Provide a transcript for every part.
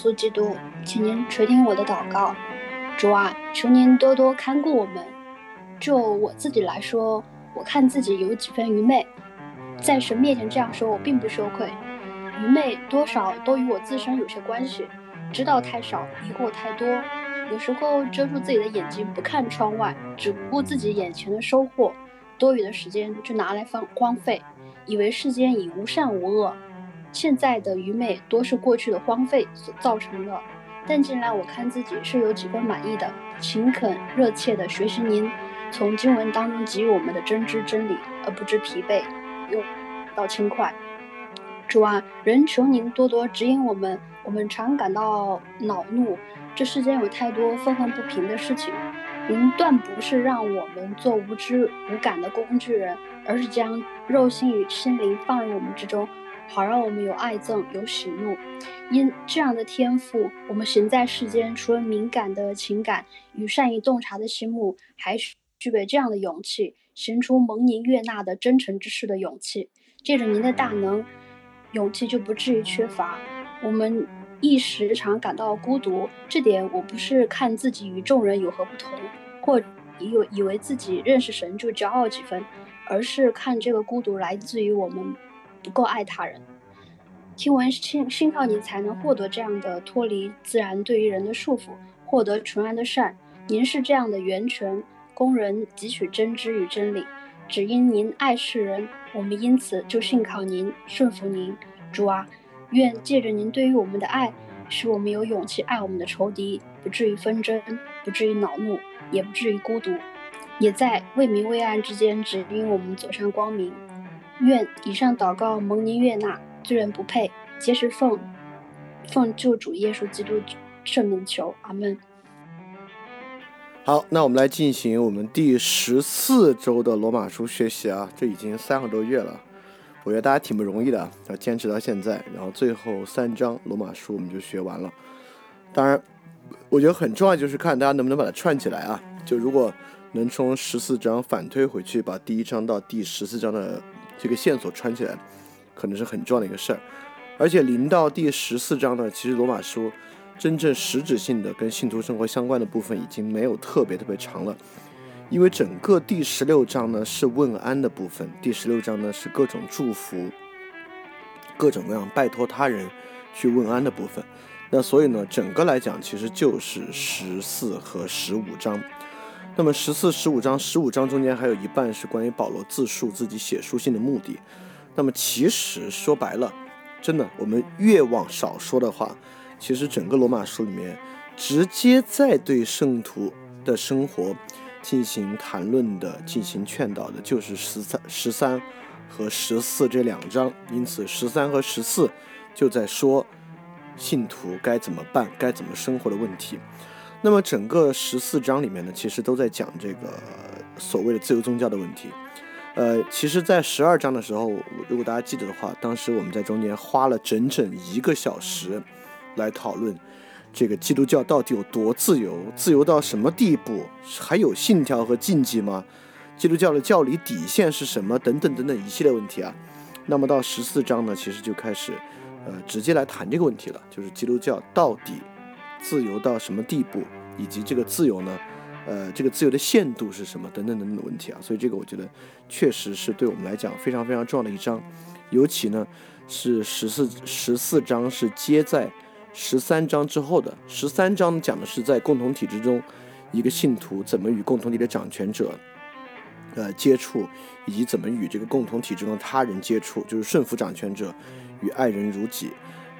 稣基督，请您垂听我的祷告。主啊，求您多多看顾我们。就我自己来说，我看自己有几分愚昧，在神面前这样说，我并不羞愧。愚昧多少都与我自身有些关系，知道太少，疑惑太多。有时候遮住自己的眼睛，不看窗外，只顾自己眼前的收获，多余的时间就拿来放荒废，以为世间已无善无恶。现在的愚昧多是过去的荒废所造成的，但近来我看自己是有几分满意的，勤恳热切地学习您从经文当中给予我们的真知真理，而不知疲惫，又到轻快。主啊，人求您多多指引我们，我们常感到恼怒，这世间有太多愤愤不平的事情。您断不是让我们做无知无感的工具人，而是将肉心与心灵放入我们之中。好让我们有爱憎，有喜怒，因这样的天赋，我们行在世间，除了敏感的情感与善于洞察的心目，还具备这样的勇气，行出蒙您悦纳的真诚之事的勇气。借着您的大能，勇气就不至于缺乏。我们一时常感到孤独，这点我不是看自己与众人有何不同，或有以为自己认识神就骄傲几分，而是看这个孤独来自于我们。不够爱他人，听闻信信靠你才能获得这样的脱离自然对于人的束缚，获得纯然的善。您是这样的源泉，供人汲取真知与真理。只因您爱世人，我们因此就信靠您，顺服您。主啊，愿借着您对于我们的爱，使我们有勇气爱我们的仇敌，不至于纷争，不至于恼怒，也不至于孤独，也在为明为暗之间指引我们走向光明。愿以上祷告蒙您悦纳，罪人不配，皆是奉奉救主耶稣基督圣名求，阿门。好，那我们来进行我们第十四周的罗马书学习啊，这已经三个多月了，我觉得大家挺不容易的，要坚持到现在，然后最后三章罗马书我们就学完了。当然，我觉得很重要就是看大家能不能把它串起来啊，就如果能从十四章反推回去，把第一章到第十四章的。这个线索穿起来，可能是很重要的一个事儿。而且临到第十四章呢，其实罗马书真正实质性的跟信徒生活相关的部分已经没有特别特别长了，因为整个第十六章呢是问安的部分，第十六章呢是各种祝福、各种各样拜托他人去问安的部分。那所以呢，整个来讲其实就是十四和十五章。那么十四、十五章，十五章中间还有一半是关于保罗自述自己写书信的目的。那么其实说白了，真的，我们越往少说的话，其实整个罗马书里面直接在对圣徒的生活进行谈论的、进行劝导的，就是十三、十三和十四这两章。因此，十三和十四就在说信徒该怎么办、该怎么生活的问题。那么整个十四章里面呢，其实都在讲这个所谓的自由宗教的问题。呃，其实，在十二章的时候，如果大家记得的话，当时我们在中间花了整整一个小时来讨论这个基督教到底有多自由，自由到什么地步，还有信条和禁忌吗？基督教的教理底线是什么？等等等等一系列问题啊。那么到十四章呢，其实就开始呃直接来谈这个问题了，就是基督教到底。自由到什么地步，以及这个自由呢？呃，这个自由的限度是什么？等等等等的问题啊。所以这个我觉得确实是对我们来讲非常非常重要的一章。尤其呢是十四十四章是接在十三章之后的。十三章讲的是在共同体之中，一个信徒怎么与共同体的掌权者呃接触，以及怎么与这个共同体之中的他人接触，就是顺服掌权者与爱人如己。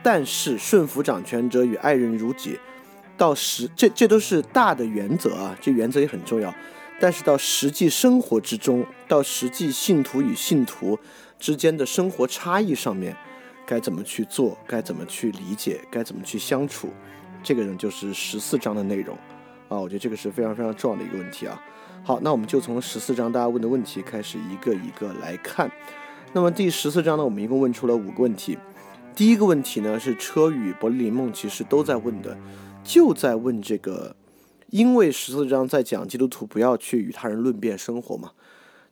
但是顺服掌权者与爱人如己，到实这这都是大的原则啊，这原则也很重要。但是到实际生活之中，到实际信徒与信徒之间的生活差异上面，该怎么去做？该怎么去理解？该怎么去相处？这个人就是十四章的内容啊，我觉得这个是非常非常重要的一个问题啊。好，那我们就从十四章大家问的问题开始一个一个来看。那么第十四章呢，我们一共问出了五个问题。第一个问题呢是车与伯利林梦其实都在问的，就在问这个。因为十四章在讲基督徒不要去与他人论辩生活嘛，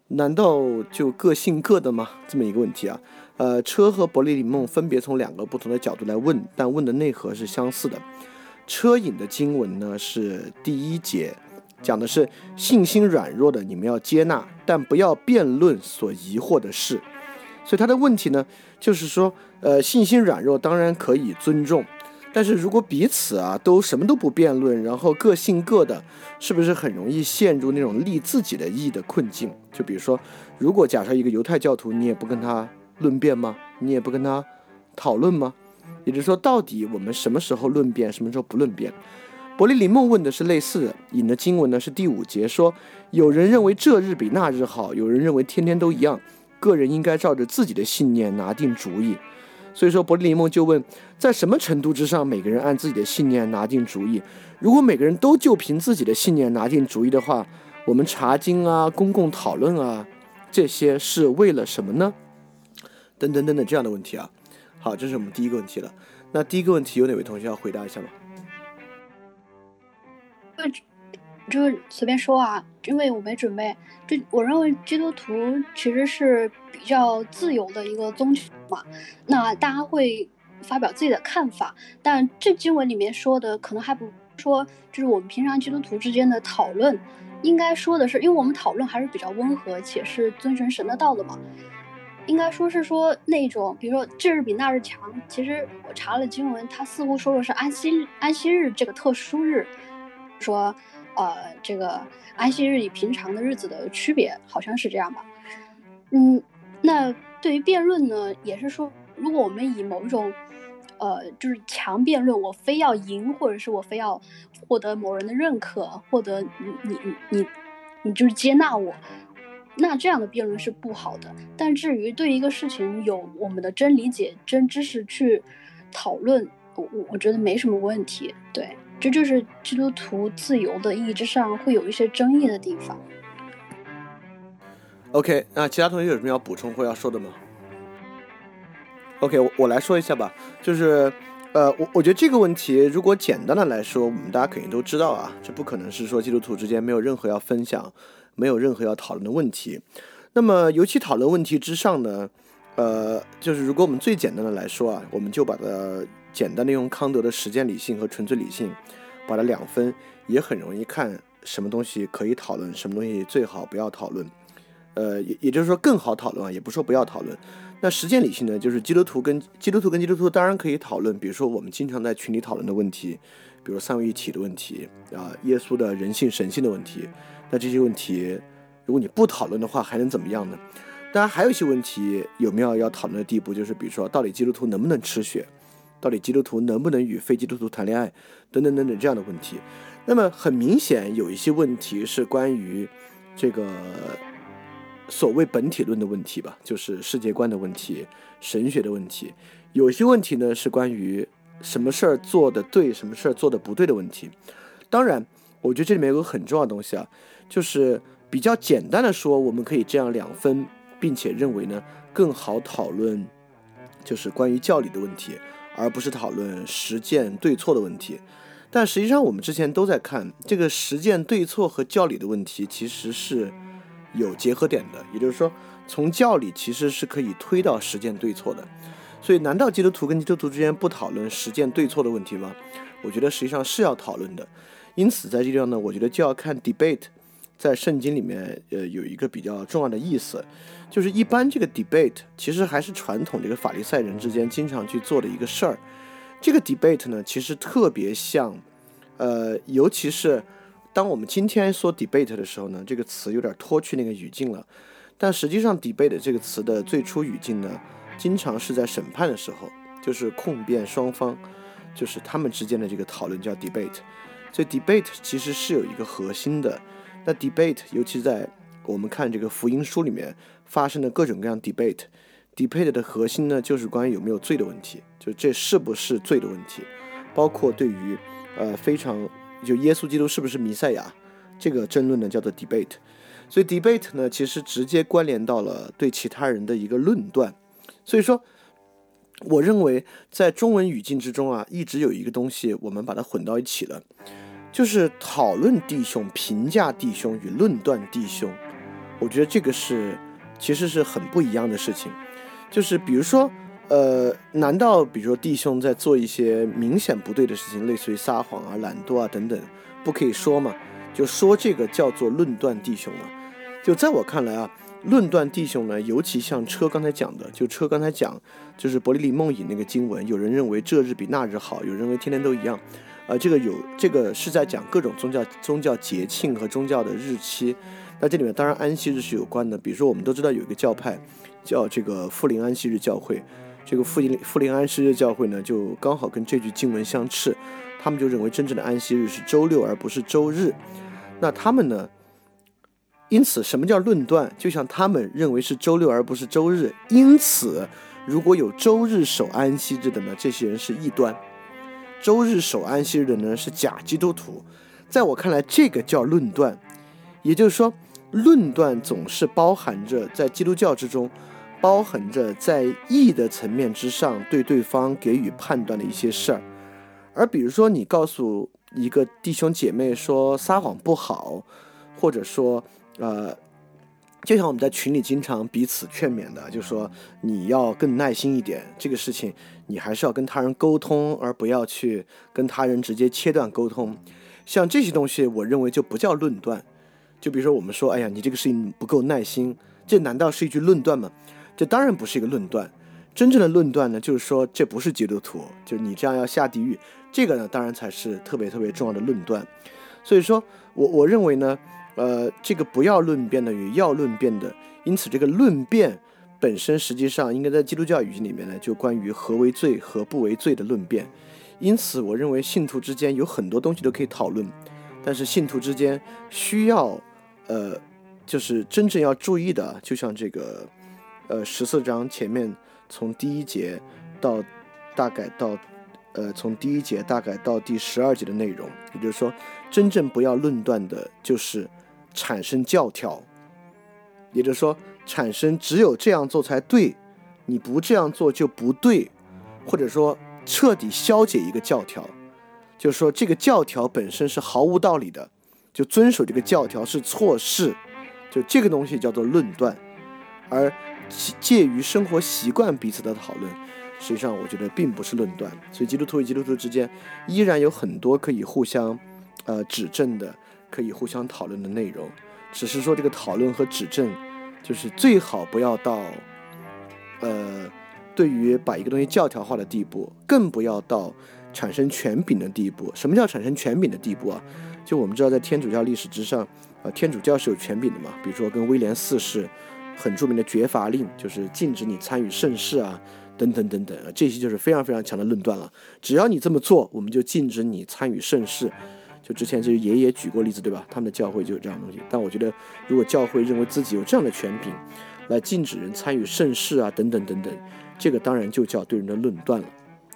难道就各信各的吗？这么一个问题啊，呃，车和伯利里梦分别从两个不同的角度来问，但问的内核是相似的。车引的经文呢是第一节，讲的是信心软弱的你们要接纳，但不要辩论所疑惑的事。所以他的问题呢就是说，呃，信心软弱当然可以尊重。但是如果彼此啊都什么都不辩论，然后各信各的，是不是很容易陷入那种立自己的意的困境？就比如说，如果假设一个犹太教徒，你也不跟他论辩吗？你也不跟他讨论吗？也就是说，到底我们什么时候论辩，什么时候不论辩？伯利林梦问的是类似的，引的经文呢是第五节，说有人认为这日比那日好，有人认为天天都一样，个人应该照着自己的信念拿定主意。所以说，伯利林梦就问，在什么程度之上，每个人按自己的信念拿定主意？如果每个人都就凭自己的信念拿定主意的话，我们查经啊、公共讨论啊，这些是为了什么呢？等等等等这样的问题啊。好，这是我们第一个问题了。那第一个问题有哪位同学要回答一下吗？就随便说啊，因为我没准备。就我认为基督徒其实是比较自由的一个宗教嘛，那大家会发表自己的看法，但这经文里面说的可能还不说，就是我们平常基督徒之间的讨论，应该说的是，因为我们讨论还是比较温和，且是遵循神的道的嘛，应该说是说那种，比如说这日比那日强。其实我查了经文，他似乎说的是安息安息日这个特殊日，说。呃，这个安息日与平常的日子的区别好像是这样吧？嗯，那对于辩论呢，也是说，如果我们以某一种，呃，就是强辩论，我非要赢，或者是我非要获得某人的认可，获得你你你你你就是接纳我，那这样的辩论是不好的。但至于对一个事情有我们的真理解、真知识去讨论，我我我觉得没什么问题，对。这就是基督徒自由的意义之上会有一些争议的地方。OK，那其他同学有什么要补充或要说的吗？OK，我我来说一下吧。就是，呃，我我觉得这个问题如果简单的来说，我们大家肯定都知道啊，这不可能是说基督徒之间没有任何要分享、没有任何要讨论的问题。那么，尤其讨论问题之上呢，呃，就是如果我们最简单的来说啊，我们就把它。简单的用康德的实践理性和纯粹理性，把它两分，也很容易看什么东西可以讨论，什么东西最好不要讨论。呃，也也就是说更好讨论啊，也不说不要讨论。那实践理性呢，就是基督徒跟基督徒跟基督徒当然可以讨论，比如说我们经常在群里讨论的问题，比如三位一体的问题啊，耶稣的人性神性的问题。那这些问题，如果你不讨论的话，还能怎么样呢？当然还有一些问题有没有要讨论的地步，就是比如说到底基督徒能不能吃血？到底基督徒能不能与非基督徒谈恋爱，等等等等这样的问题，那么很明显有一些问题是关于这个所谓本体论的问题吧，就是世界观的问题、神学的问题。有些问题呢是关于什么事儿做的对，什么事儿做的不对的问题。当然，我觉得这里面有个很重要的东西啊，就是比较简单的说，我们可以这样两分，并且认为呢更好讨论，就是关于教理的问题。而不是讨论实践对错的问题，但实际上我们之前都在看这个实践对错和教理的问题，其实是有结合点的。也就是说，从教理其实是可以推到实践对错的。所以，难道基督徒跟基督徒之间不讨论实践对错的问题吗？我觉得实际上是要讨论的。因此，在这地方呢，我觉得就要看 debate 在圣经里面，呃，有一个比较重要的意思。就是一般这个 debate 其实还是传统这个法利赛人之间经常去做的一个事儿。这个 debate 呢，其实特别像，呃，尤其是当我们今天说 debate 的时候呢，这个词有点脱去那个语境了。但实际上，debate 这个词的最初语境呢，经常是在审判的时候，就是控辩双方，就是他们之间的这个讨论叫 debate。所以 debate 其实是有一个核心的。那 debate 尤其在我们看这个福音书里面发生的各种各样 debate，debate 的核心呢，就是关于有没有罪的问题，就这是不是罪的问题，包括对于呃非常就耶稣基督是不是弥赛亚这个争论呢，叫做 debate。所以 debate 呢，其实直接关联到了对其他人的一个论断。所以说，我认为在中文语境之中啊，一直有一个东西，我们把它混到一起了，就是讨论弟兄、评价弟兄与论断弟兄。我觉得这个是其实是很不一样的事情。就是比如说，呃，难道比如说弟兄在做一些明显不对的事情，类似于撒谎啊、懒惰啊等等，不可以说吗？就说这个叫做论断弟兄吗？就在我看来啊，论断弟兄呢，尤其像车刚才讲的，就车刚才讲，就是伯利里梦影那个经文，有人认为这日比那日好，有人认为天天都一样，呃，这个有这个是在讲各种宗教宗教节庆和宗教的日期。那这里面当然安息日是有关的，比如说我们都知道有一个教派叫这个富林安息日教会，这个富林富林安息日教会呢，就刚好跟这句经文相斥，他们就认为真正的安息日是周六而不是周日。那他们呢？因此，什么叫论断？就像他们认为是周六而不是周日，因此，如果有周日守安息日的呢，这些人是异端；周日守安息日的呢是假基督徒。在我看来，这个叫论断。也就是说，论断总是包含着在基督教之中，包含着在义的层面之上对对方给予判断的一些事儿。而比如说，你告诉一个弟兄姐妹说撒谎不好，或者说。呃，就像我们在群里经常彼此劝勉的，就说你要更耐心一点，这个事情你还是要跟他人沟通，而不要去跟他人直接切断沟通。像这些东西，我认为就不叫论断。就比如说我们说，哎呀，你这个事情不够耐心，这难道是一句论断吗？这当然不是一个论断。真正的论断呢，就是说这不是基督徒，就是你这样要下地狱。这个呢，当然才是特别特别重要的论断。所以说我我认为呢。呃，这个不要论辩的与要论辩的，因此这个论辩本身实际上应该在基督教语境里面呢，就关于何为罪和不为罪的论辩。因此，我认为信徒之间有很多东西都可以讨论，但是信徒之间需要，呃，就是真正要注意的，就像这个，呃，十四章前面从第一节到大概到，呃，从第一节大概到第十二节的内容，也就是说，真正不要论断的就是。产生教条，也就是说，产生只有这样做才对，你不这样做就不对，或者说彻底消解一个教条，就是说这个教条本身是毫无道理的，就遵守这个教条是错事，就这个东西叫做论断，而介于生活习惯彼此的讨论，实际上我觉得并不是论断，所以基督徒与基督徒之间依然有很多可以互相呃指正的。可以互相讨论的内容，只是说这个讨论和指正，就是最好不要到，呃，对于把一个东西教条化的地步，更不要到产生权柄的地步。什么叫产生权柄的地步啊？就我们知道，在天主教历史之上，呃，天主教是有权柄的嘛。比如说跟威廉四世很著名的绝罚令，就是禁止你参与盛世啊，等等等等啊，这些就是非常非常强的论断了。只要你这么做，我们就禁止你参与盛世。就之前就是爷爷举过例子，对吧？他们的教会就有这样东西。但我觉得，如果教会认为自己有这样的权柄，来禁止人参与盛世啊，等等等等，这个当然就叫对人的论断了。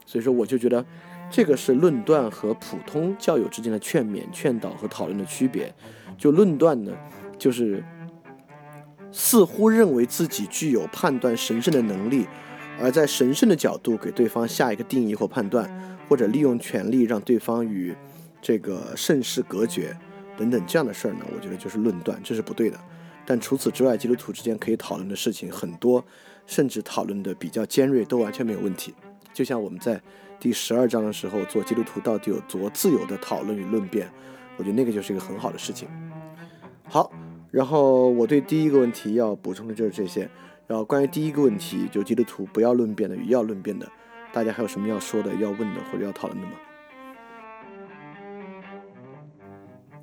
所以说，我就觉得这个是论断和普通教友之间的劝勉、劝导和讨论的区别。就论断呢，就是似乎认为自己具有判断神圣的能力，而在神圣的角度给对方下一个定义或判断，或者利用权力让对方与。这个盛世隔绝等等这样的事儿呢，我觉得就是论断，这是不对的。但除此之外，基督徒之间可以讨论的事情很多，甚至讨论的比较尖锐，都完全没有问题。就像我们在第十二章的时候做基督徒到底有多自由的讨论与论辩，我觉得那个就是一个很好的事情。好，然后我对第一个问题要补充的就是这些。然后关于第一个问题，就基督徒不要论辩的与要论辩的，大家还有什么要说的、要问的或者要讨论的吗？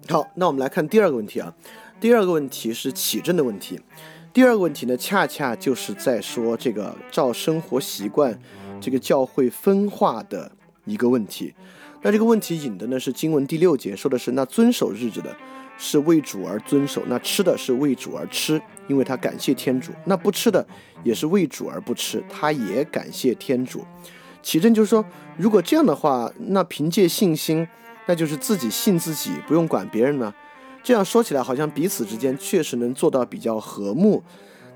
好，那我们来看第二个问题啊。第二个问题是起证的问题。第二个问题呢，恰恰就是在说这个照生活习惯，这个教会分化的一个问题。那这个问题引的呢是经文第六节，说的是那遵守日子的，是为主而遵守；那吃的是为主而吃，因为他感谢天主；那不吃的也是为主而不吃，他也感谢天主。起证就是说，如果这样的话，那凭借信心，那就是自己信自己，不用管别人呢。这样说起来，好像彼此之间确实能做到比较和睦，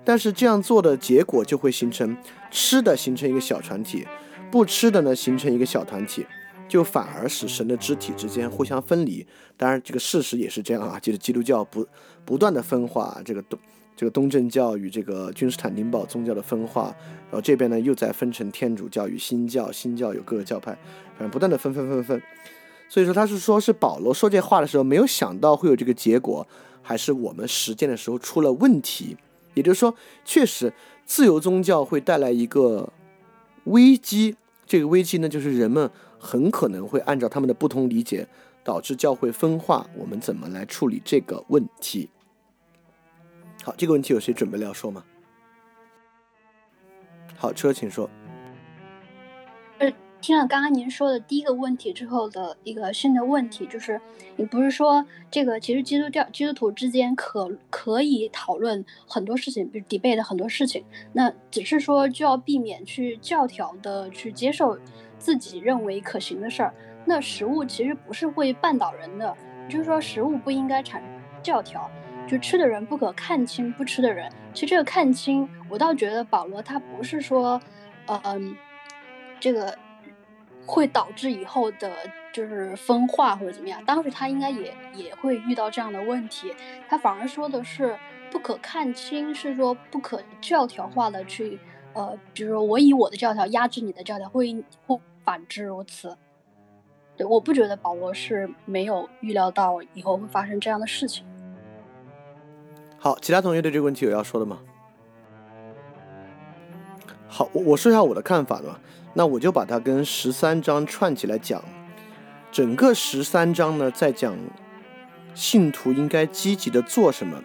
但是这样做的结果就会形成吃的形成一个小团体，不吃的呢形成一个小团体，就反而使神的肢体之间互相分离。当然，这个事实也是这样啊，就是基督教不不断的分化，这个东这个东正教与这个君士坦丁堡宗教的分化，然后这边呢又在分成天主教与新教，新教有各个教派，反正不断的分分分分。所以说他是说，是保罗说这话的时候没有想到会有这个结果，还是我们实践的时候出了问题？也就是说，确实自由宗教会带来一个危机，这个危机呢，就是人们很可能会按照他们的不同理解，导致教会分化。我们怎么来处理这个问题？好，这个问题有谁准备了要说吗？好，车，请说。听了刚刚您说的第一个问题之后的一个新的问题，就是你不是说这个其实基督教基督徒之间可可以讨论很多事情，比如 debate 的很多事情，那只是说就要避免去教条的去接受自己认为可行的事儿。那食物其实不是会绊倒人的，就是说食物不应该产教条，就吃的人不可看清不吃的人。其实这个看清，我倒觉得保罗他不是说，嗯，这个。会导致以后的就是分化或者怎么样？当时他应该也也会遇到这样的问题，他反而说的是不可看清，是说不可教条化的去，呃，比如说我以我的教条压制你的教条，会或反之如此。对，我不觉得保罗是没有预料到以后会发生这样的事情。好，其他同学对这个问题有要说的吗？好，我我说一下我的看法吧。那我就把它跟十三章串起来讲，整个十三章呢在讲信徒应该积极的做什么，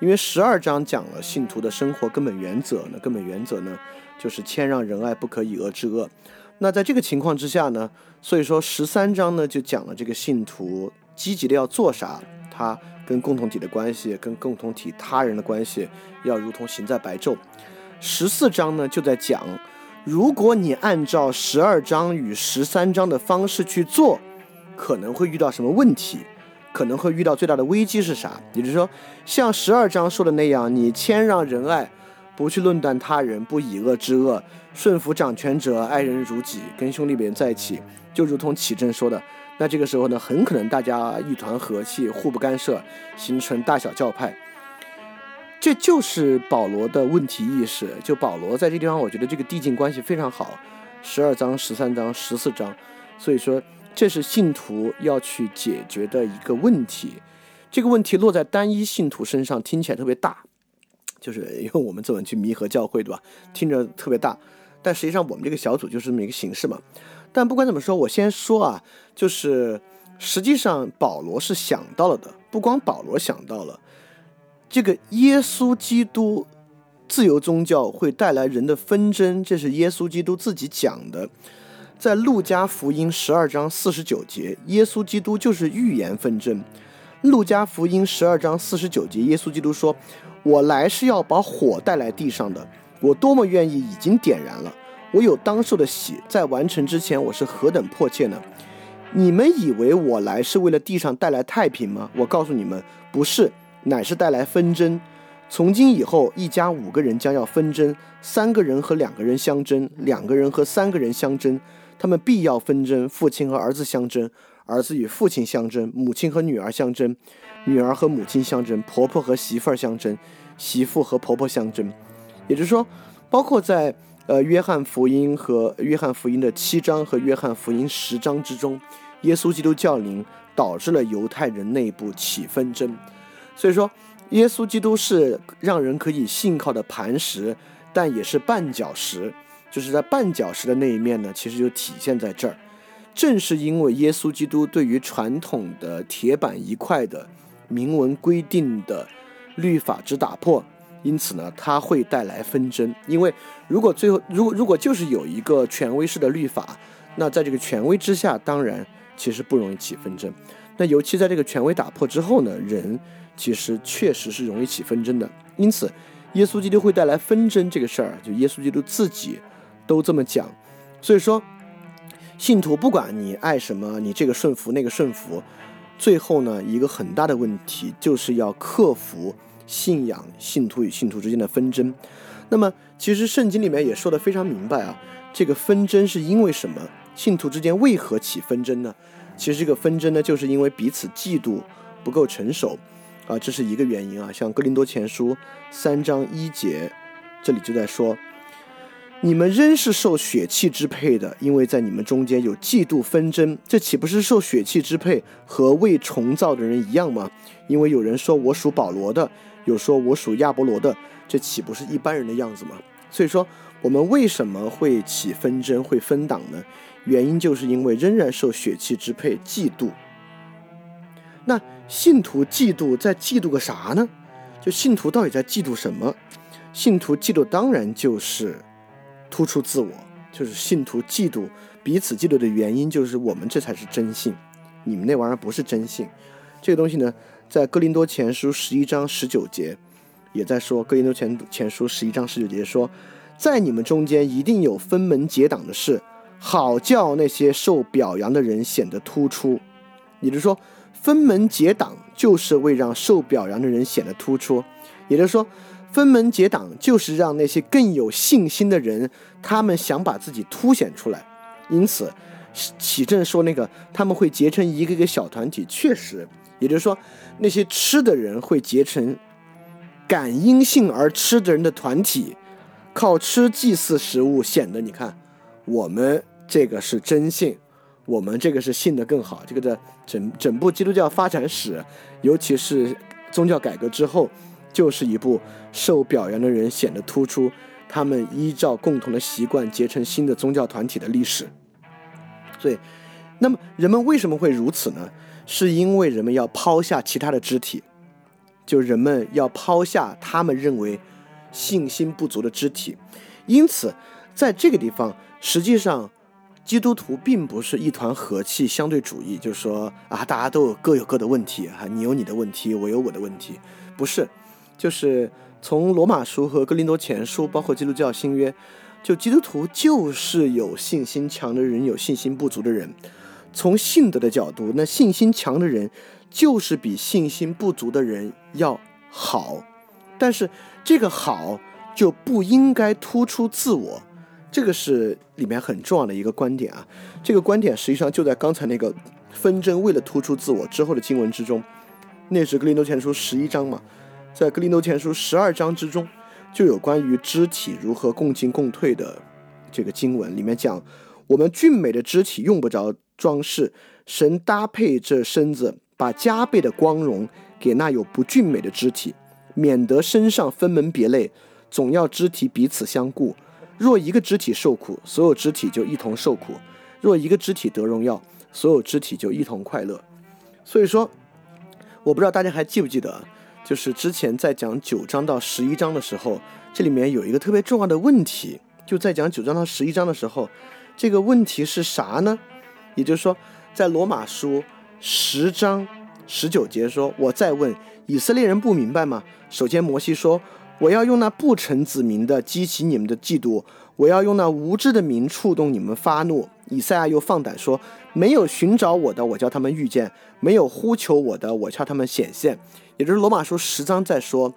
因为十二章讲了信徒的生活根本原则，那根本原则呢就是谦让仁爱，不可以恶制恶。那在这个情况之下呢，所以说十三章呢就讲了这个信徒积极的要做啥，他跟共同体的关系，跟共同体他人的关系要如同行在白昼。十四章呢就在讲。如果你按照十二章与十三章的方式去做，可能会遇到什么问题？可能会遇到最大的危机是啥？也就是说，像十二章说的那样，你谦让仁爱，不去论断他人，不以恶制恶，顺服掌权者，爱人如己，跟兄弟们在一起，就如同启正说的，那这个时候呢，很可能大家一团和气，互不干涉，形成大小教派。这就是保罗的问题意识。就保罗在这地方，我觉得这个递进关系非常好。十二章、十三章、十四章，所以说这是信徒要去解决的一个问题。这个问题落在单一信徒身上，听起来特别大，就是因为我们怎么去弥合教会，对吧？听着特别大，但实际上我们这个小组就是这么一个形式嘛。但不管怎么说，我先说啊，就是实际上保罗是想到了的，不光保罗想到了。这个耶稣基督自由宗教会带来人的纷争，这是耶稣基督自己讲的，在路加福音十二章四十九节，耶稣基督就是预言纷争。路加福音十二章四十九节，耶稣基督说：“我来是要把火带来地上的，我多么愿意已经点燃了，我有当受的喜，在完成之前，我是何等迫切呢？你们以为我来是为了地上带来太平吗？我告诉你们，不是。”乃是带来纷争。从今以后，一家五个人将要纷争，三个人和两个人相争，两个人和三个人相争，他们必要纷争。父亲和儿子相争，儿子与父亲相争，母亲和女儿相争，女儿和母亲相争，婆婆和媳妇儿相争，媳妇和婆婆相争。也就是说，包括在呃约翰福音和约翰福音的七章和约翰福音十章之中，耶稣基督教领导致了犹太人内部起纷争。所以说，耶稣基督是让人可以信靠的磐石，但也是绊脚石。就是在绊脚石的那一面呢，其实就体现在这儿。正是因为耶稣基督对于传统的铁板一块的明文规定的律法之打破，因此呢，它会带来纷争。因为如果最后，如果如果就是有一个权威式的律法，那在这个权威之下，当然其实不容易起纷争。那尤其在这个权威打破之后呢，人其实确实是容易起纷争的。因此，耶稣基督会带来纷争这个事儿，就耶稣基督自己都这么讲。所以说。信徒不管你爱什么，你这个顺服那个顺服，最后呢，一个很大的问题就是要克服信仰信徒与信徒之间的纷争。那么，其实圣经里面也说的非常明白啊，这个纷争是因为什么？信徒之间为何起纷争呢？其实这个纷争呢，就是因为彼此嫉妒不够成熟啊，这是一个原因啊。像哥林多前书三章一节，这里就在说。你们仍是受血气支配的，因为在你们中间有嫉妒纷争，这岂不是受血气支配和未重造的人一样吗？因为有人说我属保罗的，有说我属亚波罗的，这岂不是一般人的样子吗？所以说，我们为什么会起纷争、会分党呢？原因就是因为仍然受血气支配，嫉妒。那信徒嫉妒在嫉妒个啥呢？就信徒到底在嫉妒什么？信徒嫉妒当然就是。突出自我，就是信徒嫉妒彼此嫉妒的原因，就是我们这才是真信，你们那玩意儿不是真信。这个东西呢，在哥林多前书十一章十九节也在说，哥林多前前书十一章十九节说，在你们中间一定有分门结党的事，好叫那些受表扬的人显得突出。也就是说，分门结党就是为让受表扬的人显得突出，也就是说。分门结党就是让那些更有信心的人，他们想把自己凸显出来，因此，启正说那个他们会结成一个个小团体，确实，也就是说，那些吃的人会结成感阴性而吃的人的团体，靠吃祭祀食物，显得你看我们这个是真性，我们这个是信的更好。这个的整整部基督教发展史，尤其是宗教改革之后。就是一部受表扬的人显得突出，他们依照共同的习惯结成新的宗教团体的历史。所以，那么人们为什么会如此呢？是因为人们要抛下其他的肢体，就人们要抛下他们认为信心不足的肢体。因此，在这个地方，实际上基督徒并不是一团和气、相对主义，就是说啊，大家都有各有各的问题啊，你有你的问题，我有我的问题，不是。就是从罗马书和哥林多前书，包括基督教新约，就基督徒就是有信心强的人，有信心不足的人。从信德的角度，那信心强的人就是比信心不足的人要好。但是这个好就不应该突出自我，这个是里面很重要的一个观点啊。这个观点实际上就在刚才那个纷争为了突出自我之后的经文之中，那是格林多前书十一章嘛。在格林多前书十二章之中，就有关于肢体如何共进共退的这个经文，里面讲，我们俊美的肢体用不着装饰，神搭配这身子，把加倍的光荣给那有不俊美的肢体，免得身上分门别类，总要肢体彼此相顾。若一个肢体受苦，所有肢体就一同受苦；若一个肢体得荣耀，所有肢体就一同快乐。所以说，我不知道大家还记不记得。就是之前在讲九章到十一章的时候，这里面有一个特别重要的问题，就在讲九章到十一章的时候，这个问题是啥呢？也就是说，在罗马书十章十九节说：“我再问以色列人不明白吗？”首先摩西说：“我要用那不臣子民的激起你们的嫉妒，我要用那无知的民触动你们发怒。”以赛亚又放胆说：“没有寻找我的，我叫他们遇见；没有呼求我的，我叫他们显现。”也就是罗马书十章在说，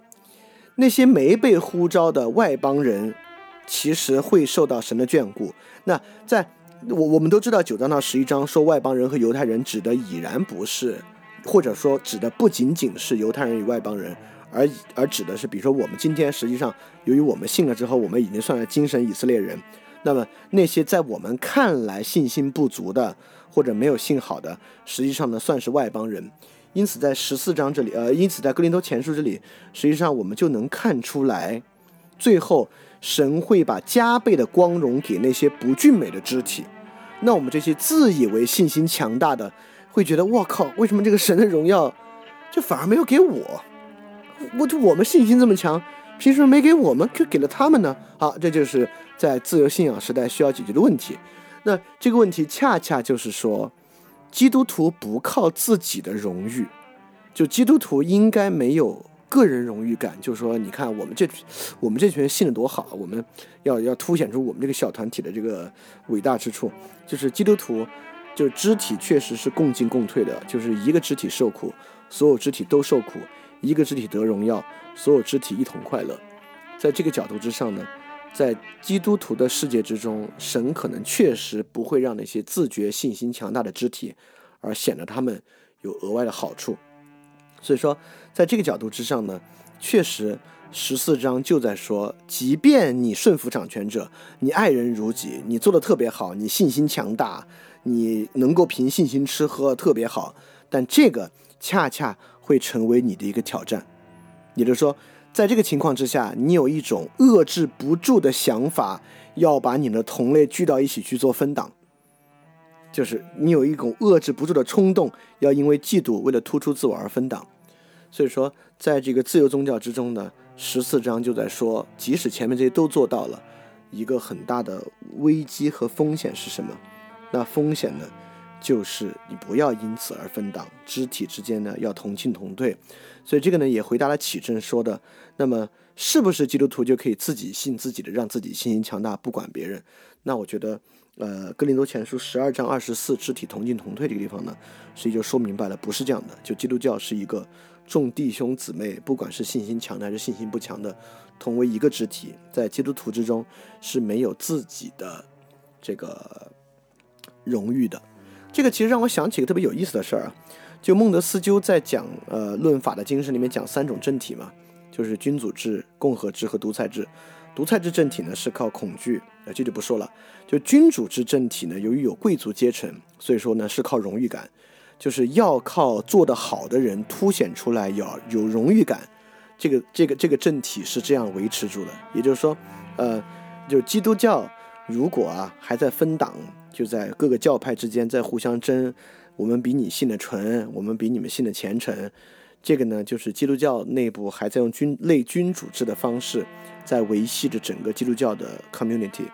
那些没被呼召的外邦人，其实会受到神的眷顾。那在我我们都知道九章到十一章说外邦人和犹太人指的已然不是，或者说指的不仅仅是犹太人与外邦人，而而指的是，比如说我们今天实际上由于我们信了之后，我们已经算是精神以色列人。那么那些在我们看来信心不足的或者没有信好的，实际上呢算是外邦人。因此，在十四章这里，呃，因此在格林多前书这里，实际上我们就能看出来，最后神会把加倍的光荣给那些不俊美的肢体，那我们这些自以为信心强大的，会觉得我靠，为什么这个神的荣耀就反而没有给我？我就我们信心这么强，凭什么没给我们，却给了他们呢？好，这就是在自由信仰时代需要解决的问题。那这个问题恰恰就是说，基督徒不靠自己的荣誉，就基督徒应该没有个人荣誉感。就是说，你看我们这我们这群人信的多好，我们要要凸显出我们这个小团体的这个伟大之处。就是基督徒，就是肢体确实是共进共退的，就是一个肢体受苦，所有肢体都受苦。一个肢体得荣耀，所有肢体一同快乐。在这个角度之上呢，在基督徒的世界之中，神可能确实不会让那些自觉信心强大的肢体，而显得他们有额外的好处。所以说，在这个角度之上呢，确实十四章就在说，即便你顺服掌权者，你爱人如己，你做的特别好，你信心强大，你能够凭信心吃喝特别好，但这个恰恰。会成为你的一个挑战，也就是说，在这个情况之下，你有一种遏制不住的想法，要把你的同类聚到一起去做分党，就是你有一种遏制不住的冲动，要因为嫉妒，为了突出自我而分党。所以说，在这个自由宗教之中呢，十四章就在说，即使前面这些都做到了，一个很大的危机和风险是什么？那风险呢？就是你不要因此而分党，肢体之间呢要同进同退，所以这个呢也回答了启正说的，那么是不是基督徒就可以自己信自己的，让自己信心强大，不管别人？那我觉得，呃，哥林多前书十二章二十四，肢体同进同退这个地方呢，所以就说明白了，不是这样的。就基督教是一个众弟兄姊妹，不管是信心强的还是信心不强的，同为一个肢体，在基督徒之中是没有自己的这个荣誉的。这个其实让我想起个特别有意思的事儿啊，就孟德斯鸠在讲呃《论法的精神》里面讲三种政体嘛，就是君主制、共和制和独裁制。独裁制政体呢是靠恐惧，呃这就不说了。就君主制政体呢，由于有贵族阶层，所以说呢是靠荣誉感，就是要靠做得好的人凸显出来，要有荣誉感。这个这个这个政体是这样维持住的。也就是说，呃，就基督教如果啊还在分党。就在各个教派之间在互相争，我们比你信的纯，我们比你们信的虔诚。这个呢，就是基督教内部还在用君类君主制的方式，在维系着整个基督教的 community。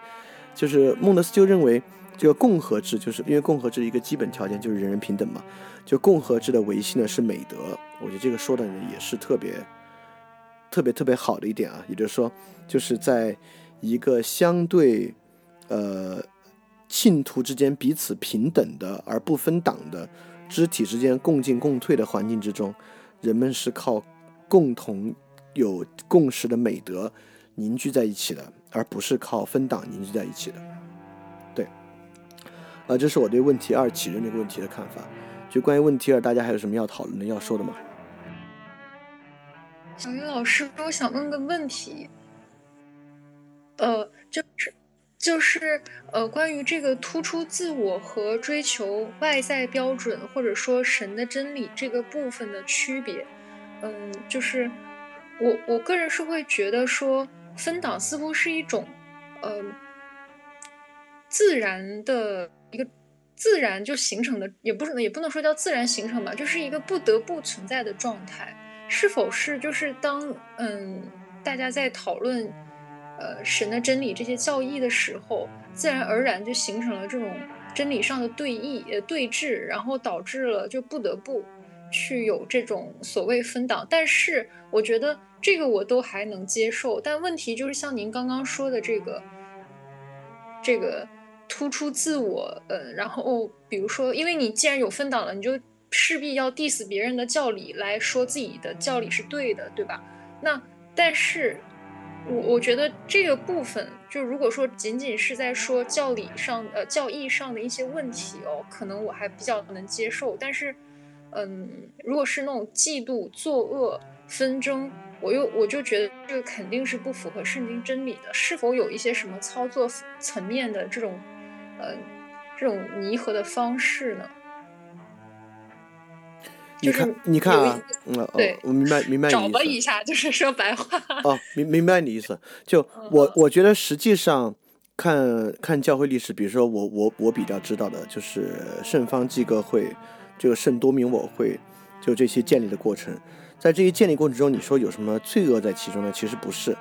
就是孟德斯鸠认为，这个共和制，就是因为共和制一个基本条件就是人人平等嘛。就共和制的维系呢是美德，我觉得这个说的也是特别特别特别好的一点啊。也就是说，就是在一个相对呃。信徒之间彼此平等的而不分党的肢体之间共进共退的环境之中，人们是靠共同有共识的美德凝聚在一起的，而不是靠分党凝聚在一起的。对，啊，这是我对问题二起认这个问题的看法。就关于问题二，大家还有什么要讨论的、要说的吗？小鱼老师，我想问个问题，呃，就是。就是呃，关于这个突出自我和追求外在标准，或者说神的真理这个部分的区别，嗯，就是我我个人是会觉得说分党似乎是一种呃自然的一个自然就形成的，也不是也不能说叫自然形成吧，就是一个不得不存在的状态。是否是就是当嗯大家在讨论？呃，神的真理这些教义的时候，自然而然就形成了这种真理上的对弈、呃对峙，然后导致了就不得不去有这种所谓分党。但是我觉得这个我都还能接受，但问题就是像您刚刚说的这个，这个突出自我，呃，然后比如说，因为你既然有分党了，你就势必要 diss 别人的教理来说自己的教理是对的，对吧？那但是。我我觉得这个部分，就如果说仅仅是在说教理上、呃教义上的一些问题哦，可能我还比较能接受。但是，嗯，如果是那种嫉妒、作恶、纷争，我又我就觉得这个肯定是不符合圣经真理的。是否有一些什么操作层面的这种，呃，这种弥合的方式呢？你看，你看啊，嗯，对，我明白，明白你意思。找了一下，就是说白话。哦，明明白你意思。就我，我觉得实际上，看看教会历史，比如说我我我比较知道的就是圣方济各会，这个圣多明我会，就这些建立的过程，在这些建立过程中，你说有什么罪恶在其中呢？其实不是，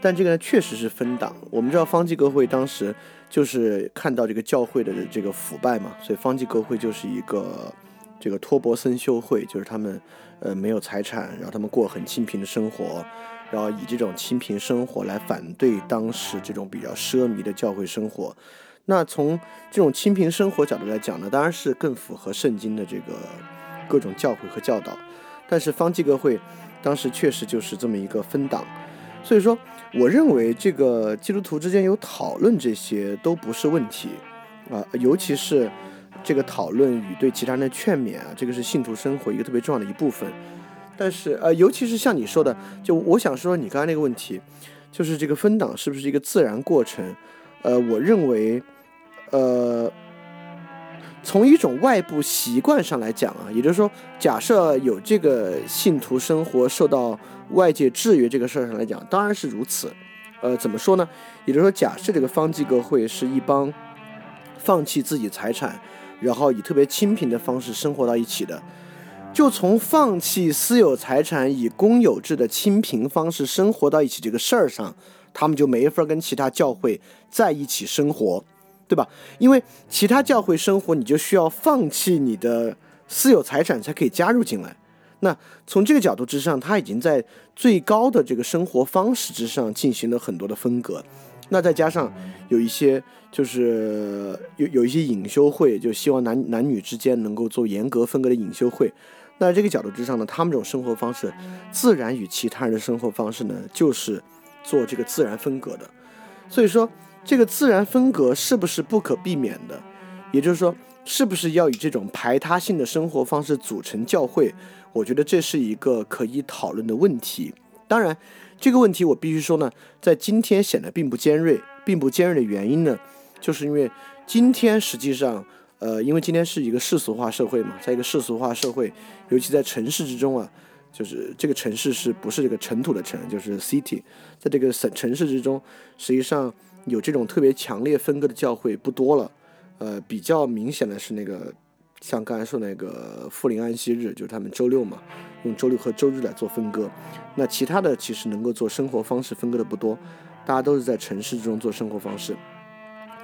但这个呢确实是分党。我们知道方济各会当时就是看到这个教会的这个腐败嘛，所以方济各会就是一个这个托博森修会，就是他们呃没有财产，然后他们过很清贫的生活。然后以这种清贫生活来反对当时这种比较奢靡的教会生活，那从这种清贫生活角度来讲呢，当然是更符合圣经的这个各种教诲和教导。但是方济各会当时确实就是这么一个分党，所以说我认为这个基督徒之间有讨论这些都不是问题啊，尤其是这个讨论与对其他人的劝勉啊，这个是信徒生活一个特别重要的一部分。但是呃，尤其是像你说的，就我想说你刚才那个问题，就是这个分档是不是一个自然过程？呃，我认为，呃，从一种外部习惯上来讲啊，也就是说，假设有这个信徒生活受到外界制约这个事儿上来讲，当然是如此。呃，怎么说呢？也就是说，假设这个方济各会是一帮放弃自己财产，然后以特别清贫的方式生活到一起的。就从放弃私有财产以公有制的清贫方式生活到一起这个事儿上，他们就没法跟其他教会在一起生活，对吧？因为其他教会生活，你就需要放弃你的私有财产才可以加入进来。那从这个角度之上，他已经在最高的这个生活方式之上进行了很多的分割。那再加上有一些就是有有一些隐修会，就希望男男女之间能够做严格分割的隐修会。那这个角度之上呢，他们这种生活方式，自然与其他人的生活方式呢，就是做这个自然分隔的。所以说，这个自然分隔是不是不可避免的？也就是说，是不是要以这种排他性的生活方式组成教会？我觉得这是一个可以讨论的问题。当然，这个问题我必须说呢，在今天显得并不尖锐，并不尖锐的原因呢，就是因为今天实际上。呃，因为今天是一个世俗化社会嘛，在一个世俗化社会，尤其在城市之中啊，就是这个城市是不是这个尘土的尘，就是 city，在这个省城市之中，实际上有这种特别强烈分割的教会不多了。呃，比较明显的是那个，像刚才说那个富林安息日，就是他们周六嘛，用周六和周日来做分割。那其他的其实能够做生活方式分割的不多，大家都是在城市之中做生活方式，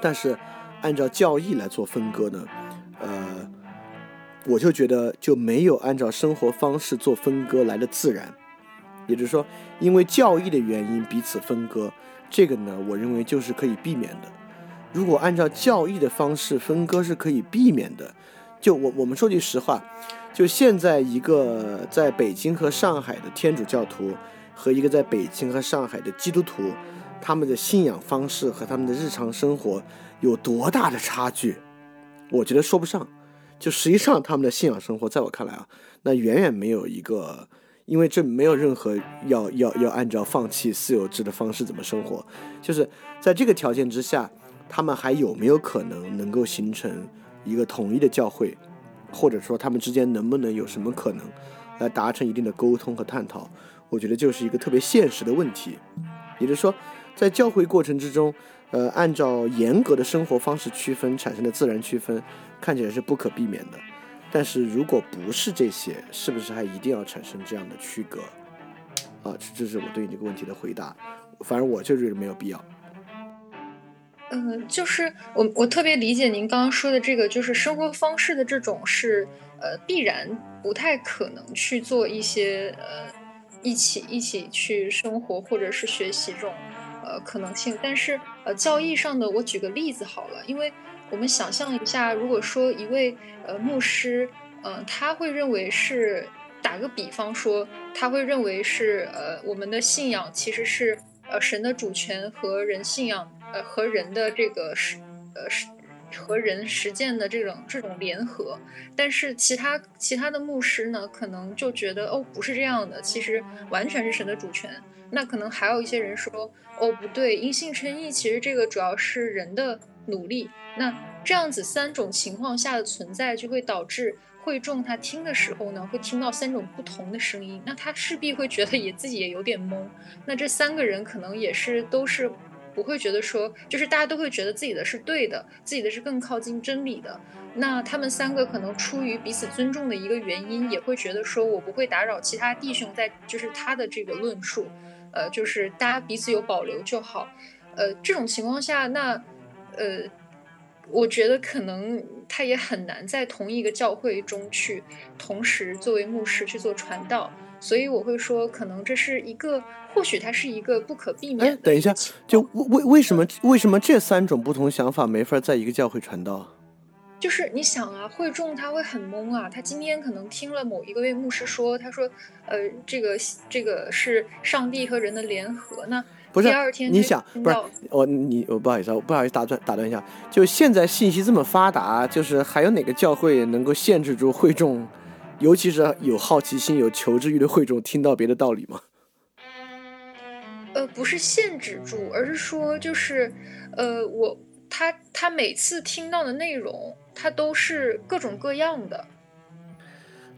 但是。按照教义来做分割呢，呃，我就觉得就没有按照生活方式做分割来的自然。也就是说，因为教义的原因彼此分割，这个呢，我认为就是可以避免的。如果按照教义的方式分割是可以避免的，就我我们说句实话，就现在一个在北京和上海的天主教徒和一个在北京和上海的基督徒，他们的信仰方式和他们的日常生活。有多大的差距？我觉得说不上。就实际上，他们的信仰生活，在我看来啊，那远远没有一个，因为这没有任何要要要按照放弃私有制的方式怎么生活。就是在这个条件之下，他们还有没有可能能够形成一个统一的教会，或者说他们之间能不能有什么可能来达成一定的沟通和探讨？我觉得就是一个特别现实的问题。也就是说，在教会过程之中。呃，按照严格的生活方式区分产生的自然区分，看起来是不可避免的。但是如果不是这些，是不是还一定要产生这样的区隔？啊，这这是我对你这个问题的回答。反正我就觉得没有必要。嗯，就是我我特别理解您刚刚说的这个，就是生活方式的这种是呃必然不太可能去做一些呃一起一起去生活或者是学习这种。呃，可能性，但是呃，教义上的，我举个例子好了，因为我们想象一下，如果说一位呃牧师，嗯，他会认为是，打个比方说，他会认为是呃，我们的信仰其实是呃神的主权和人信仰，呃和人的这个实，呃实和人实践的这种这种联合，但是其他其他的牧师呢，可能就觉得哦，不是这样的，其实完全是神的主权。那可能还有一些人说，哦，不对，因信称义，其实这个主要是人的努力。那这样子三种情况下的存在，就会导致会众他听的时候呢，会听到三种不同的声音。那他势必会觉得也自己也有点懵。那这三个人可能也是都是不会觉得说，就是大家都会觉得自己的是对的，自己的是更靠近真理的。那他们三个可能出于彼此尊重的一个原因，也会觉得说我不会打扰其他弟兄在就是他的这个论述，呃，就是大家彼此有保留就好。呃，这种情况下，那呃，我觉得可能他也很难在同一个教会中去同时作为牧师去做传道。所以我会说，可能这是一个，或许它是一个不可避免。等一下，就为为什么为什么这三种不同想法没法在一个教会传道？就是你想啊，会众他会很懵啊，他今天可能听了某一个位牧师说，他说，呃，这个这个是上帝和人的联合，那不是第二天你想不是我你我不好意思，我不好意思打断打断一下，就现在信息这么发达，就是还有哪个教会能够限制住会众？尤其是有好奇心、有求知欲的会众，听到别的道理吗？呃，不是限制住，而是说，就是，呃，我他他每次听到的内容，他都是各种各样的。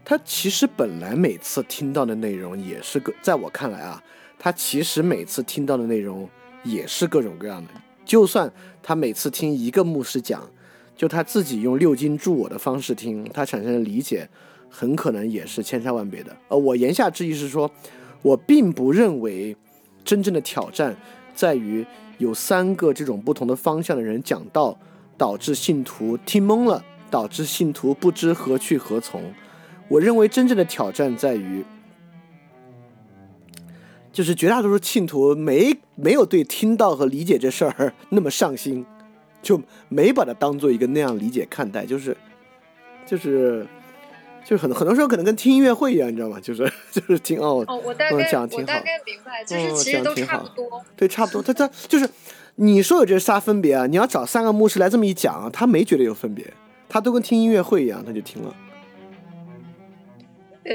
他其实本来每次听到的内容也是个，在我看来啊，他其实每次听到的内容也是各种各样的。就算他每次听一个牧师讲，就他自己用六经注我的方式听，他产生的理解。很可能也是千差万别的。呃，我言下之意是说，我并不认为真正的挑战在于有三个这种不同的方向的人讲道，导致信徒听懵了，导致信徒不知何去何从。我认为真正的挑战在于，就是绝大多数信徒没没有对听到和理解这事儿那么上心，就没把它当做一个那样理解看待，就是就是。就很很多时候可能跟听音乐会一样，你知道吗？就是就是听哦，我大概讲挺好，我大概明白，就是其实都差不多。对，差不多。他他就是你说有这仨分别啊，你要找三个牧师来这么一讲，啊他没觉得有分别，他都跟听音乐会一样，他就听了。呃。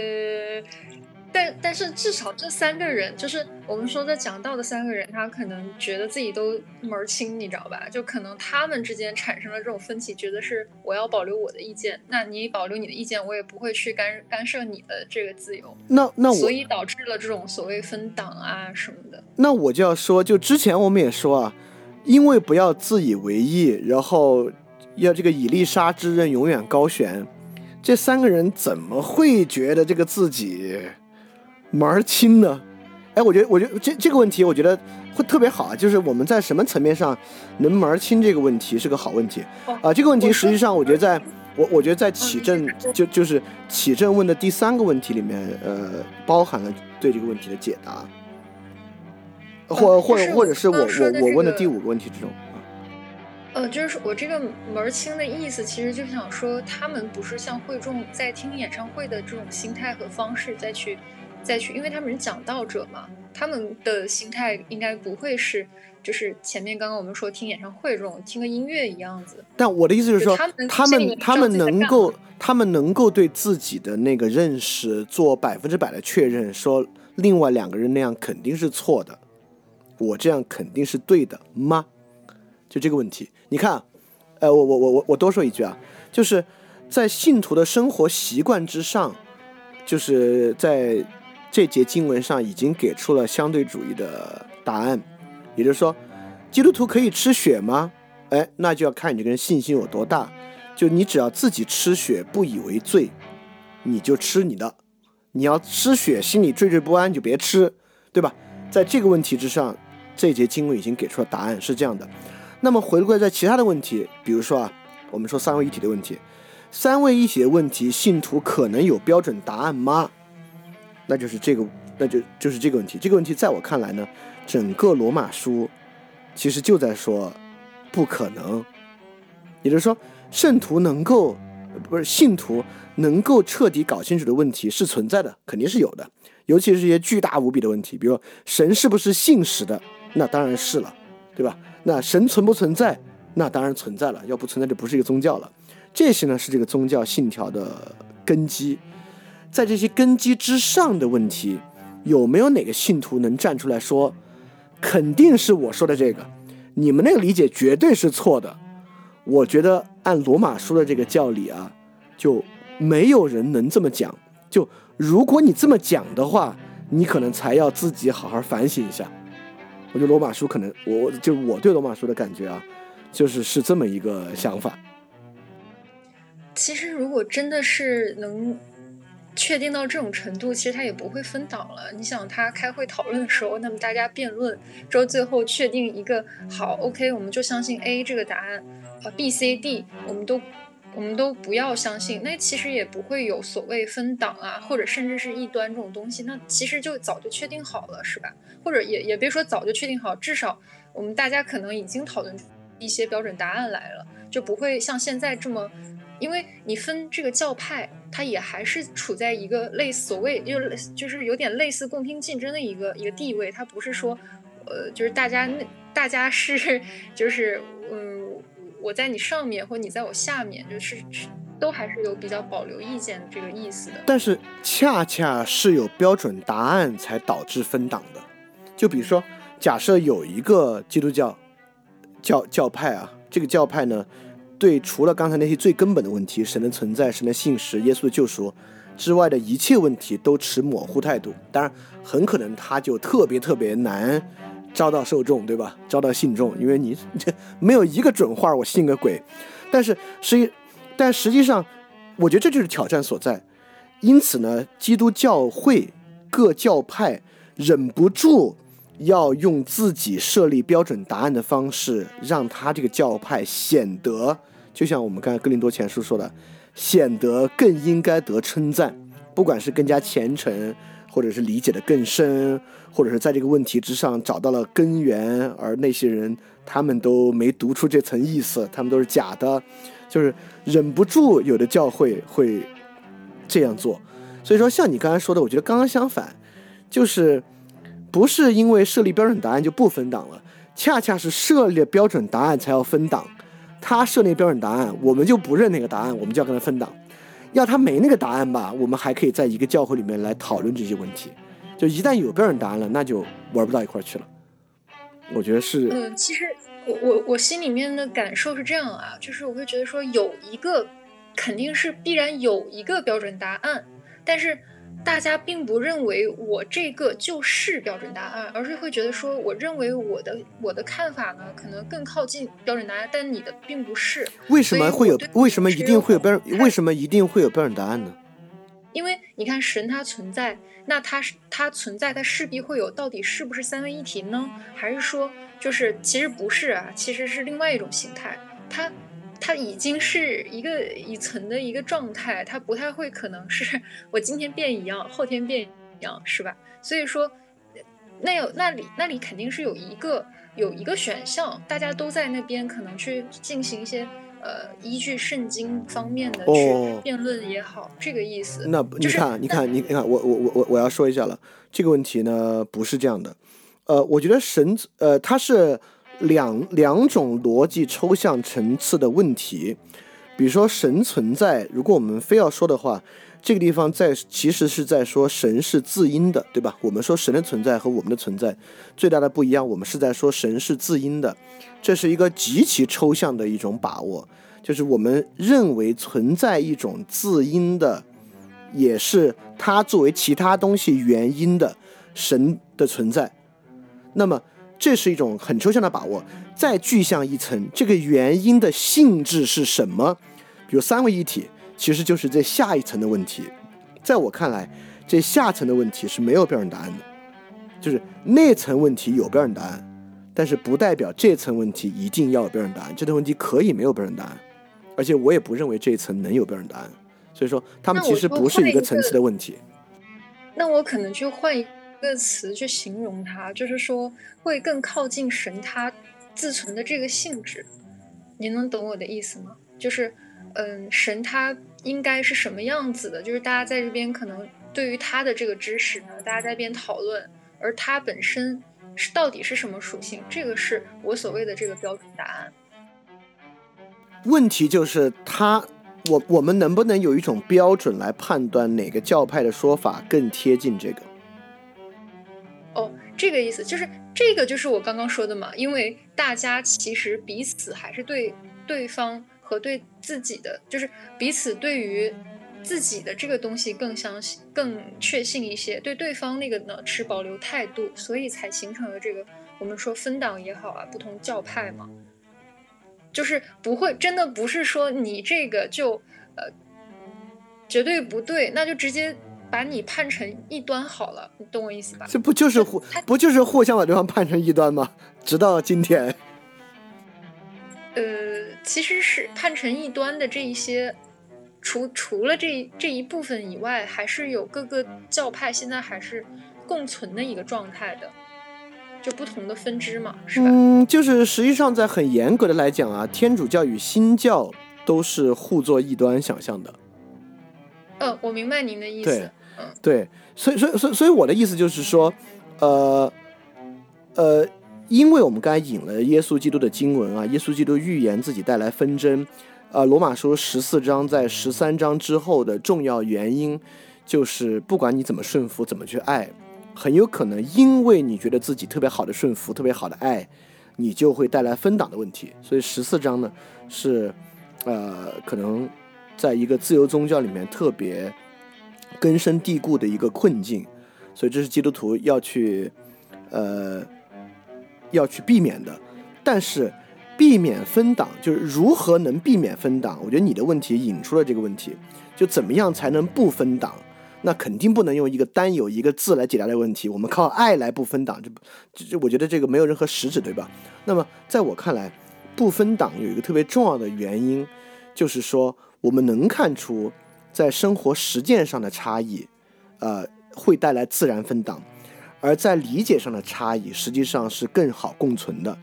但但是至少这三个人，就是我们说的讲道的三个人，他可能觉得自己都门儿清，你知道吧？就可能他们之间产生了这种分歧，觉得是我要保留我的意见，那你保留你的意见，我也不会去干干涉你的这个自由。那那我所以导致了这种所谓分党啊什么的。那我就要说，就之前我们也说啊，因为不要自以为意，然后要这个以利沙之刃永远高悬，这三个人怎么会觉得这个自己？门儿清呢？哎，我觉得，我觉得这这个问题，我觉得会特别好啊。就是我们在什么层面上能门儿清这个问题是个好问题啊。这个问题实际上，我觉得在我我觉得在启正就就是启正问的第三个问题里面，呃，包含了对这个问题的解答，或或者或者是我我我问的第五个问题之中啊。呃，就是我这个门儿清的意思，其实就想说，他们不是像会众在听演唱会的这种心态和方式再去。再去，因为他们是讲道者嘛，他们的心态应该不会是，就是前面刚刚我们说听演唱会这种听个音乐一样子。但我的意思是说，他们他们能够他们能够对自己的那个认识做百分之百的确认，说另外两个人那样肯定是错的，我这样肯定是对的吗？就这个问题，你看，呃，我我我我我多说一句啊，就是在信徒的生活习惯之上，就是在。这节经文上已经给出了相对主义的答案，也就是说，基督徒可以吃血吗？哎，那就要看你这个人信心有多大。就你只要自己吃血不以为罪，你就吃你的；你要吃血心里惴惴不安，就别吃，对吧？在这个问题之上，这节经文已经给出了答案，是这样的。那么回归在其他的问题，比如说啊，我们说三位一体的问题，三位一体的问题，信徒可能有标准答案吗？那就是这个，那就就是这个问题。这个问题在我看来呢，整个罗马书其实就在说不可能，也就是说，圣徒能够不是信徒能够彻底搞清楚的问题是存在的，肯定是有的。尤其是一些巨大无比的问题，比如神是不是信实的，那当然是了，对吧？那神存不存在，那当然存在了，要不存在就不是一个宗教了。这些呢是这个宗教信条的根基。在这些根基之上的问题，有没有哪个信徒能站出来说，肯定是我说的这个，你们那个理解绝对是错的？我觉得按罗马书的这个教理啊，就没有人能这么讲。就如果你这么讲的话，你可能才要自己好好反省一下。我觉得罗马书可能，我就我对罗马书的感觉啊，就是是这么一个想法。其实如果真的是能确定到这种程度，其实他也不会分党了。你想他开会讨论的时候，那么大家辩论之后，最后确定一个好，OK，我们就相信 A 这个答案，啊，B、C、D 我们都。我们都不要相信，那其实也不会有所谓分党啊，或者甚至是异端这种东西，那其实就早就确定好了，是吧？或者也也别说早就确定好，至少我们大家可能已经讨论一些标准答案来了，就不会像现在这么，因为你分这个教派，它也还是处在一个类所谓就就是有点类似共听竞争的一个一个地位，它不是说，呃，就是大家那大家是 就是嗯。我在你上面，或你在我下面，就是都还是有比较保留意见这个意思的。但是恰恰是有标准答案才导致分党的。就比如说，假设有一个基督教教教派啊，这个教派呢，对除了刚才那些最根本的问题——神的存在、神的信实、耶稣的救赎之外的一切问题，都持模糊态度。当然，很可能他就特别特别难。招到受众，对吧？招到信众，因为你这没有一个准话，我信个鬼。但是实际，但实际上，我觉得这就是挑战所在。因此呢，基督教会各教派忍不住要用自己设立标准答案的方式，让他这个教派显得，就像我们刚才格林多前书说的，显得更应该得称赞，不管是更加虔诚。或者是理解的更深，或者是在这个问题之上找到了根源，而那些人他们都没读出这层意思，他们都是假的，就是忍不住有的教会会这样做。所以说，像你刚才说的，我觉得刚刚相反，就是不是因为设立标准答案就不分党了，恰恰是设立标准答案才要分党。他设立标准答案，我们就不认那个答案，我们就要跟他分党。要他没那个答案吧，我们还可以在一个教会里面来讨论这些问题。就一旦有标准答案了，那就玩不到一块去了。我觉得是。嗯，其实我我我心里面的感受是这样啊，就是我会觉得说有一个肯定是必然有一个标准答案，但是。大家并不认为我这个就是标准答案，而是会觉得说，我认为我的我的看法呢，可能更靠近标准答案，但你的并不是。为什么会有？为什么一定会有标准？为什么一定会有标准答案呢？因为你看，神它存在，那它是它存在，它势必会有。到底是不是三位一体呢？还是说，就是其实不是啊？其实是另外一种形态。它。它已经是一个已存的一个状态，它不太会可能是我今天变一样，后天变一样，是吧？所以说，那有那里那里肯定是有一个有一个选项，大家都在那边可能去进行一些呃依据圣经方面的去辩论也好，这个意思。那你看，你看，你看，我我我我我要说一下了，这个问题呢不是这样的，呃，我觉得神呃他是。两两种逻辑抽象层次的问题，比如说神存在，如果我们非要说的话，这个地方在其实是在说神是自因的，对吧？我们说神的存在和我们的存在最大的不一样，我们是在说神是自因的，这是一个极其抽象的一种把握，就是我们认为存在一种自因的，也是它作为其他东西原因的神的存在，那么。这是一种很抽象的把握，再具象一层，这个原因的性质是什么？比如三位一体，其实就是这下一层的问题。在我看来，这下层的问题是没有标准答案的，就是那层问题有标准答案，但是不代表这层问题一定要有标准答案。这层问题可以没有标准答案，而且我也不认为这一层能有标准答案。所以说，他们其实不是一个层次的问题。那我可能就换一。个词去形容它，就是说会更靠近神它自存的这个性质。你能懂我的意思吗？就是，嗯，神它应该是什么样子的？就是大家在这边可能对于它的这个知识呢，大家在这边讨论，而它本身是到底是什么属性？这个是我所谓的这个标准答案。问题就是它，我我们能不能有一种标准来判断哪个教派的说法更贴近这个？哦，这个意思就是这个就是我刚刚说的嘛，因为大家其实彼此还是对对方和对自己的，就是彼此对于自己的这个东西更相信、更确信一些，对对方那个呢持保留态度，所以才形成了这个我们说分党也好啊，不同教派嘛，就是不会真的不是说你这个就呃绝对不对，那就直接把你判成异端好了，你懂我意思吧？这不就是互不就是互相把对方判成异端吗？直到今天，呃，其实是判成异端的这一些。除除了这这一部分以外，还是有各个教派现在还是共存的一个状态的，就不同的分支嘛，是吧？嗯，就是实际上在很严格的来讲啊，天主教与新教都是互作异端想象的。嗯，我明白您的意思。对，所以所以所以所以我的意思就是说，呃呃，因为我们刚才引了耶稣基督的经文啊，耶稣基督预言自己带来纷争。呃，罗马书十四章在十三章之后的重要原因，就是不管你怎么顺服，怎么去爱，很有可能因为你觉得自己特别好的顺服，特别好的爱，你就会带来分党的问题。所以十四章呢，是呃，可能在一个自由宗教里面特别根深蒂固的一个困境。所以这是基督徒要去呃要去避免的，但是。避免分党就是如何能避免分党？我觉得你的问题引出了这个问题，就怎么样才能不分党？那肯定不能用一个单有一个字来解答这个问题。我们靠爱来不分党，这这我觉得这个没有任何实质，对吧？那么在我看来，不分党有一个特别重要的原因，就是说我们能看出在生活实践上的差异，呃，会带来自然分档，而在理解上的差异，实际上是更好共存的。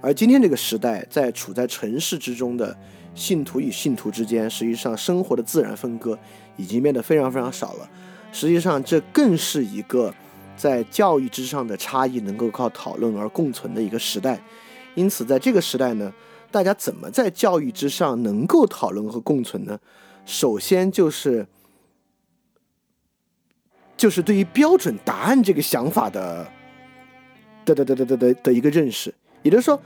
而今天这个时代，在处在城市之中的信徒与信徒之间，实际上生活的自然分割已经变得非常非常少了。实际上，这更是一个在教育之上的差异能够靠讨论而共存的一个时代。因此，在这个时代呢，大家怎么在教育之上能够讨论和共存呢？首先就是，就是对于标准答案这个想法的的的的的的的的一个认识。也就是说，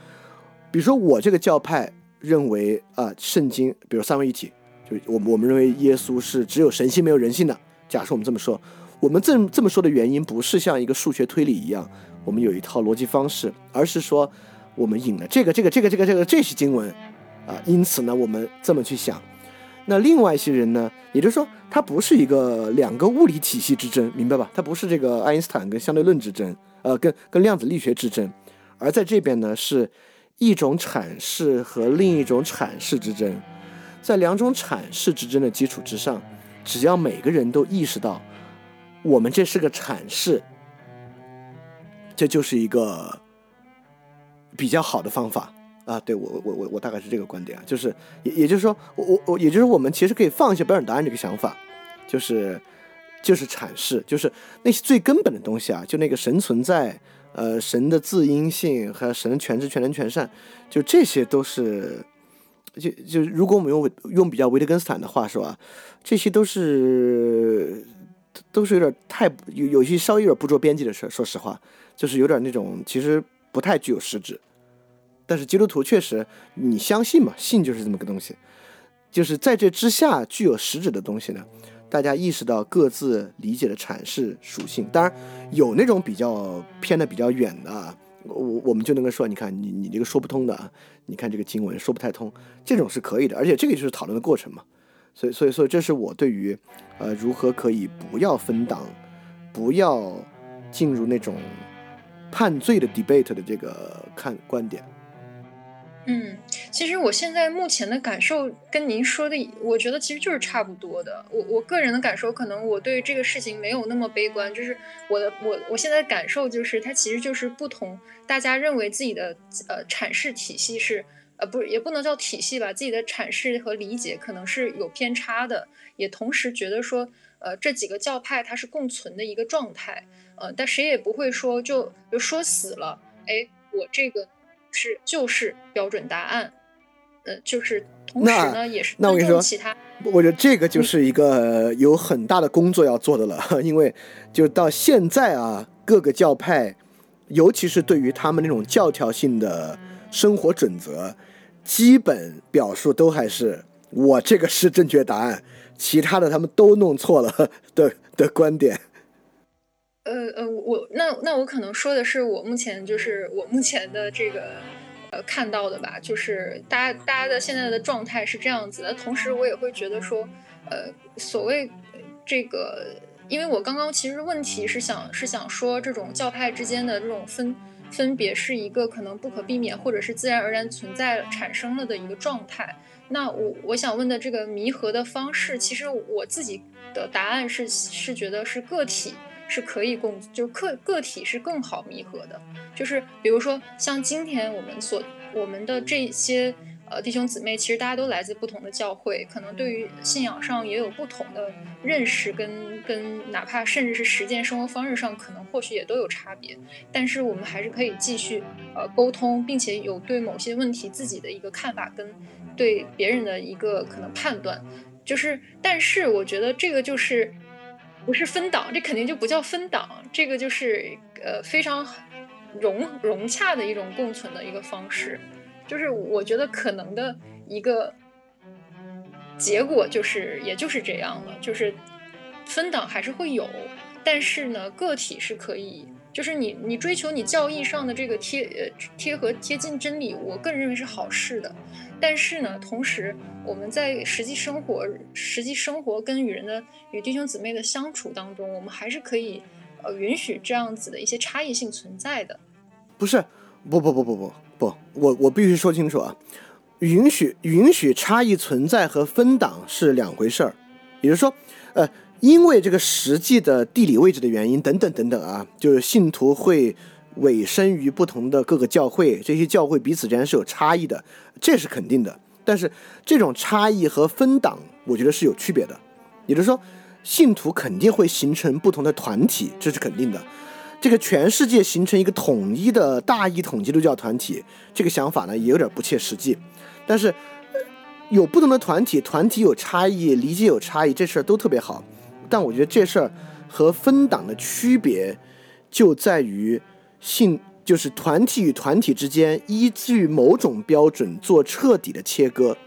比如说我这个教派认为啊，圣经，比如三位一体，就我我们认为耶稣是只有神性没有人性的。假设我们这么说，我们这这么说的原因不是像一个数学推理一样，我们有一套逻辑方式，而是说我们引了这个这个这个这个这个这些经文啊，因此呢，我们这么去想。那另外一些人呢，也就是说，它不是一个两个物理体系之争，明白吧？它不是这个爱因斯坦跟相对论之争，呃，跟跟量子力学之争。而在这边呢，是一种阐释和另一种阐释之争，在两种阐释之争的基础之上，只要每个人都意识到，我们这是个阐释，这就是一个比较好的方法啊！对我，我，我，我大概是这个观点啊，就是也也就是说，我我我，也就是我们其实可以放下标准答案这个想法，就是就是阐释，就是那些最根本的东西啊，就那个神存在。呃，神的自因性和神的全知、全能、全善，就这些都是，就就如果我们用用比较维特根斯坦的话说啊，这些都是都是有点太有有些稍微有点不着边际的事说实话，就是有点那种其实不太具有实质。但是基督徒确实，你相信嘛？信就是这么个东西，就是在这之下具有实质的东西呢。大家意识到各自理解的阐释属性，当然有那种比较偏的比较远的，我我们就能够说，你看你你这个说不通的，你看这个经文说不太通，这种是可以的，而且这个就是讨论的过程嘛。所以所以所以这是我对于呃如何可以不要分党，不要进入那种判罪的 debate 的这个看观点。嗯，其实我现在目前的感受跟您说的，我觉得其实就是差不多的。我我个人的感受，可能我对这个事情没有那么悲观。就是我的我我现在感受就是，它其实就是不同。大家认为自己的呃阐释体系是呃不也不能叫体系吧，自己的阐释和理解可能是有偏差的。也同时觉得说，呃这几个教派它是共存的一个状态。呃，但谁也不会说就就说死了。哎，我这个。是就是标准答案，呃，就是同时呢也是那我跟你说，其他，我觉得这个就是一个有很大的工作要做的了，因为就到现在啊，各个教派，尤其是对于他们那种教条性的生活准则，基本表述都还是我这个是正确答案，其他的他们都弄错了 的的观点。呃呃，我那那我可能说的是我目前就是我目前的这个呃看到的吧，就是大家大家的现在的状态是这样子的。同时，我也会觉得说，呃，所谓这个，因为我刚刚其实问题是想是想说这种教派之间的这种分分别是一个可能不可避免或者是自然而然存在产生了的一个状态。那我我想问的这个弥合的方式，其实我自己的答案是是觉得是个体。是可以共，就个个体是更好弥合的，就是比如说像今天我们所我们的这些呃弟兄姊妹，其实大家都来自不同的教会，可能对于信仰上也有不同的认识，跟跟哪怕甚至是实践生活方式上，可能或许也都有差别，但是我们还是可以继续呃沟通，并且有对某些问题自己的一个看法，跟对别人的一个可能判断，就是但是我觉得这个就是。不是分党，这肯定就不叫分党，这个就是呃非常融融洽的一种共存的一个方式，就是我觉得可能的一个结果就是也就是这样了，就是分党还是会有，但是呢个体是可以，就是你你追求你教义上的这个贴呃贴合贴近真理，我个人认为是好事的。但是呢，同时我们在实际生活、实际生活跟与人的与弟兄姊妹的相处当中，我们还是可以呃允许这样子的一些差异性存在的。不是，不不不不不不，我我必须说清楚啊，允许允许差异存在和分党是两回事儿。也就是说，呃，因为这个实际的地理位置的原因等等等等啊，就是信徒会。委身于不同的各个教会，这些教会彼此之间是有差异的，这是肯定的。但是这种差异和分党，我觉得是有区别的。也就是说，信徒肯定会形成不同的团体，这是肯定的。这个全世界形成一个统一的大一统基督教团体，这个想法呢也有点不切实际。但是有不同的团体，团体有差异，理解有差异，这事儿都特别好。但我觉得这事儿和分党的区别就在于。信就是团体与团体之间依据某种标准做彻底的切割，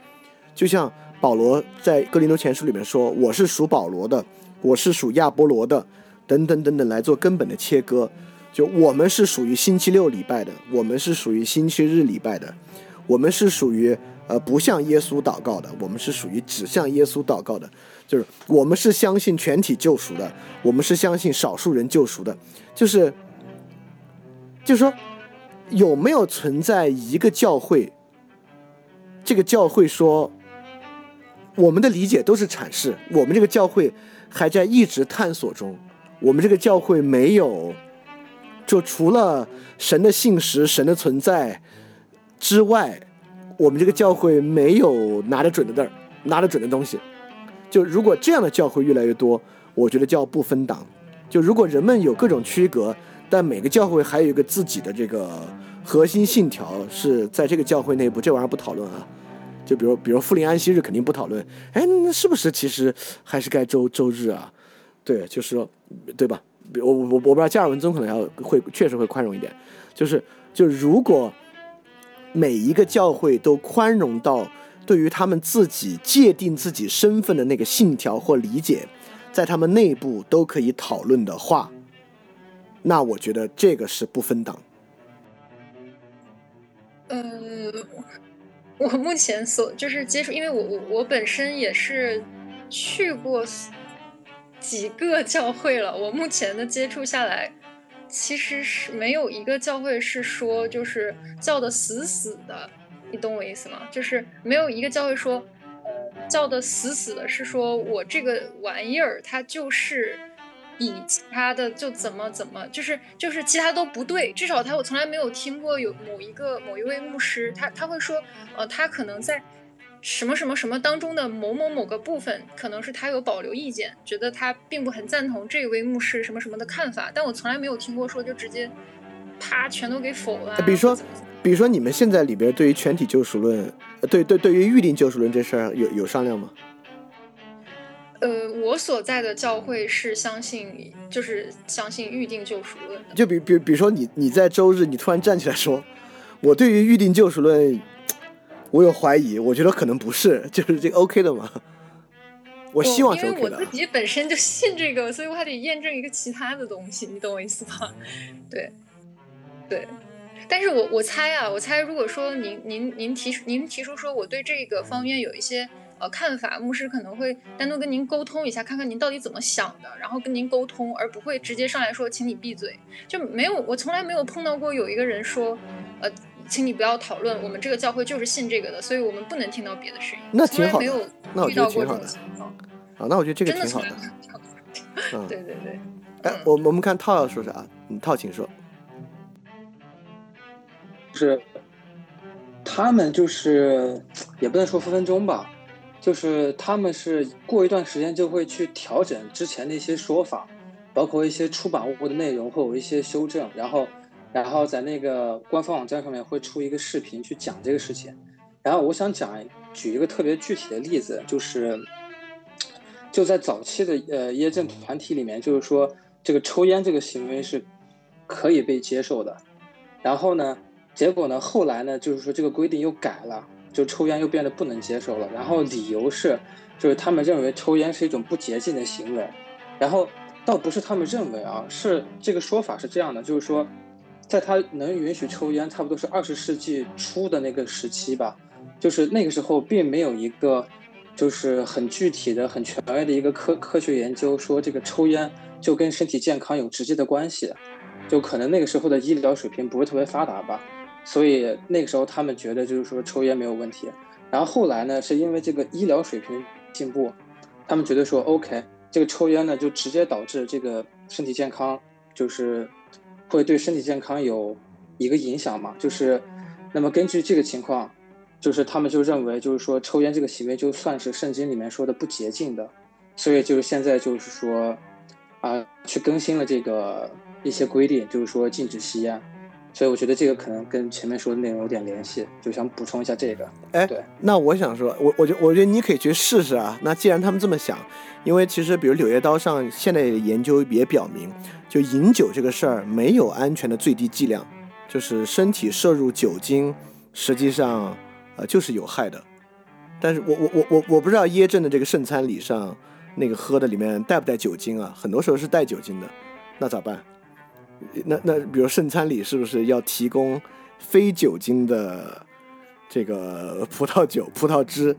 就像保罗在哥林多前书里面说：“我是属保罗的，我是属亚波罗的，等等等等，来做根本的切割。就我们是属于星期六礼拜的，我们是属于星期日礼拜的，我们是属于呃不向耶稣祷告的，我们是属于只向耶稣祷告的。就是我们是相信全体救赎的，我们是相信少数人救赎的，就是。”就说，有没有存在一个教会？这个教会说，我们的理解都是阐释，我们这个教会还在一直探索中。我们这个教会没有，就除了神的信实、神的存在之外，我们这个教会没有拿得准的字儿、拿得准的东西。就如果这样的教会越来越多，我觉得叫不分党。就如果人们有各种区隔。但每个教会还有一个自己的这个核心信条，是在这个教会内部，这玩意儿不讨论啊。就比如，比如复临安息日肯定不讨论。哎，那是不是其实还是该周周日啊？对，就是说，对吧？我我我不知道加尔文宗可能要会确实会宽容一点。就是就如果每一个教会都宽容到对于他们自己界定自己身份的那个信条或理解，在他们内部都可以讨论的话。那我觉得这个是不分党。呃，我 目前所就是接触，因为我我我本身也是去过几个教会了。我目前的接触下来，其实是没有一个教会是说就是叫的死死的，你懂我意思吗？就是没有一个教会说，呃，叫的死死的，是说我这个玩意儿它就是。比其他的就怎么怎么，就是就是其他都不对，至少他我从来没有听过有某一个某一位牧师，他他会说，呃，他可能在什么什么什么当中的某某某个部分，可能是他有保留意见，觉得他并不很赞同这位牧师什么什么的看法，但我从来没有听过说就直接啪全都给否了。比如说，比如说你们现在里边对于全体救赎论，对对对于预定救赎论这事儿有有商量吗？呃，我所在的教会是相信，就是相信预定救赎论。就比比比如说，你你在周日，你突然站起来说，我对于预定救赎论，我有怀疑，我觉得可能不是，就是这个 OK 的吗？我希望是因 OK 的因。为我自己本身就信这个，所以我还得验证一个其他的东西，你懂我意思吧？对，对。但是我我猜啊，我猜如果说您您您提出您提出说我对这个方面有一些呃看法，牧师可能会单独跟您沟通一下，看看您到底怎么想的，然后跟您沟通，而不会直接上来说请你闭嘴。就没有我从来没有碰到过有一个人说，呃，请你不要讨论，我们这个教会就是信这个的，所以我们不能听到别的声音。那从来挺好的没有遇到过这种情况，啊，那我觉得这个挺好的 对对对，哎，我我们看套要说啥？你套请说。就是他们就是也不能说分分钟吧，就是他们是过一段时间就会去调整之前的一些说法，包括一些出版物的内容会有一些修正，然后然后在那个官方网站上面会出一个视频去讲这个事情。然后我想讲举一个特别具体的例子，就是就在早期的呃耶正团体里面，就是说这个抽烟这个行为是可以被接受的，然后呢。结果呢？后来呢？就是说这个规定又改了，就抽烟又变得不能接受了。然后理由是，就是他们认为抽烟是一种不洁净的行为。然后倒不是他们认为啊，是这个说法是这样的，就是说，在他能允许抽烟，差不多是二十世纪初的那个时期吧，就是那个时候并没有一个就是很具体的、很权威的一个科科学研究说这个抽烟就跟身体健康有直接的关系，就可能那个时候的医疗水平不是特别发达吧。所以那个时候他们觉得就是说抽烟没有问题，然后后来呢，是因为这个医疗水平进步，他们觉得说 OK，这个抽烟呢就直接导致这个身体健康就是会对身体健康有一个影响嘛，就是那么根据这个情况，就是他们就认为就是说抽烟这个行为就算是圣经里面说的不洁净的，所以就是现在就是说啊去更新了这个一些规定，就是说禁止吸烟。所以我觉得这个可能跟前面说的内容有点联系，就想补充一下这个。哎，对，那我想说，我我觉我觉得你可以去试试啊。那既然他们这么想，因为其实比如《柳叶刀》上现在研究也表明，就饮酒这个事儿没有安全的最低剂量，就是身体摄入酒精实际上呃就是有害的。但是我我我我我不知道椰正的这个圣餐礼上那个喝的里面带不带酒精啊？很多时候是带酒精的，那咋办？那那比如圣餐礼是不是要提供非酒精的这个 葡萄酒、葡萄汁？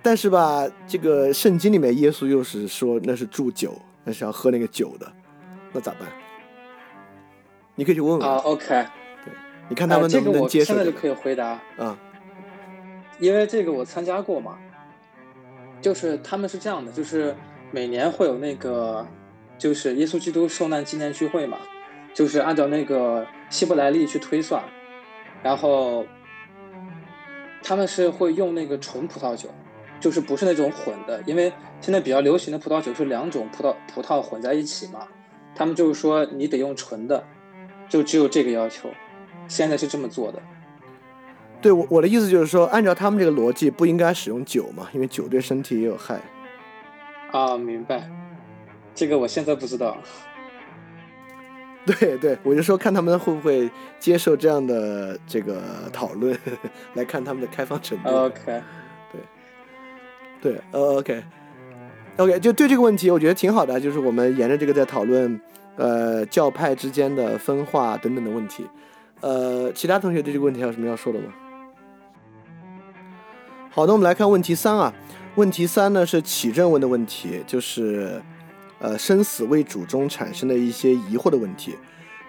但是吧，这个圣经里面耶稣又是说那是祝酒，那是要喝那个酒的，那咋办？你可以去问问啊。OK，你看他们能不能接受、这个？现在就可以回答啊，因为这个我参加过嘛，就是他们是这样的，就是每年会有那个就是耶稣基督受难纪念聚会嘛。就是按照那个希伯来历去推算，然后他们是会用那个纯葡萄酒，就是不是那种混的，因为现在比较流行的葡萄酒是两种葡萄葡萄混在一起嘛，他们就是说你得用纯的，就只有这个要求，现在是这么做的。对我我的意思就是说，按照他们这个逻辑，不应该使用酒嘛，因为酒对身体也有害。啊，明白，这个我现在不知道。对对，我就说看他们会不会接受这样的这个讨论，来看他们的开放程度。OK，对对，呃，OK，OK，就对这个问题，我觉得挺好的，就是我们沿着这个在讨论，呃，教派之间的分化等等的问题。呃，其他同学对这个问题还有什么要说的吗？好的，我们来看问题三啊。问题三呢是启正问的问题，就是。呃，生死为主中产生的一些疑惑的问题，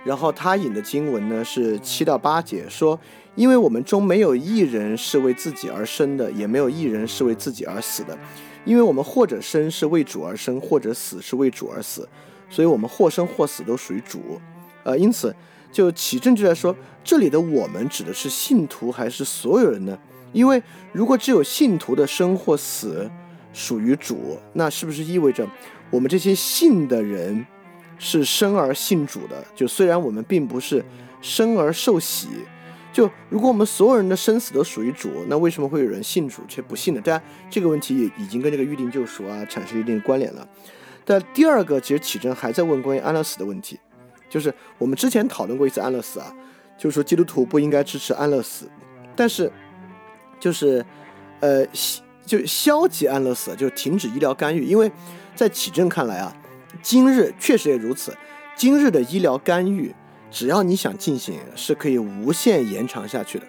然后他引的经文呢是七到八节，说，因为我们中没有一人是为自己而生的，也没有一人是为自己而死的，因为我们或者生是为主而生，或者死是为主而死，所以我们或生或死都属于主。呃，因此就启正就在说，这里的我们指的是信徒还是所有人呢？因为如果只有信徒的生或死属于主，那是不是意味着？我们这些信的人是生而信主的，就虽然我们并不是生而受洗，就如果我们所有人的生死都属于主，那为什么会有人信主却不信呢？当然，这个问题也已经跟这个预定救赎啊产生一定关联了。但第二个，其实启真还在问关于安乐死的问题，就是我们之前讨论过一次安乐死啊，就是说基督徒不应该支持安乐死，但是就是呃就消极安乐死，就是停止医疗干预。因为在启正看来啊，今日确实也如此，今日的医疗干预，只要你想进行，是可以无限延长下去的，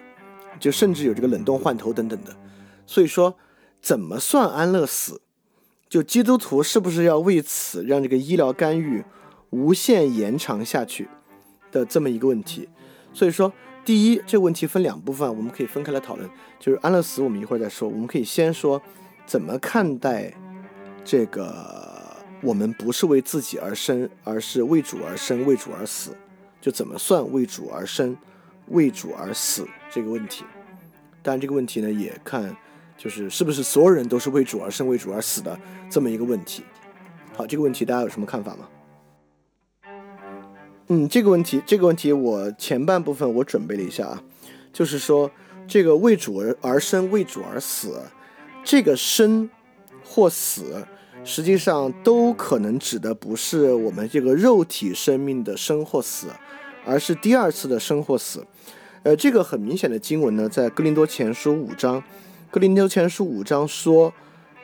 就甚至有这个冷冻换头等等的。所以说，怎么算安乐死？就基督徒是不是要为此让这个医疗干预无限延长下去的这么一个问题？所以说。第一，这个问题分两部分，我们可以分开来讨论。就是安乐死，我们一会儿再说。我们可以先说怎么看待这个我们不是为自己而生，而是为主而生，为主而死，就怎么算为主而生，为主而死这个问题。当然，这个问题呢，也看就是是不是所有人都是为主而生，为主而死的这么一个问题。好，这个问题大家有什么看法吗？嗯，这个问题，这个问题我前半部分我准备了一下啊，就是说这个为主而而生，为主而死，这个生或死，实际上都可能指的不是我们这个肉体生命的生或死，而是第二次的生或死。呃，这个很明显的经文呢，在哥林多前书五章，哥林多前书五章说。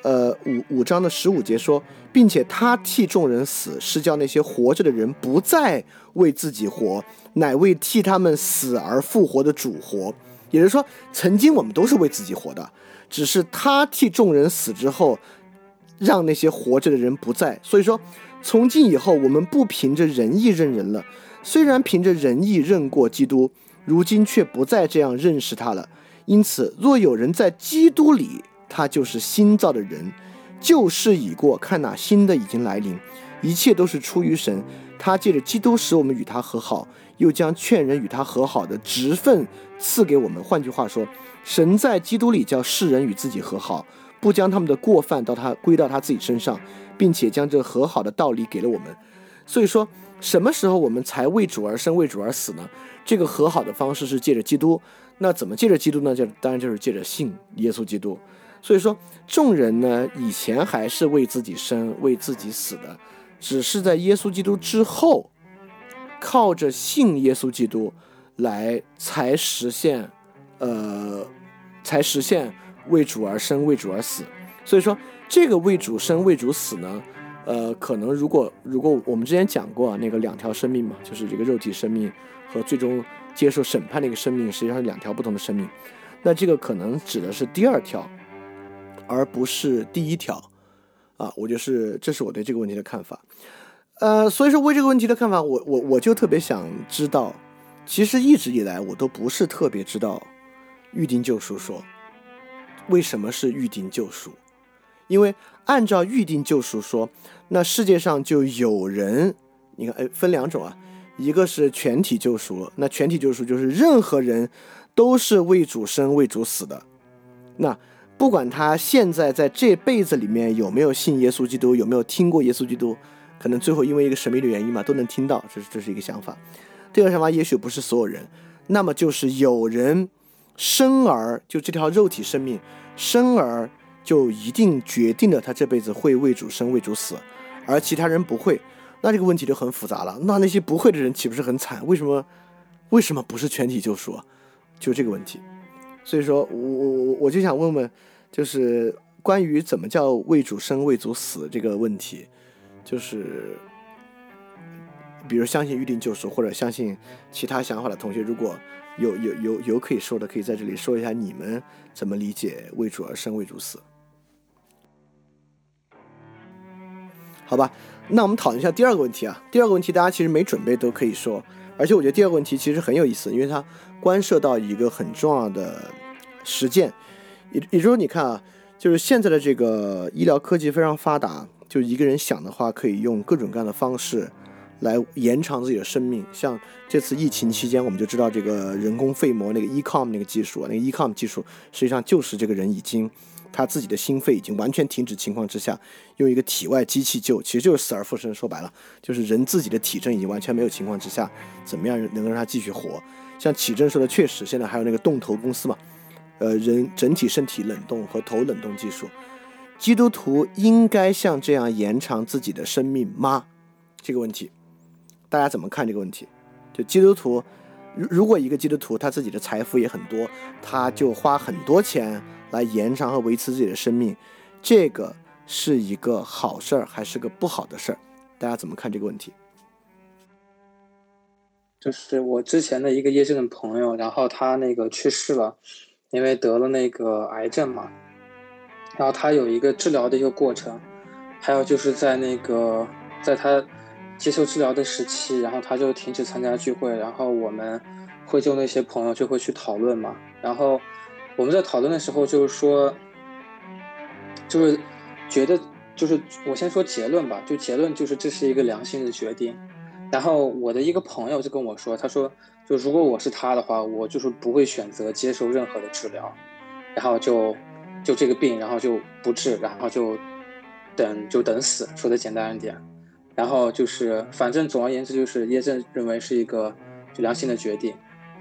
呃，五五章的十五节说，并且他替众人死，是叫那些活着的人不再为自己活，乃为替他们死而复活的主活。也就是说，曾经我们都是为自己活的，只是他替众人死之后，让那些活着的人不在。所以说，从今以后，我们不凭着仁义认人了。虽然凭着仁义认过基督，如今却不再这样认识他了。因此，若有人在基督里，他就是新造的人，旧事已过，看那新的已经来临，一切都是出于神。他借着基督使我们与他和好，又将劝人与他和好的职分赐给我们。换句话说，神在基督里叫世人与自己和好，不将他们的过犯到他归到他自己身上，并且将这和好的道理给了我们。所以说，什么时候我们才为主而生，为主而死呢？这个和好的方式是借着基督。那怎么借着基督呢？就当然就是借着信耶稣基督。所以说，众人呢以前还是为自己生、为自己死的，只是在耶稣基督之后，靠着信耶稣基督来才实现，呃，才实现为主而生、为主而死。所以说，这个为主生、为主死呢，呃，可能如果如果我们之前讲过那个两条生命嘛，就是这个肉体生命和最终接受审判的一个生命，实际上是两条不同的生命。那这个可能指的是第二条。而不是第一条，啊，我就是这是我对这个问题的看法，呃，所以说为这个问题的看法，我我我就特别想知道，其实一直以来我都不是特别知道预定救赎说为什么是预定救赎，因为按照预定救赎说，那世界上就有人，你看，哎，分两种啊，一个是全体救赎，那全体救赎就是任何人都是为主生为主死的，那。不管他现在在这辈子里面有没有信耶稣基督，有没有听过耶稣基督，可能最后因为一个神秘的原因嘛，都能听到。这是这是一个想法。第二个想法，也许不是所有人，那么就是有人生而就这条肉体生命生而就一定决定了他这辈子会为主生为主死，而其他人不会。那这个问题就很复杂了。那那些不会的人岂不是很惨？为什么 为什么不是全体救赎？就这个问题。所以说我我我我就想问问。就是关于怎么叫为主生为主死这个问题，就是比如相信预定救赎或者相信其他想法的同学，如果有有有有可以说的，可以在这里说一下你们怎么理解为主而生为主死。好吧，那我们讨论一下第二个问题啊。第二个问题大家其实没准备都可以说，而且我觉得第二个问题其实很有意思，因为它关涉到一个很重要的实践。也也就是说，你看啊，就是现在的这个医疗科技非常发达，就一个人想的话，可以用各种各样的方式来延长自己的生命。像这次疫情期间，我们就知道这个人工肺膜那个 ECOM 那个技术，那个 ECOM 技术实际上就是这个人已经他自己的心肺已经完全停止情况之下，用一个体外机器救，其实就是死而复生。说白了，就是人自己的体征已经完全没有情况之下，怎么样能够让他继续活？像启正说的，确实现在还有那个动头公司嘛。呃，人整体身体冷冻和头冷冻技术，基督徒应该像这样延长自己的生命吗？这个问题，大家怎么看这个问题？就基督徒如如果一个基督徒他自己的财富也很多，他就花很多钱来延长和维持自己的生命，这个是一个好事儿还是个不好的事儿？大家怎么看这个问题？就是我之前的一个业证的朋友，然后他那个去世了，因为得了那个癌症嘛。然后他有一个治疗的一个过程，还有就是在那个在他接受治疗的时期，然后他就停止参加聚会，然后我们会就那些朋友就会去讨论嘛。然后我们在讨论的时候就是说，就是觉得就是我先说结论吧，就结论就是这是一个良性的决定。然后我的一个朋友就跟我说，他说就如果我是他的话，我就是不会选择接受任何的治疗，然后就。就这个病，然后就不治，然后就等就等死，说的简单一点。然后就是，反正总而言之，就是耶正认为是一个就良性的决定。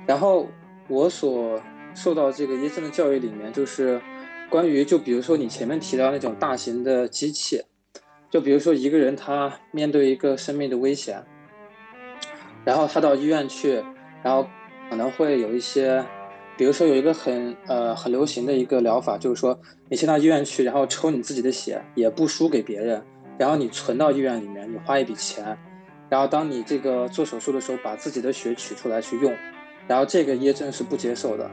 然后我所受到这个耶正的教育里面，就是关于就比如说你前面提到那种大型的机器，就比如说一个人他面对一个生命的危险，然后他到医院去，然后可能会有一些。比如说有一个很呃很流行的一个疗法，就是说你先到医院去，然后抽你自己的血，也不输给别人，然后你存到医院里面，你花一笔钱，然后当你这个做手术的时候，把自己的血取出来去用，然后这个医证是不接受的。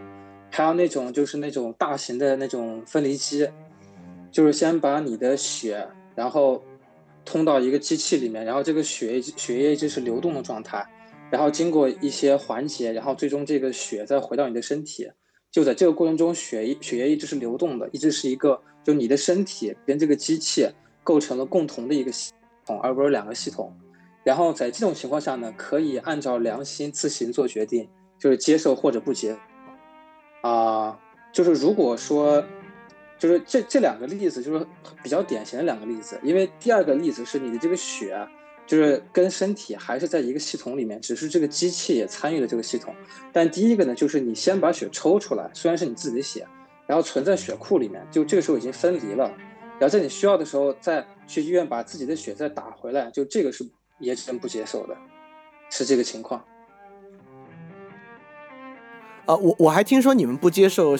还有那种就是那种大型的那种分离机，就是先把你的血，然后通到一个机器里面，然后这个血液血液一直是流动的状态。然后经过一些环节，然后最终这个血再回到你的身体，就在这个过程中，血液血液一直是流动的，一直是一个，就你的身体跟这个机器构成了共同的一个系统，而不是两个系统。然后在这种情况下呢，可以按照良心自行做决定，就是接受或者不接。啊，就是如果说，就是这这两个例子就是比较典型的两个例子，因为第二个例子是你的这个血。就是跟身体还是在一个系统里面，只是这个机器也参与了这个系统。但第一个呢，就是你先把血抽出来，虽然是你自己的血，然后存在血库里面，就这个时候已经分离了。然后在你需要的时候再去医院把自己的血再打回来，就这个是也真不接受的，是这个情况。啊，我我还听说你们不接受。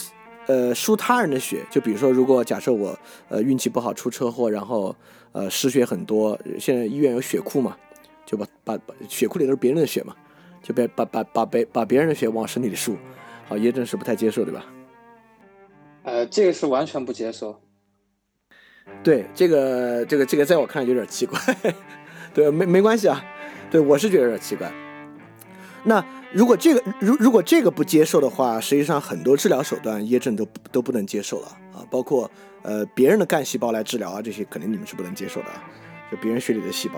呃，输他人的血，就比如说，如果假设我呃运气不好出车祸，然后呃失血很多，现在医院有血库嘛，就把把把血库里都是别人的血嘛，就别把把把别把别人的血往身体里输，好，也真是不太接受，对吧？呃，这个是完全不接受。对，这个这个这个在我看来有点奇怪，对，没没关系啊，对我是觉得有点奇怪。那。如果这个如如果这个不接受的话，实际上很多治疗手段叶正都都不能接受了啊，包括呃别人的干细胞来治疗啊，这些肯定你们是不能接受的啊，就别人血里的细胞。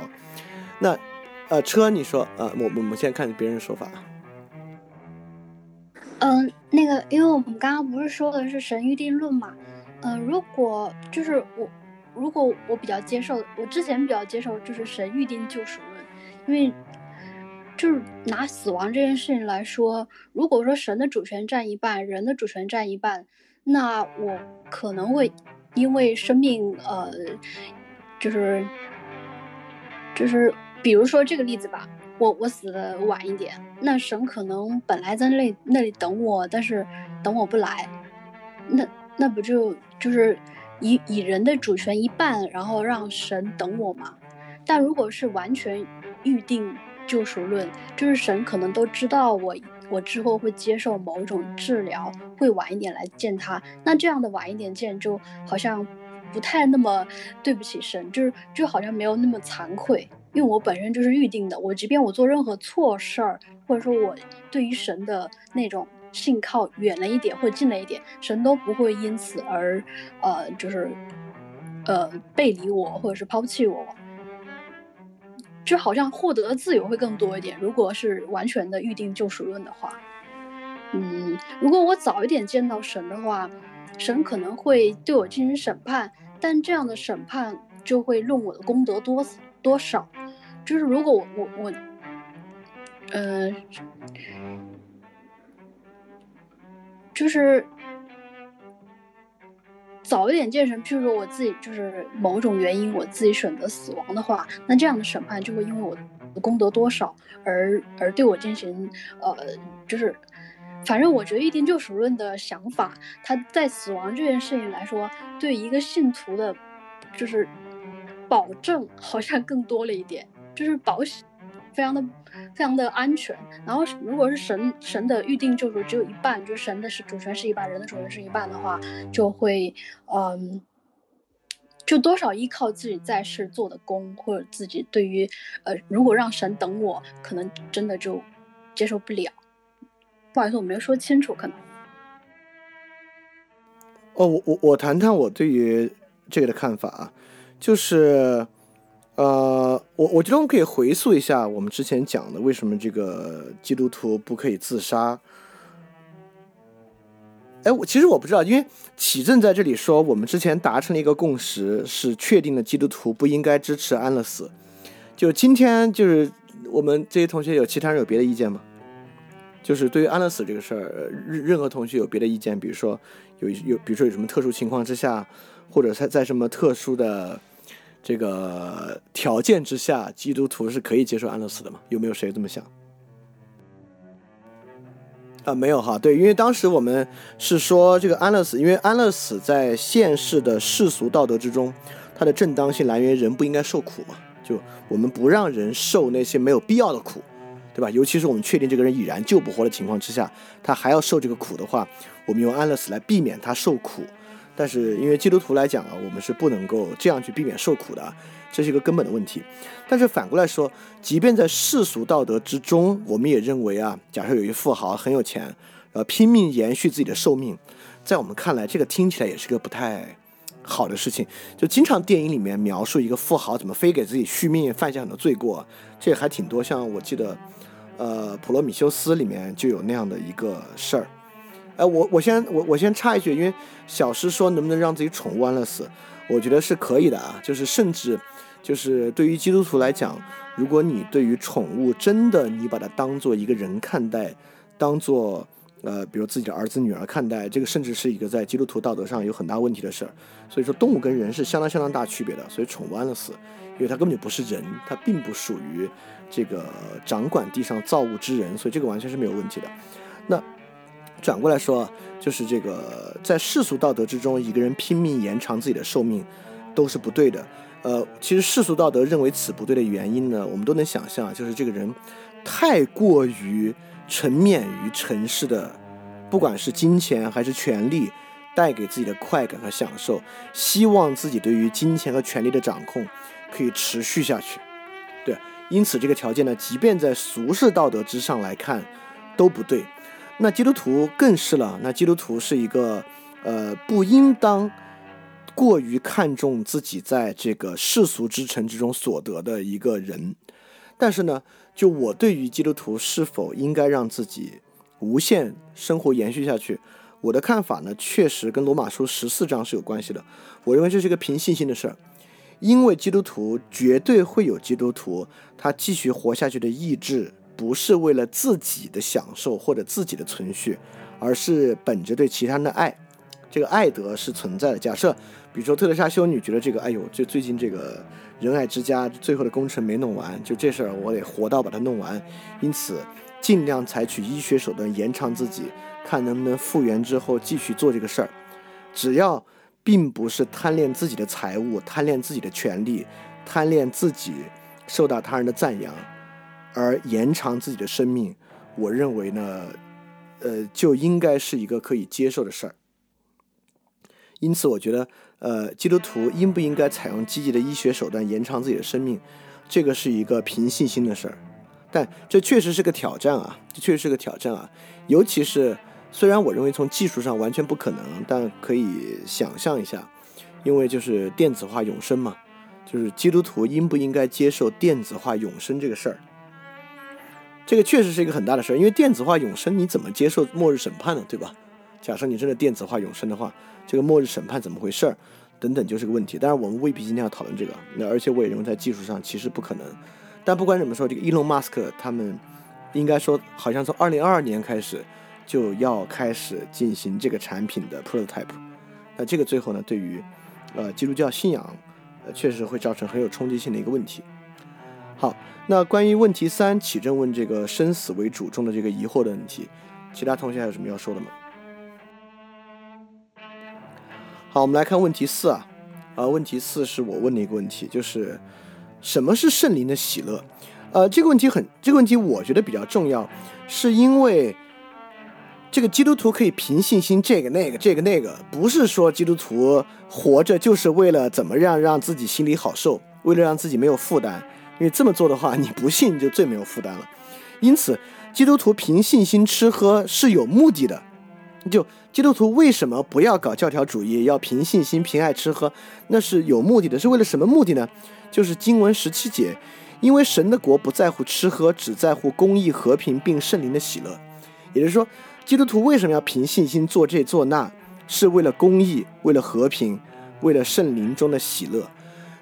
那呃车你说啊，我我们现在看别人说法。嗯，那个因为我们刚刚不是说的是神预定论嘛，嗯，如果就是我如果我比较接受，我之前比较接受就是神预定救赎论，因为。就是拿死亡这件事情来说，如果说神的主权占一半，人的主权占一半，那我可能会因为生命，呃，就是就是，比如说这个例子吧，我我死的晚一点，那神可能本来在那里那里等我，但是等我不来，那那不就就是以以人的主权一半，然后让神等我吗？但如果是完全预定。救赎论就是神可能都知道我，我之后会接受某一种治疗，会晚一点来见他。那这样的晚一点见，就好像不太那么对不起神，就是就好像没有那么惭愧，因为我本身就是预定的。我即便我做任何错事儿，或者说我对于神的那种信靠远了一点或近了一点，神都不会因此而呃就是呃背离我或者是抛弃我。就好像获得的自由会更多一点。如果是完全的预定救赎论的话，嗯，如果我早一点见到神的话，神可能会对我进行审判，但这样的审判就会论我的功德多多少。就是如果我我我，呃，就是早一点建成，譬如说我自己就是某种原因，我自己选择死亡的话，那这样的审判就会因为我的功德多少而而对我进行呃，就是反正我觉得一定救赎论的想法，他在死亡这件事情来说，对一个信徒的，就是保证好像更多了一点，就是保险。非常的非常的安全。然后，如果是神神的预定救赎只有一半，就是神的是主权是一半，人的主权是一半的话，就会嗯，就多少依靠自己在世做的功，或者自己对于呃，如果让神等我，可能真的就接受不了。不好意思，我没有说清楚，可能。哦，我我我谈谈我对于这个的看法啊，就是。呃，我我觉得我们可以回溯一下我们之前讲的，为什么这个基督徒不可以自杀？哎，我其实我不知道，因为启正在这里说，我们之前达成了一个共识，是确定的基督徒不应该支持安乐死。就今天，就是我们这些同学有其他人有别的意见吗？就是对于安乐死这个事儿，任任何同学有别的意见，比如说有有，比如说有什么特殊情况之下，或者在在什么特殊的。这个条件之下，基督徒是可以接受安乐死的吗？有没有谁这么想？啊，没有哈。对，因为当时我们是说这个安乐死，因为安乐死在现世的世俗道德之中，它的正当性来源人不应该受苦嘛。就我们不让人受那些没有必要的苦，对吧？尤其是我们确定这个人已然救不活的情况之下，他还要受这个苦的话，我们用安乐死来避免他受苦。但是，因为基督徒来讲啊，我们是不能够这样去避免受苦的，这是一个根本的问题。但是反过来说，即便在世俗道德之中，我们也认为啊，假设有一富豪很有钱，呃，拼命延续自己的寿命，在我们看来，这个听起来也是个不太好的事情。就经常电影里面描述一个富豪怎么非给自己续命，犯下很多罪过，这还挺多。像我记得，呃，《普罗米修斯》里面就有那样的一个事儿。哎，我我先我我先插一句，因为小诗说能不能让自己宠物安乐死，我觉得是可以的啊。就是甚至，就是对于基督徒来讲，如果你对于宠物真的你把它当做一个人看待，当做呃比如自己的儿子女儿看待，这个甚至是一个在基督徒道德上有很大问题的事儿。所以说动物跟人是相当相当大区别的。所以宠物安乐死，因为它根本就不是人，它并不属于这个掌管地上造物之人，所以这个完全是没有问题的。那。转过来说，就是这个在世俗道德之中，一个人拼命延长自己的寿命，都是不对的。呃，其实世俗道德认为此不对的原因呢，我们都能想象，就是这个人太过于沉湎于尘世的，不管是金钱还是权力带给自己的快感和享受，希望自己对于金钱和权力的掌控可以持续下去。对，因此这个条件呢，即便在俗世道德之上来看，都不对。那基督徒更是了。那基督徒是一个，呃，不应当过于看重自己在这个世俗之城之中所得的一个人。但是呢，就我对于基督徒是否应该让自己无限生活延续下去，我的看法呢，确实跟罗马书十四章是有关系的。我认为这是一个凭信心的事儿，因为基督徒绝对会有基督徒他继续活下去的意志。不是为了自己的享受或者自己的存续，而是本着对其他人的爱，这个爱德是存在的。假设，比如说特蕾莎修女觉得这个，哎呦，就最近这个仁爱之家最后的工程没弄完，就这事儿我得活到把它弄完，因此尽量采取医学手段延长自己，看能不能复原之后继续做这个事儿。只要并不是贪恋自己的财物、贪恋自己的权利、贪恋自己受到他人的赞扬。而延长自己的生命，我认为呢，呃，就应该是一个可以接受的事儿。因此，我觉得，呃，基督徒应不应该采用积极的医学手段延长自己的生命，这个是一个凭信心的事儿。但这确实是个挑战啊，这确实是个挑战啊。尤其是，虽然我认为从技术上完全不可能，但可以想象一下，因为就是电子化永生嘛，就是基督徒应不应该接受电子化永生这个事儿？这个确实是一个很大的事儿，因为电子化永生，你怎么接受末日审判呢？对吧？假设你真的电子化永生的话，这个末日审判怎么回事儿？等等，就是个问题。当然，我们未必今天要讨论这个。那而且我也认为在技术上其实不可能。但不管怎么说，这个伊隆马斯克他们应该说，好像从二零二二年开始就要开始进行这个产品的 prototype，那这个最后呢，对于呃基督教信仰，呃确实会造成很有冲击性的一个问题。好，那关于问题三，启正问这个生死为主中的这个疑惑的问题，其他同学还有什么要说的吗？好，我们来看问题四啊，啊，问题四是我问的一个问题，就是什么是圣灵的喜乐？呃，这个问题很，这个问题我觉得比较重要，是因为这个基督徒可以凭信心这个那个这个那个，不是说基督徒活着就是为了怎么样让自己心里好受，为了让自己没有负担，因为这么做的话，你不信就最没有负担了。因此，基督徒凭信心吃喝是有目的的。就基督徒为什么不要搞教条主义，要凭信心、凭爱吃喝？那是有目的的，是为了什么目的呢？就是经文十七节，因为神的国不在乎吃喝，只在乎公义、和平并圣灵的喜乐。也就是说，基督徒为什么要凭信心做这做那？是为了公义，为了和平，为了圣灵中的喜乐。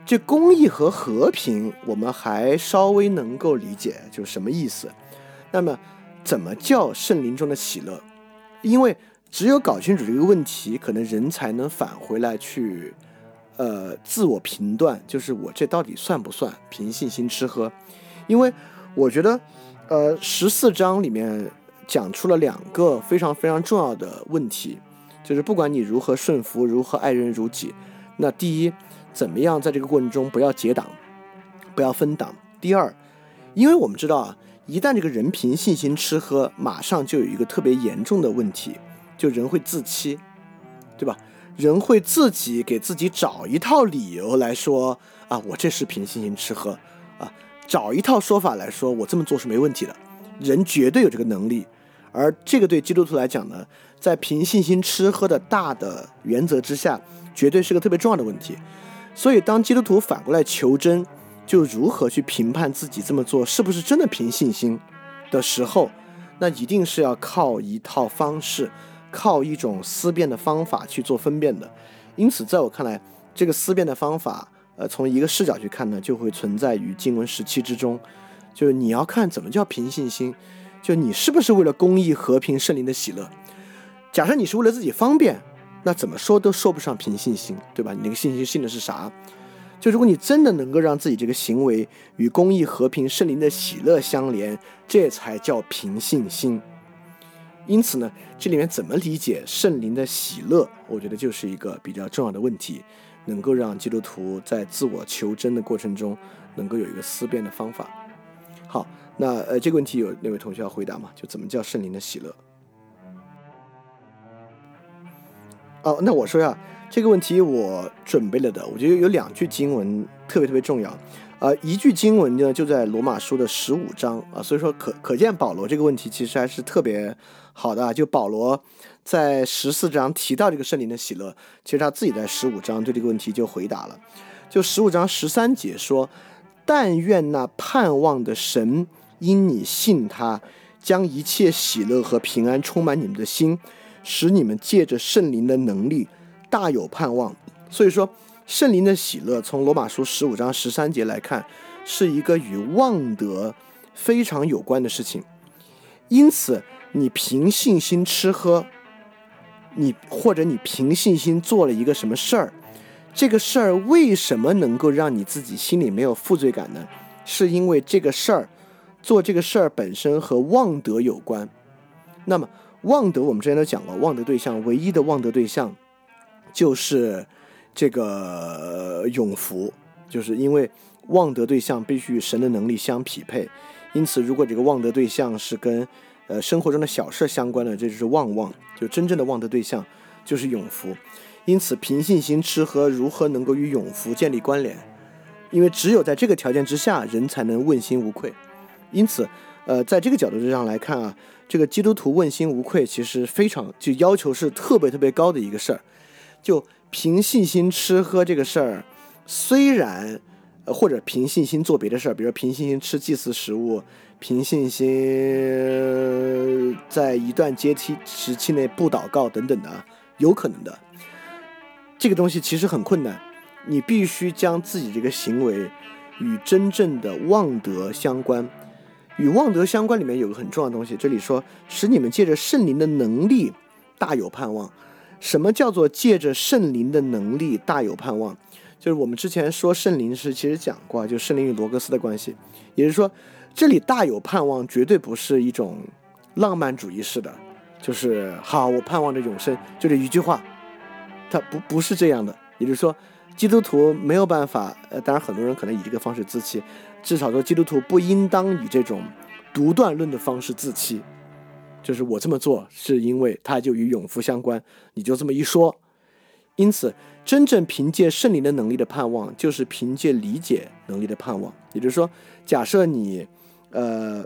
这公益和和平，我们还稍微能够理解，就是什么意思？那么，怎么叫圣灵中的喜乐？因为只有搞清楚这个问题，可能人才能返回来去，呃，自我评断，就是我这到底算不算凭信心吃喝？因为我觉得，呃，十四章里面讲出了两个非常非常重要的问题，就是不管你如何顺服，如何爱人如己，那第一，怎么样在这个过程中不要结党，不要分党；第二，因为我们知道啊，一旦这个人凭信心吃喝，马上就有一个特别严重的问题。就人会自欺，对吧？人会自己给自己找一套理由来说啊，我这是凭信心吃喝啊，找一套说法来说我这么做是没问题的。人绝对有这个能力，而这个对基督徒来讲呢，在凭信心吃喝的大的原则之下，绝对是个特别重要的问题。所以，当基督徒反过来求真，就如何去评判自己这么做是不是真的凭信心的时候，那一定是要靠一套方式。靠一种思辨的方法去做分辨的，因此，在我看来，这个思辨的方法，呃，从一个视角去看呢，就会存在于经文时期之中。就是你要看怎么叫凭信心，就你是不是为了公益、和平、圣灵的喜乐。假设你是为了自己方便，那怎么说都说不上凭信心，对吧？你那个信心信的是啥？就如果你真的能够让自己这个行为与公益、和平、圣灵的喜乐相连，这才叫凭信心。因此呢，这里面怎么理解圣灵的喜乐，我觉得就是一个比较重要的问题，能够让基督徒在自我求真的过程中，能够有一个思辨的方法。好，那呃，这个问题有那位同学要回答吗？就怎么叫圣灵的喜乐？哦，那我说一下，这个问题我准备了的，我觉得有两句经文特别特别重要。呃，一句经文呢，就在罗马书的十五章啊，所以说可可见保罗这个问题其实还是特别好的。就保罗在十四章提到这个圣灵的喜乐，其实他自己在十五章对这个问题就回答了。就十五章十三节说：“但愿那盼望的神因你信他，将一切喜乐和平安充满你们的心，使你们借着圣灵的能力大有盼望。”所以说。圣灵的喜乐，从罗马书十五章十三节来看，是一个与望德非常有关的事情。因此，你凭信心吃喝，你或者你凭信心做了一个什么事儿，这个事儿为什么能够让你自己心里没有负罪感呢？是因为这个事儿，做这个事儿本身和望德有关。那么，望德我们之前都讲过，望德对象唯一的望德对象就是。这个永福，就是因为望德对象必须与神的能力相匹配，因此如果这个望德对象是跟呃生活中的小事相关的，这就是望望，就真正的望德对象就是永福。因此凭信心吃喝如何能够与永福建立关联？因为只有在这个条件之下，人才能问心无愧。因此，呃，在这个角度之上来看啊，这个基督徒问心无愧其实非常就要求是特别特别高的一个事儿，就。凭信心吃喝这个事儿，虽然，或者凭信心做别的事儿，比如说凭信心吃祭祀食物，凭信心在一段阶梯时期内不祷告等等的，有可能的。这个东西其实很困难，你必须将自己这个行为与真正的望德相关。与望德相关里面有个很重要的东西，这里说使你们借着圣灵的能力大有盼望。什么叫做借着圣灵的能力大有盼望？就是我们之前说圣灵是其实讲过，就圣灵与罗格斯的关系，也就是说，这里大有盼望绝对不是一种浪漫主义式的，就是好，我盼望着永生，就这一句话，它不不是这样的。也就是说，基督徒没有办法，呃，当然很多人可能以这个方式自欺，至少说基督徒不应当以这种独断论的方式自欺。就是我这么做是因为它就与永福相关，你就这么一说。因此，真正凭借圣灵的能力的盼望，就是凭借理解能力的盼望。也就是说，假设你，呃，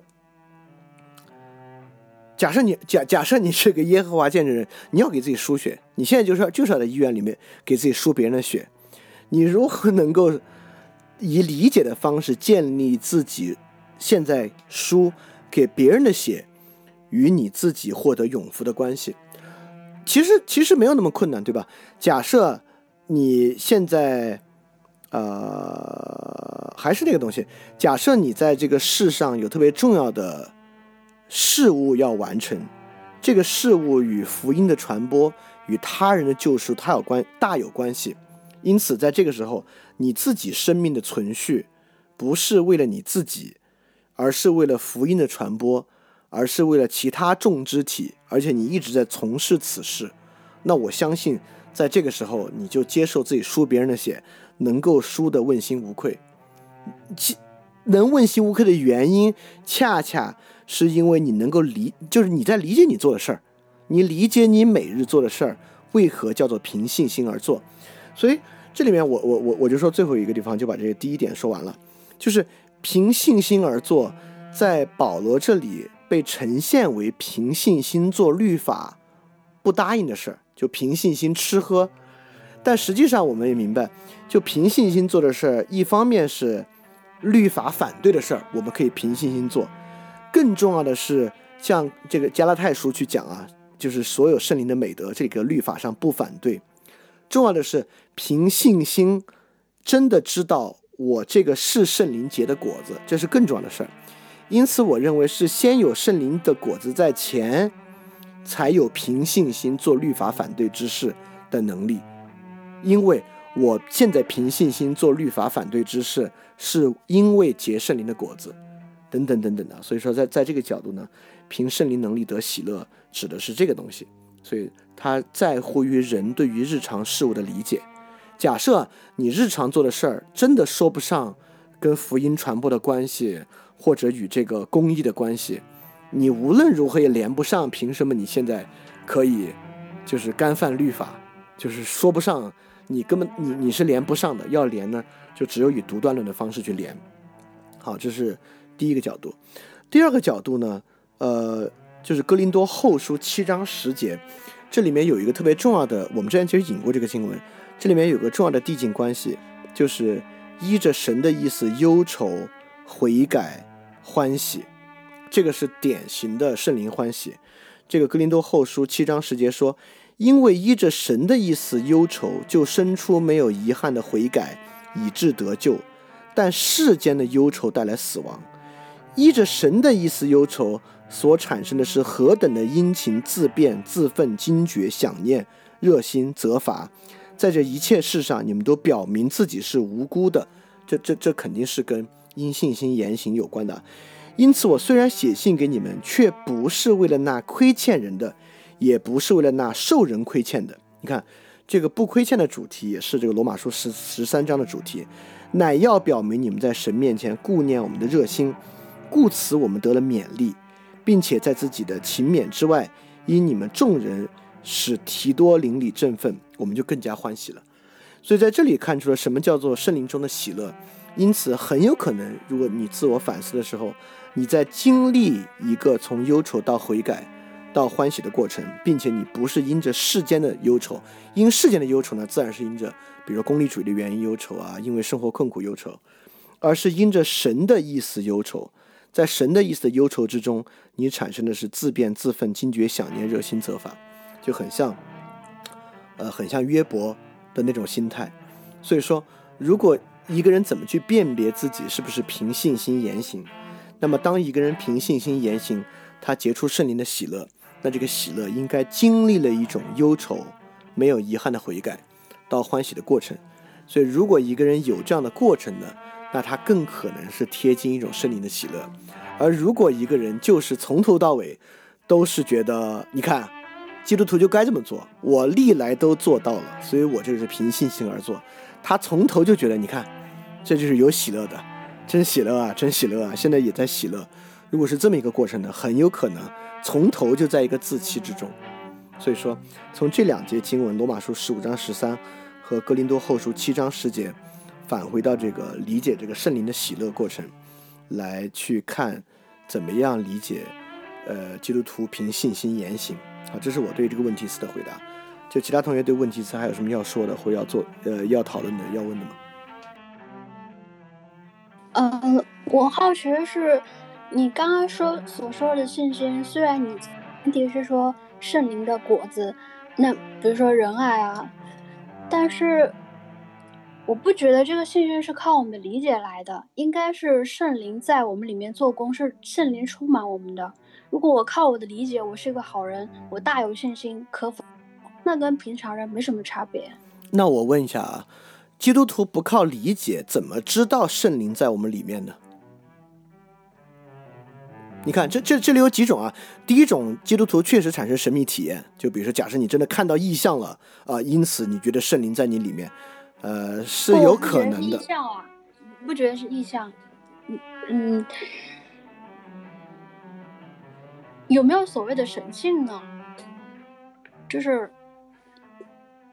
假设你假假设你是个耶和华见证人，你要给自己输血，你现在就是就是要在医院里面给自己输别人的血，你如何能够以理解的方式建立自己现在输给别人的血？与你自己获得永福的关系，其实其实没有那么困难，对吧？假设你现在，呃，还是那个东西。假设你在这个世上有特别重要的事物要完成，这个事物与福音的传播、与他人的救赎，它有关大有关系。因此，在这个时候，你自己生命的存续，不是为了你自己，而是为了福音的传播。而是为了其他众肢体，而且你一直在从事此事，那我相信，在这个时候你就接受自己输别人的血，能够输得问心无愧。其能问心无愧的原因，恰恰是因为你能够理，就是你在理解你做的事儿，你理解你每日做的事儿为何叫做凭信心而做。所以这里面我我我我就说最后一个地方就把这个第一点说完了，就是凭信心而做，在保罗这里。被呈现为凭信心做律法不答应的事儿，就凭信心吃喝。但实际上，我们也明白，就凭信心做的事儿，一方面是律法反对的事儿，我们可以凭信心做；更重要的是，像这个加拉太书去讲啊，就是所有圣灵的美德，这个律法上不反对。重要的是凭信心真的知道我这个是圣灵结的果子，这是更重要的事儿。因此，我认为是先有圣灵的果子在前，才有凭信心做律法反对之事的能力。因为我现在凭信心做律法反对之事，是因为结圣灵的果子，等等等等的。所以说，在在这个角度呢，凭圣灵能力得喜乐，指的是这个东西。所以他在乎于人对于日常事物的理解。假设你日常做的事儿真的说不上跟福音传播的关系。或者与这个公益的关系，你无论如何也连不上。凭什么你现在可以就是干犯律法？就是说不上，你根本你你是连不上的。要连呢，就只有以独断论的方式去连。好，这是第一个角度。第二个角度呢，呃，就是哥林多后书七章十节，这里面有一个特别重要的，我们之前其实引过这个经文。这里面有个重要的递进关系，就是依着神的意思忧愁悔改。欢喜，这个是典型的圣灵欢喜。这个格林多后书七章十节说：“因为依着神的意思忧愁，就生出没有遗憾的悔改，以致得救；但世间的忧愁带来死亡。依着神的意思忧愁所产生的是何等的殷勤、自辩、自愤、惊觉、想念、热心、责罚。在这一切事上，你们都表明自己是无辜的。这、这、这肯定是跟。”因信心言行有关的，因此我虽然写信给你们，却不是为了那亏欠人的，也不是为了那受人亏欠的。你看，这个不亏欠的主题也是这个罗马书十十三章的主题，乃要表明你们在神面前顾念我们的热心，故此我们得了勉励，并且在自己的勤勉之外，因你们众人使提多邻里振奋，我们就更加欢喜了。所以在这里看出了什么叫做圣灵中的喜乐。因此，很有可能，如果你自我反思的时候，你在经历一个从忧愁到悔改到欢喜的过程，并且你不是因着世间的忧愁，因世间的忧愁呢，自然是因着，比如说功利主义的原因忧愁啊，因为生活困苦忧愁，而是因着神的意思忧愁，在神的意思的忧愁之中，你产生的是自辩自愤、惊觉想念、热心责罚，就很像，呃，很像约伯的那种心态。所以说，如果一个人怎么去辨别自己是不是凭信心言行？那么，当一个人凭信心言行，他结出圣灵的喜乐，那这个喜乐应该经历了一种忧愁，没有遗憾的悔改，到欢喜的过程。所以，如果一个人有这样的过程呢，那他更可能是贴近一种圣灵的喜乐。而如果一个人就是从头到尾都是觉得，你看，基督徒就该这么做，我历来都做到了，所以我这个是凭信心而做。他从头就觉得，你看，这就是有喜乐的，真喜乐啊，真喜乐啊，现在也在喜乐。如果是这么一个过程呢，很有可能从头就在一个自欺之中。所以说，从这两节经文《罗马书》十五章十三和《哥林多后书》七章十节，返回到这个理解这个圣灵的喜乐过程，来去看怎么样理解，呃，基督徒凭信心言行。好，这是我对这个问题四的回答。就其他同学对问题四还有什么要说的，或要做呃要讨论的、要问的吗？呃，我好奇的是，你刚刚说所说的信心，虽然你前提是说。圣灵的果子，那比如说仁爱啊，但是我不觉得这个信心是靠我们理解来的，应该是圣灵在我们里面做工，是圣灵充满我们的。如果我靠我的理解，我是个好人，我大有信心，可否？那跟平常人没什么差别。那我问一下啊，基督徒不靠理解，怎么知道圣灵在我们里面呢？你看，这这这里有几种啊？第一种，基督徒确实产生神秘体验，就比如说，假设你真的看到异象了啊，因此你觉得圣灵在你里面，呃，是有可能的。异象啊，不觉得是异象？嗯嗯，有没有所谓的神性呢？就是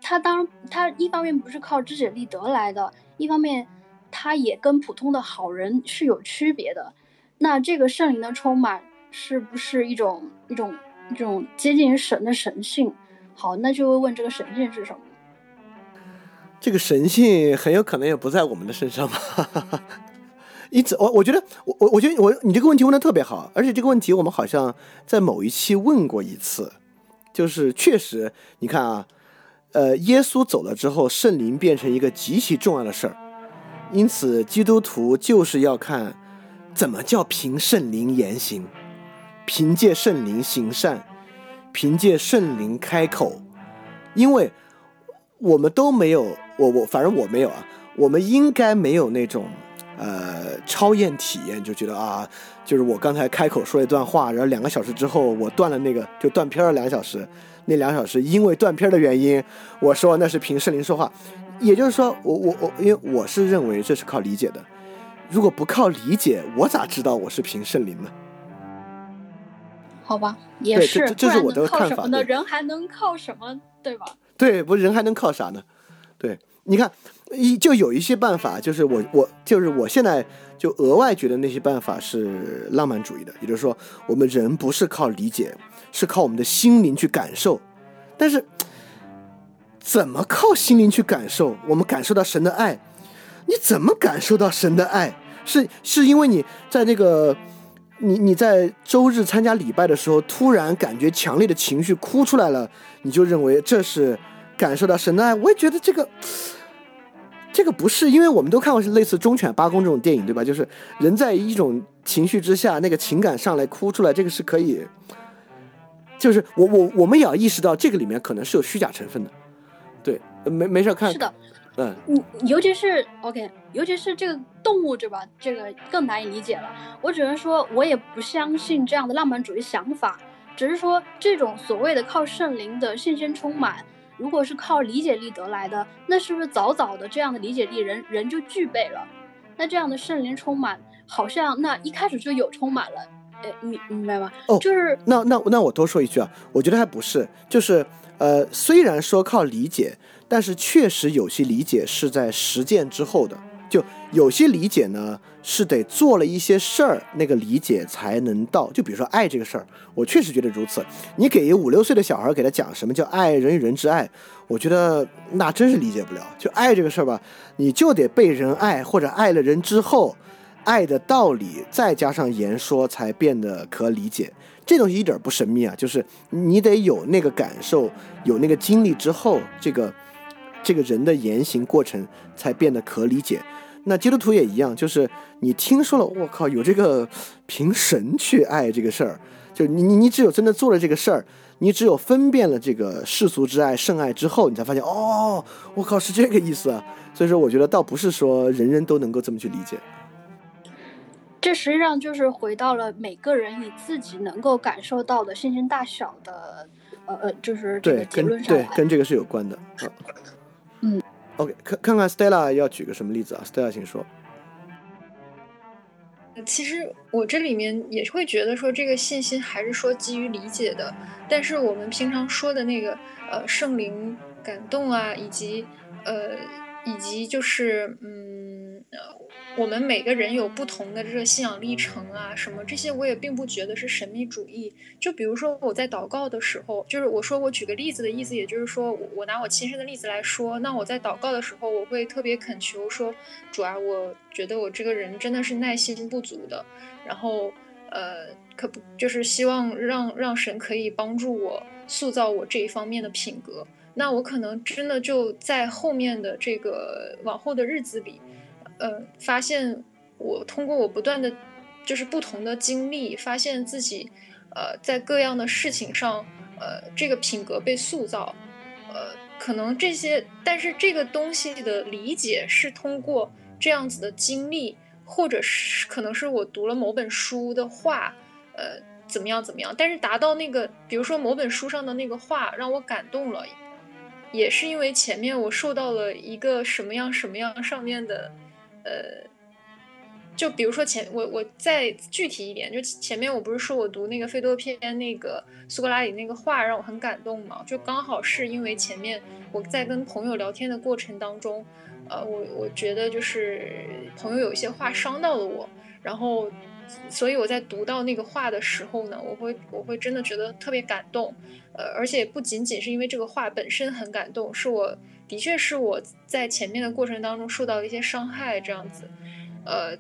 他当他一方面不是靠知解力得来的，一方面他也跟普通的好人是有区别的。那这个圣灵的充满是不是一种一种一种接近于神的神性？好，那就会问这个神性是什么？这个神性很有可能也不在我们的身上吧。因此，我我觉得我我我觉得我你这个问题问的特别好，而且这个问题我们好像在某一期问过一次，就是确实你看啊，呃，耶稣走了之后，圣灵变成一个极其重要的事儿，因此基督徒就是要看。怎么叫凭圣灵言行？凭借圣灵行善，凭借圣灵开口。因为我们都没有，我我反正我没有啊。我们应该没有那种呃超验体验，就觉得啊，就是我刚才开口说一段话，然后两个小时之后我断了那个，就断片了两小时。那两小时因为断片的原因，我说那是凭圣灵说话。也就是说，我我我，因为我是认为这是靠理解的。如果不靠理解，我咋知道我是凭圣灵呢？好吧，也是，这是我的看法。呢？人还能靠什么，对吧？对，不，人还能靠啥呢？对，你看，一就有一些办法，就是我我就是我现在就额外觉得那些办法是浪漫主义的，也就是说，我们人不是靠理解，是靠我们的心灵去感受。但是，怎么靠心灵去感受？我们感受到神的爱。你怎么感受到神的爱？是是因为你在那个，你你在周日参加礼拜的时候，突然感觉强烈的情绪哭出来了，你就认为这是感受到神的爱？我也觉得这个，这个不是，因为我们都看过是类似《忠犬八公》这种电影，对吧？就是人在一种情绪之下，那个情感上来哭出来，这个是可以，就是我我我们也要意识到这个里面可能是有虚假成分的，对，没没事看，是的。嗯，你尤其是 OK，尤其是这个动物，对吧？这个更难以理解了。我只能说，我也不相信这样的浪漫主义想法。只是说，这种所谓的靠圣灵的信心充满，如果是靠理解力得来的，那是不是早早的这样的理解力人人就具备了？那这样的圣灵充满，好像那一开始就有充满了。哎，明明白吗？哦，就是那那那我多说一句啊，我觉得还不是，就是呃，虽然说靠理解。但是确实有些理解是在实践之后的，就有些理解呢是得做了一些事儿，那个理解才能到。就比如说爱这个事儿，我确实觉得如此。你给五六岁的小孩给他讲什么叫爱人与人之爱，我觉得那真是理解不了。就爱这个事儿吧，你就得被人爱，或者爱了人之后，爱的道理再加上言说，才变得可理解。这东西一点不神秘啊，就是你得有那个感受，有那个经历之后，这个。这个人的言行过程才变得可理解。那基督徒也一样，就是你听说了，我靠，有这个凭神去爱这个事儿，就你你你只有真的做了这个事儿，你只有分辨了这个世俗之爱、圣爱之后，你才发现哦，我靠是这个意思啊。所以说，我觉得倒不是说人人都能够这么去理解。这实际上就是回到了每个人以自己能够感受到的信心大小的，呃呃，就是这个对，跟结论上来。对跟这个是有关的。，OK，看看看 Stella 要举个什么例子啊？Stella 请说。其实我这里面也会觉得说，这个信心还是说基于理解的，但是我们平常说的那个呃圣灵感动啊，以及呃以及就是嗯我们每个人有不同的这个信仰历程啊，什么这些我也并不觉得是神秘主义。就比如说我在祷告的时候，就是我说我举个例子的意思，也就是说我拿我亲身的例子来说，那我在祷告的时候，我会特别恳求说，主啊，我觉得我这个人真的是耐心不足的，然后呃，可不就是希望让让神可以帮助我塑造我这一方面的品格。那我可能真的就在后面的这个往后的日子里，呃，发现我通过我不断的就是不同的经历，发现自己呃在各样的事情上，呃，这个品格被塑造，呃，可能这些，但是这个东西的理解是通过这样子的经历，或者是可能是我读了某本书的话，呃，怎么样怎么样，但是达到那个，比如说某本书上的那个话让我感动了，也是因为前面我受到了一个什么样什么样上面的，呃。就比如说前我我再具体一点，就前面我不是说我读那个费多篇那个苏格拉底那个话让我很感动嘛？就刚好是因为前面我在跟朋友聊天的过程当中，呃，我我觉得就是朋友有一些话伤到了我，然后所以我在读到那个话的时候呢，我会我会真的觉得特别感动，呃，而且不仅仅是因为这个话本身很感动，是我的确是我在前面的过程当中受到了一些伤害这样子，呃。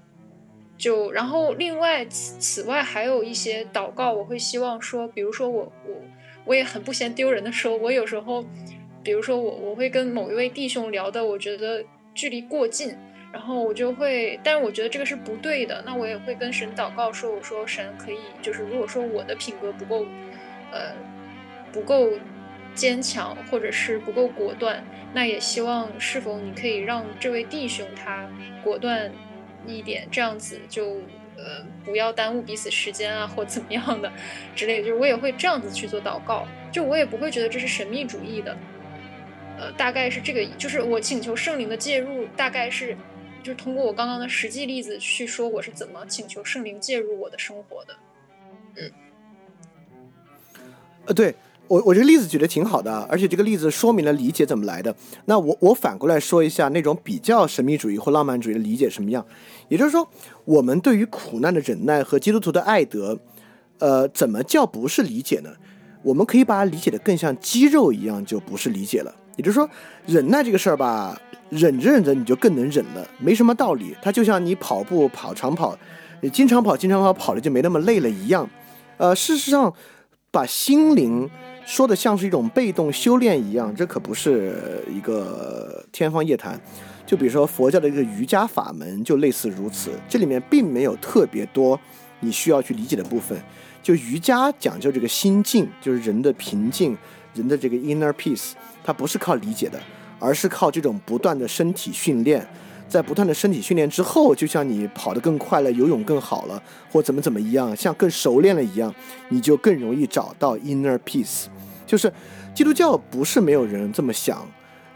就然后另外此此外还有一些祷告，我会希望说，比如说我我我也很不嫌丢人的说，我有时候，比如说我我会跟某一位弟兄聊的，我觉得距离过近，然后我就会，但是我觉得这个是不对的，那我也会跟神祷告说，我说神可以，就是如果说我的品格不够，呃不够坚强或者是不够果断，那也希望是否你可以让这位弟兄他果断。一点这样子就呃不要耽误彼此时间啊或怎么样的之类，就是我也会这样子去做祷告，就我也不会觉得这是神秘主义的，呃大概是这个，就是我请求圣灵的介入，大概是就是通过我刚刚的实际例子去说我是怎么请求圣灵介入我的生活的，嗯，呃对。我我这个例子举得挺好的，而且这个例子说明了理解怎么来的。那我我反过来说一下那种比较神秘主义或浪漫主义的理解什么样，也就是说，我们对于苦难的忍耐和基督徒的爱德，呃，怎么叫不是理解呢？我们可以把它理解的更像肌肉一样，就不是理解了。也就是说，忍耐这个事儿吧，忍着忍着你就更能忍了，没什么道理。它就像你跑步跑长跑，你经常跑经常跑跑了就没那么累了一样。呃，事实上，把心灵说的像是一种被动修炼一样，这可不是一个天方夜谭。就比如说佛教的一个瑜伽法门，就类似如此。这里面并没有特别多你需要去理解的部分。就瑜伽讲究这个心境，就是人的平静，人的这个 inner peace，它不是靠理解的，而是靠这种不断的身体训练。在不断的身体训练之后，就像你跑得更快了，游泳更好了，或怎么怎么一样，像更熟练了一样，你就更容易找到 inner peace。就是基督教不是没有人这么想，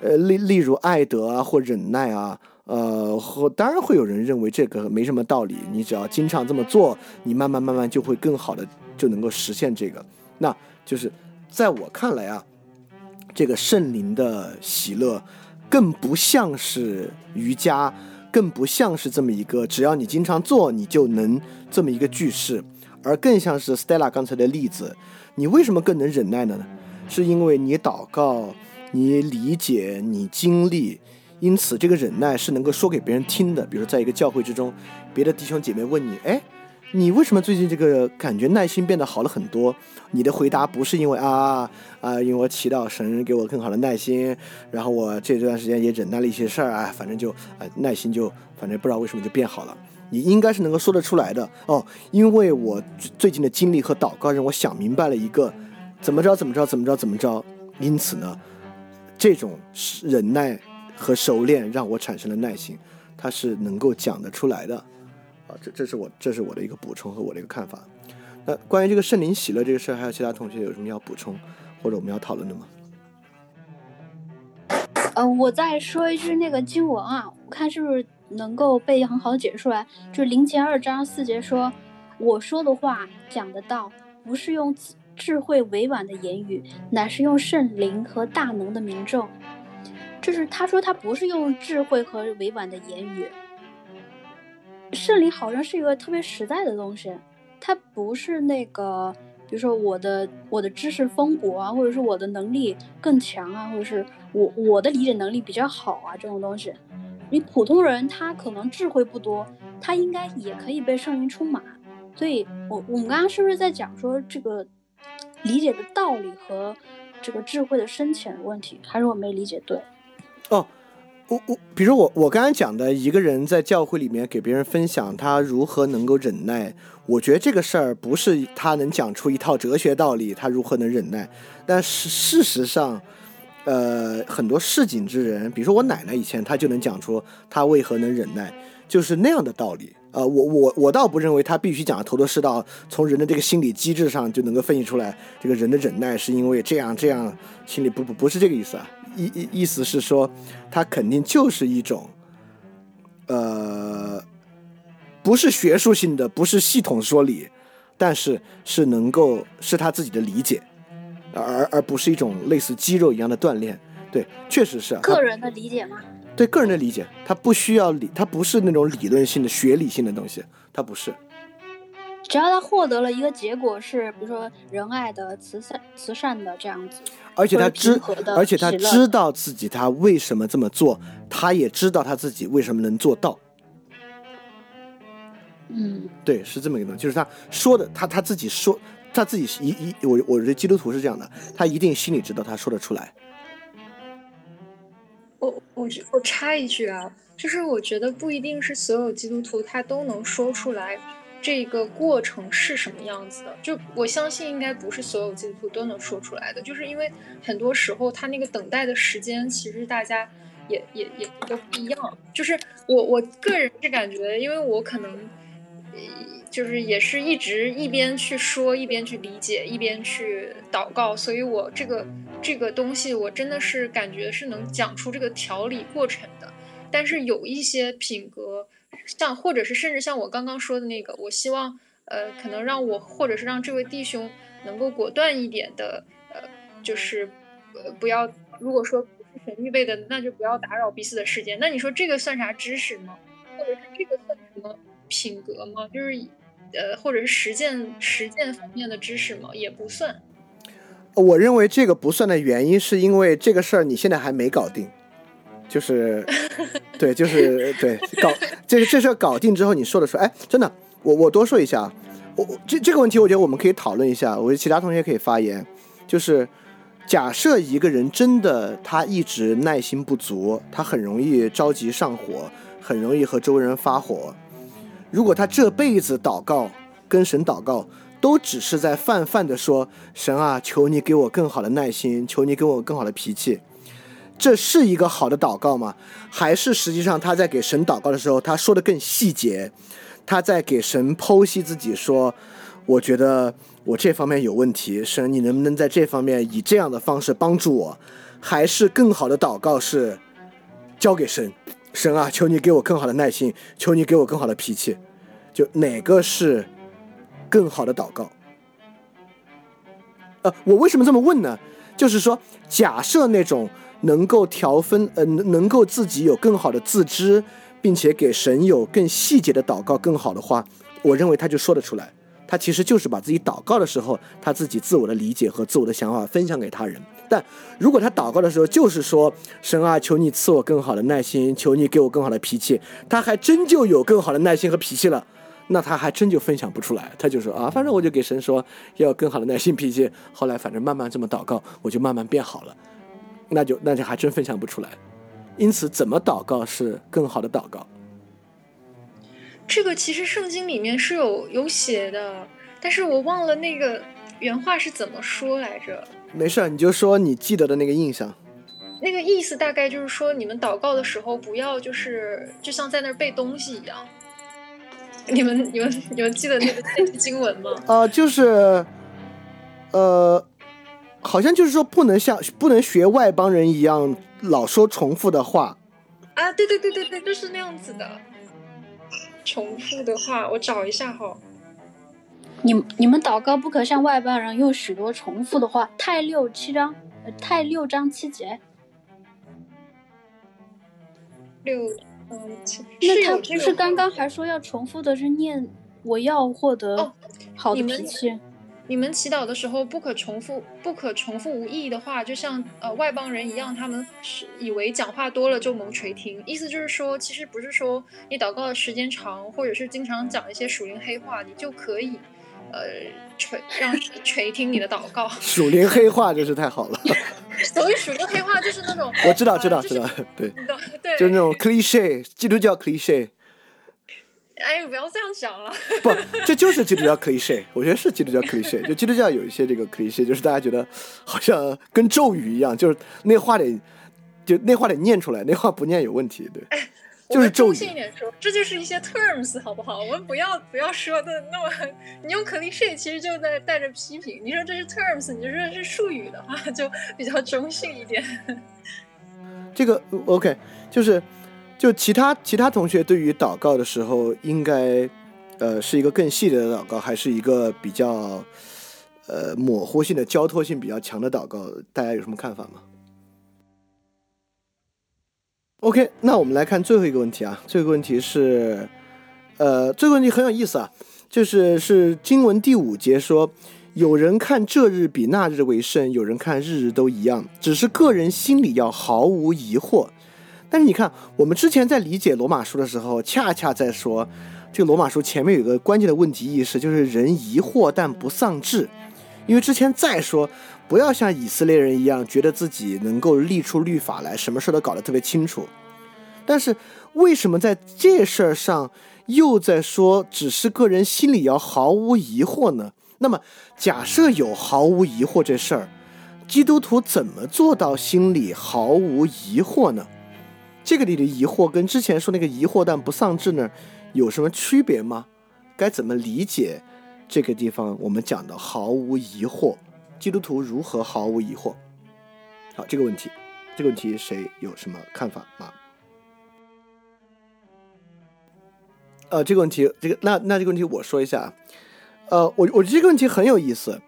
呃，例例如爱德啊或忍耐啊，呃，和当然会有人认为这个没什么道理，你只要经常这么做，你慢慢慢慢就会更好的就能够实现这个。那就是在我看来啊，这个圣灵的喜乐。更不像是瑜伽，更不像是这么一个只要你经常做你就能这么一个句式，而更像是 Stella 刚才的例子。你为什么更能忍耐呢？是因为你祷告，你理解，你经历，因此这个忍耐是能够说给别人听的。比如在一个教会之中，别的弟兄姐妹问你，哎，你为什么最近这个感觉耐心变得好了很多？你的回答不是因为啊啊，因为我祈祷神给我更好的耐心，然后我这段时间也忍耐了一些事儿啊，反正就啊耐心就反正不知道为什么就变好了。你应该是能够说得出来的哦，因为我最近的经历和祷告让我想明白了一个怎么着怎么着怎么着怎么着，因此呢，这种忍耐和熟练让我产生了耐心，它是能够讲得出来的。啊，这这是我这是我的一个补充和我的一个看法。那关于这个圣灵喜乐这个事儿，还有其他同学有什么要补充或者我们要讨论的吗？呃，我再说一句那个经文啊，我看是不是能够被很好的解释出来。就是零前二章四节说：“我说的话讲的道，不是用字智慧委婉的言语，乃是用圣灵和大能的民众。”就是他说他不是用智慧和委婉的言语。圣灵好像是一个特别实在的东西，它不是那个，比如说我的我的知识丰富啊，或者是我的能力更强啊，或者是我我的理解能力比较好啊，这种东西，你普通人他可能智慧不多，他应该也可以被圣灵充满。所以，我我们刚刚是不是在讲说这个理解的道理和这个智慧的深浅的问题？还是我没理解对？哦。我我，比如我我刚才讲的一个人在教会里面给别人分享他如何能够忍耐，我觉得这个事儿不是他能讲出一套哲学道理，他如何能忍耐。但是事实上，呃，很多市井之人，比如说我奶奶以前，她就能讲出她为何能忍耐，就是那样的道理。呃，我我我倒不认为他必须讲的头头是道，从人的这个心理机制上就能够分析出来，这个人的忍耐是因为这样这样，心里不不不是这个意思啊。意意意思是说，他肯定就是一种，呃，不是学术性的，不是系统说理，但是是能够是他自己的理解，而而不是一种类似肌肉一样的锻炼。对，确实是个人的理解吗？对，个人的理解，他不需要理，他不是那种理论性的、学理性的东西，他不是。只要他获得了一个结果是，比如说仁爱的、慈善、慈善的这样子，而且他知，而且他知道自己他为什么这么做，他也知道他自己为什么能做到。嗯，对，是这么一个东西，就是他说的，他他自己说，他自己一一，我我觉得基督徒是这样的，他一定心里知道他说得出来。我我我插一句啊，就是我觉得不一定是所有基督徒他都能说出来。这个过程是什么样子的？就我相信，应该不是所有基督徒都能说出来的。就是因为很多时候，他那个等待的时间，其实大家也也也都不一样。就是我我个人是感觉，因为我可能，就是也是一直一边去说，一边去理解，一边去祷告，所以我这个这个东西，我真的是感觉是能讲出这个调理过程的。但是有一些品格。像，或者是甚至像我刚刚说的那个，我希望，呃，可能让我，或者是让这位弟兄能够果断一点的，呃，就是，呃，不要，如果说不是神预备的，那就不要打扰彼此的时间。那你说这个算啥知识吗？或者是这个算什么品格吗？就是，呃，或者是实践实践方面的知识吗？也不算。我认为这个不算的原因，是因为这个事儿你现在还没搞定。就是，对，就是对，搞这这事儿搞定之后，你说的说，哎，真的，我我多说一下，我我这这个问题，我觉得我们可以讨论一下，我觉得其他同学可以发言。就是假设一个人真的他一直耐心不足，他很容易着急上火，很容易和周围人发火。如果他这辈子祷告跟神祷告，都只是在泛泛的说神啊，求你给我更好的耐心，求你给我更好的脾气。这是一个好的祷告吗？还是实际上他在给神祷告的时候，他说的更细节，他在给神剖析自己，说，我觉得我这方面有问题，神你能不能在这方面以这样的方式帮助我？还是更好的祷告是交给神，神啊，求你给我更好的耐心，求你给我更好的脾气，就哪个是更好的祷告？呃，我为什么这么问呢？就是说，假设那种。能够调分，呃，能够自己有更好的自知，并且给神有更细节的祷告，更好的话，我认为他就说得出来。他其实就是把自己祷告的时候，他自己自我的理解和自我的想法分享给他人。但如果他祷告的时候就是说神啊，求你赐我更好的耐心，求你给我更好的脾气，他还真就有更好的耐心和脾气了。那他还真就分享不出来。他就说啊，反正我就给神说要有更好的耐心脾气。后来反正慢慢这么祷告，我就慢慢变好了。那就那就还真分享不出来。因此，怎么祷告是更好的祷告？这个其实圣经里面是有有写的，但是我忘了那个原话是怎么说来着。没事，你就说你记得的那个印象。那个意思大概就是说，你们祷告的时候不要就是就像在那儿背东西一样。你们你们你们记得那个经文吗？啊，就是，呃，好像就是说不能像不能学外邦人一样老说重复的话。啊，对对对对对，就是那样子的。重复的话，我找一下哈。你你们祷告不可像外邦人用许多重复的话。太六七章，呃太六章七节。六嗯七。那他不是刚刚还说要重复的是念我要获得好的脾气。你们祈祷的时候不可重复，不可重复无意义的话，就像呃外邦人一样，他们是以为讲话多了就蒙垂听。意思就是说，其实不是说你祷告的时间长，或者是经常讲一些属灵黑话，你就可以呃垂让垂听你的祷告。属灵黑话真是太好了。所谓属灵黑话就是那种 我知道知道知道，对对，就是那种 cliche，基督教 cliche。哎，不要这样想了。不，这就是基督教 cliche，我觉得是基督教 cliche。就基督教有一些这个 cliche，就是大家觉得好像跟咒语一样，就是那话得就那话得念出来，那话不念有问题，对。就是中性一点说，这就是一些 terms，好不好？我们不要不要说的那么，你用 cliche 其实就在带着批评。你说这是 terms，你就说是术语的话，就比较中性一点。这个 OK，就是。就其他其他同学对于祷告的时候，应该，呃，是一个更细的祷告，还是一个比较，呃，模糊性的交托性比较强的祷告？大家有什么看法吗？OK，那我们来看最后一个问题啊，最后一个问题是，呃，这个问题很有意思啊，就是是经文第五节说，有人看这日比那日为圣，有人看日日都一样，只是个人心里要毫无疑惑。但是你看，我们之前在理解罗马书的时候，恰恰在说，这个罗马书前面有个关键的问题意识，就是人疑惑但不丧志。因为之前再说，不要像以色列人一样，觉得自己能够立出律法来，什么事都搞得特别清楚。但是为什么在这事儿上又在说，只是个人心里要毫无疑惑呢？那么假设有毫无疑惑这事儿，基督徒怎么做到心里毫无疑惑呢？这个里的疑惑跟之前说那个疑惑但不丧志呢，有什么区别吗？该怎么理解这个地方我们讲的毫无疑惑？基督徒如何毫无疑惑？好，这个问题，这个问题谁有什么看法吗？呃，这个问题，这个那那这个问题我说一下啊，呃，我我觉得这个问题很有意思，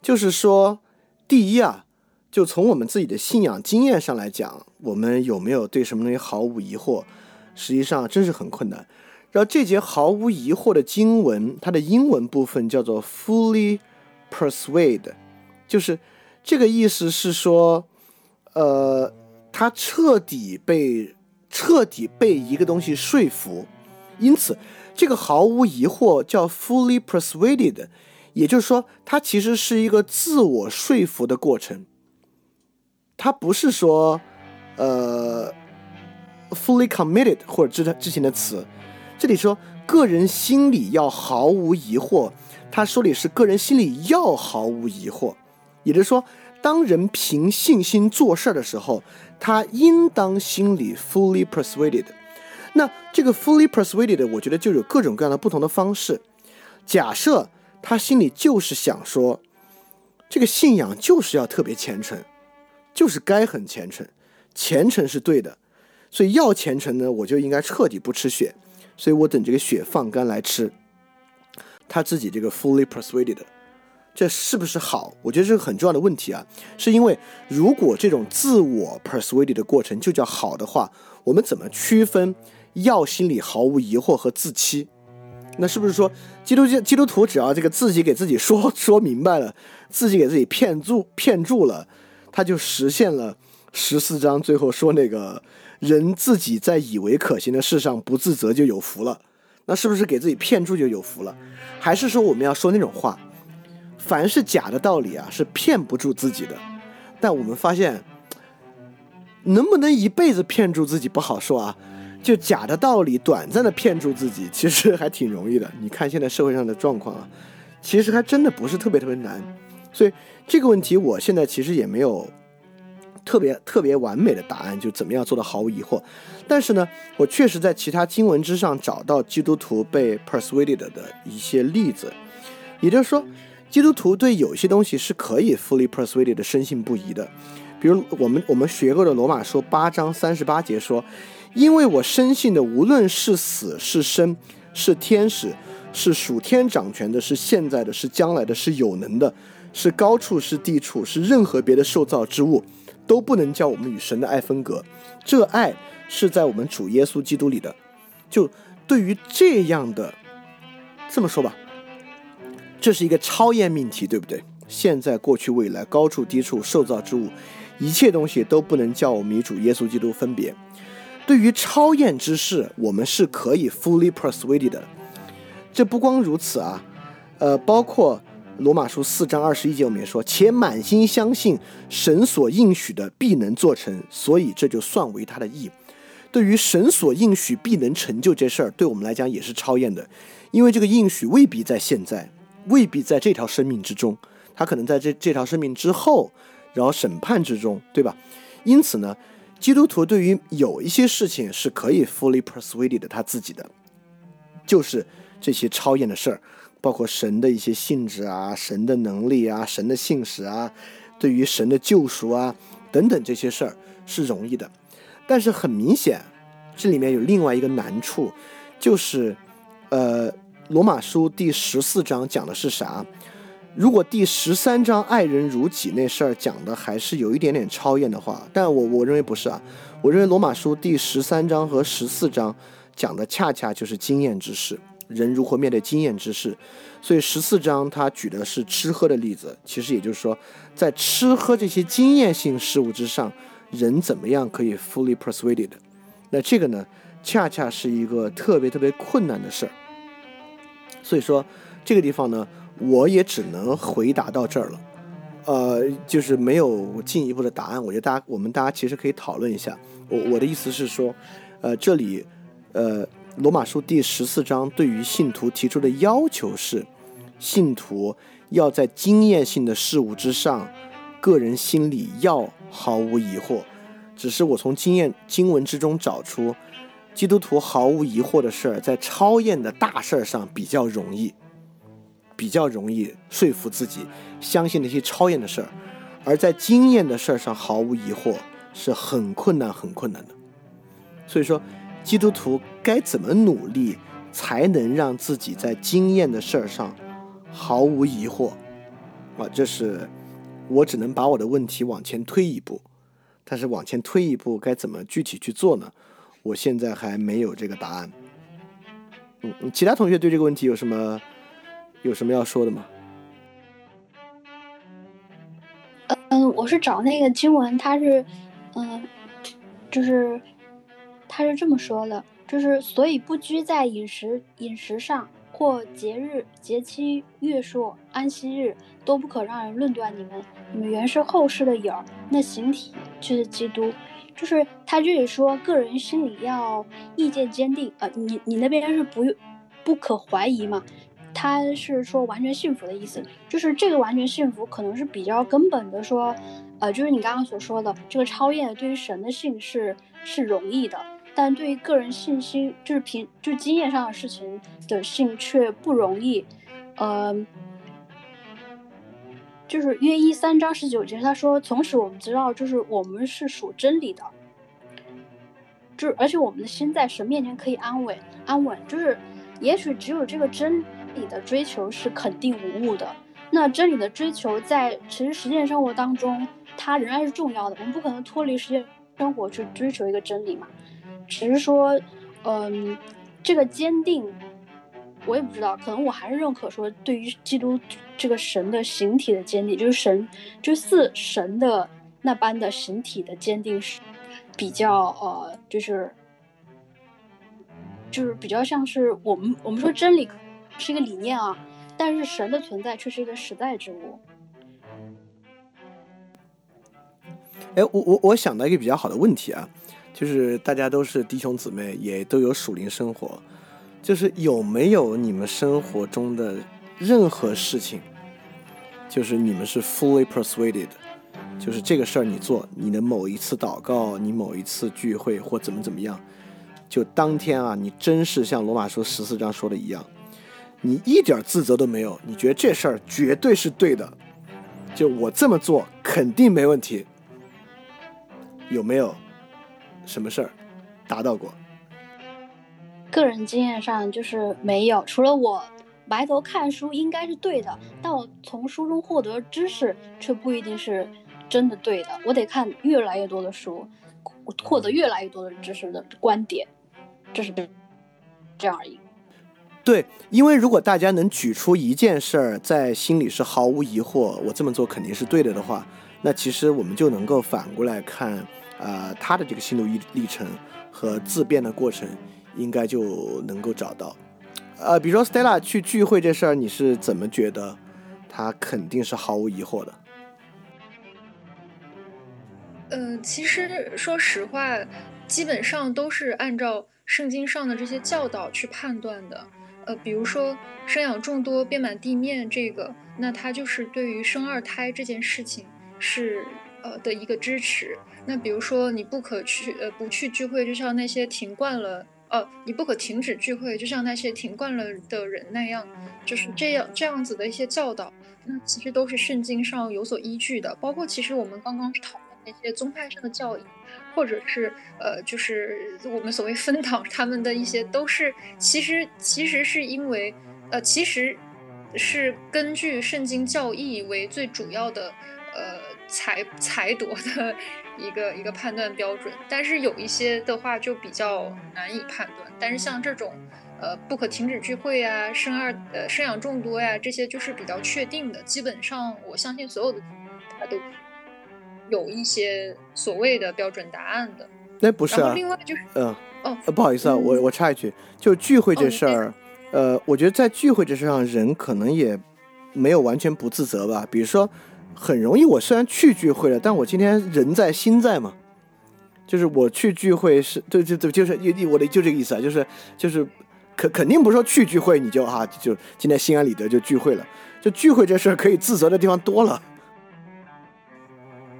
就是说，第一啊。就从我们自己的信仰经验上来讲，我们有没有对什么东西毫无疑惑？实际上真是很困难。然后这节毫无疑惑的经文，它的英文部分叫做 “fully persuade”，就是这个意思是说，呃，他彻底被彻底被一个东西说服。因此，这个毫无疑惑叫 “fully persuaded”，也就是说，它其实是一个自我说服的过程。他不是说，呃，fully committed 或者之之前的词，这里说个人心里要毫无疑惑，他说的是个人心里要毫无疑惑，也就是说，当人凭信心做事儿的时候，他应当心里 fully persuaded。那这个 fully persuaded，我觉得就有各种各样的不同的方式。假设他心里就是想说，这个信仰就是要特别虔诚。就是该很虔诚，虔诚是对的，所以要虔诚呢，我就应该彻底不吃血，所以我等这个血放干来吃。他自己这个 fully persuaded，这是不是好？我觉得这是很重要的问题啊，是因为如果这种自我 persuaded 的过程就叫好的话，我们怎么区分要心里毫无疑惑和自欺？那是不是说基督教基督徒只要这个自己给自己说说明白了，自己给自己骗住骗住了？他就实现了十四章最后说那个人自己在以为可行的事上不自责就有福了，那是不是给自己骗住就有福了？还是说我们要说那种话，凡是假的道理啊，是骗不住自己的。但我们发现，能不能一辈子骗住自己不好说啊。就假的道理，短暂的骗住自己，其实还挺容易的。你看现在社会上的状况啊，其实还真的不是特别特别难。所以这个问题，我现在其实也没有特别特别完美的答案，就怎么样做到毫无疑惑。但是呢，我确实在其他经文之上找到基督徒被 persuaded 的一些例子，也就是说，基督徒对有些东西是可以 fully persuaded 的深信不疑的。比如我们我们学过的罗马书八章三十八节说。因为我深信的，无论是死是生，是天使，是属天掌权的，是现在的，是将来的，是有能的，是高处是地处，是任何别的受造之物，都不能叫我们与神的爱分隔。这爱是在我们主耶稣基督里的。就对于这样的，这么说吧，这是一个超验命题，对不对？现在、过去、未来，高处、低处，受造之物，一切东西都不能叫我们与主耶稣基督分别。对于超验之事，我们是可以 fully persuaded 的。这不光如此啊，呃，包括罗马书四章二十一节，我们也说，且满心相信神所应许的必能做成，所以这就算为他的义。对于神所应许必能成就这事儿，对我们来讲也是超验的，因为这个应许未必在现在，未必在这条生命之中，他可能在这这条生命之后，然后审判之中，对吧？因此呢。基督徒对于有一些事情是可以 fully persuaded 他自己的，就是这些超验的事儿，包括神的一些性质啊、神的能力啊、神的信使啊，对于神的救赎啊等等这些事儿是容易的。但是很明显，这里面有另外一个难处，就是呃，罗马书第十四章讲的是啥？如果第十三章爱人如己那事儿讲的还是有一点点超验的话，但我我认为不是啊，我认为罗马书第十三章和十四章讲的恰恰就是经验之事，人如何面对经验之事，所以十四章他举的是吃喝的例子，其实也就是说，在吃喝这些经验性事物之上，人怎么样可以 fully persuaded？那这个呢，恰恰是一个特别特别困难的事儿，所以说这个地方呢。我也只能回答到这儿了，呃，就是没有进一步的答案。我觉得大家，我们大家其实可以讨论一下。我我的意思是说，呃，这里，呃，罗马书第十四章对于信徒提出的要求是，信徒要在经验性的事物之上，个人心里要毫无疑惑。只是我从经验经文之中找出，基督徒毫无疑惑的事儿，在超验的大事儿上比较容易。比较容易说服自己相信那些超验的事儿，而在经验的事儿上毫无疑惑是很困难、很困难的。所以说，基督徒该怎么努力才能让自己在经验的事儿上毫无疑惑？啊，这是我只能把我的问题往前推一步，但是往前推一步该怎么具体去做呢？我现在还没有这个答案。嗯，其他同学对这个问题有什么？有什么要说的吗？嗯，我是找那个经文，它是，嗯，就是，他是这么说的，就是所以不拘在饮食饮食上，或节日节期月数安息日，都不可让人论断你们。你们原是后世的影儿，那形体却是基督。就是他这里说，个人心里要意见坚定啊，你你那边是不不可怀疑嘛？他是说完全幸福的意思，就是这个完全幸福可能是比较根本的说，呃，就是你刚刚所说的这个超越对于神的信是是容易的，但对于个人信心就是凭就是经验上的事情的信却不容易，呃，就是约一三章十九节他说，从此我们知道就是我们是属真理的，就而且我们的心在神面前可以安稳安稳，就是也许只有这个真。理的追求是肯定无误的，那真理的追求在其实实践生活当中，它仍然是重要的。我们不可能脱离实践生活去追求一个真理嘛，只是说，嗯，这个坚定，我也不知道，可能我还是认可说，对于基督这个神的形体的坚定，就是神，就似神的那般的形体的坚定是比较呃，就是。就是比较像是我们我们说真理是一个理念啊，但是神的存在却是一个实在之物。哎，我我我想到一个比较好的问题啊，就是大家都是弟兄姊妹，也都有属灵生活，就是有没有你们生活中的任何事情，就是你们是 fully persuaded，就是这个事儿你做，你的某一次祷告，你某一次聚会或怎么怎么样，就当天啊，你真是像罗马书十四章说的一样，你一点自责都没有，你觉得这事儿绝对是对的，就我这么做肯定没问题。有没有什么事儿达到过？个人经验上就是没有，除了我埋头看书应该是对的，但我从书中获得知识却不一定是真的对的。我得看越来越多的书，获得越来越多的知识的观点，这是这样而已。对，因为如果大家能举出一件事儿，在心里是毫无疑惑，我这么做肯定是对的的话，那其实我们就能够反过来看。呃，他的这个心路历历程和自辩的过程，应该就能够找到。呃，比如说 Stella 去聚会这事儿，你是怎么觉得？他肯定是毫无疑惑的。嗯，其实说实话，基本上都是按照圣经上的这些教导去判断的。呃，比如说生养众多，遍满地面这个，那他就是对于生二胎这件事情是呃的一个支持。那比如说，你不可去呃不去聚会，就像那些停惯了呃，你不可停止聚会，就像那些停惯了的人那样，就是这样这样子的一些教导，那其实都是圣经上有所依据的。包括其实我们刚刚讨论那些宗派上的教义，或者是呃，就是我们所谓分党他们的一些，都是其实其实是因为呃，其实是根据圣经教义为最主要的呃裁裁夺的。一个一个判断标准，但是有一些的话就比较难以判断。但是像这种，呃，不可停止聚会啊，生二呃生养众多呀，这些就是比较确定的。基本上我相信所有的他都有一些所谓的标准答案的。那不是啊。另外就是，嗯哦，不好意思啊，我我插一句，就聚会这事儿，呃，我觉得在聚会这事上，人可能也没有完全不自责吧。比如说。很容易，我虽然去聚会了，但我今天人在心在嘛，就是我去聚会是，对对对，就是我的就这个意思啊，就是就是肯肯定不是说去聚会你就啊就今天心安理得就聚会了，就聚会这事儿可以自责的地方多了。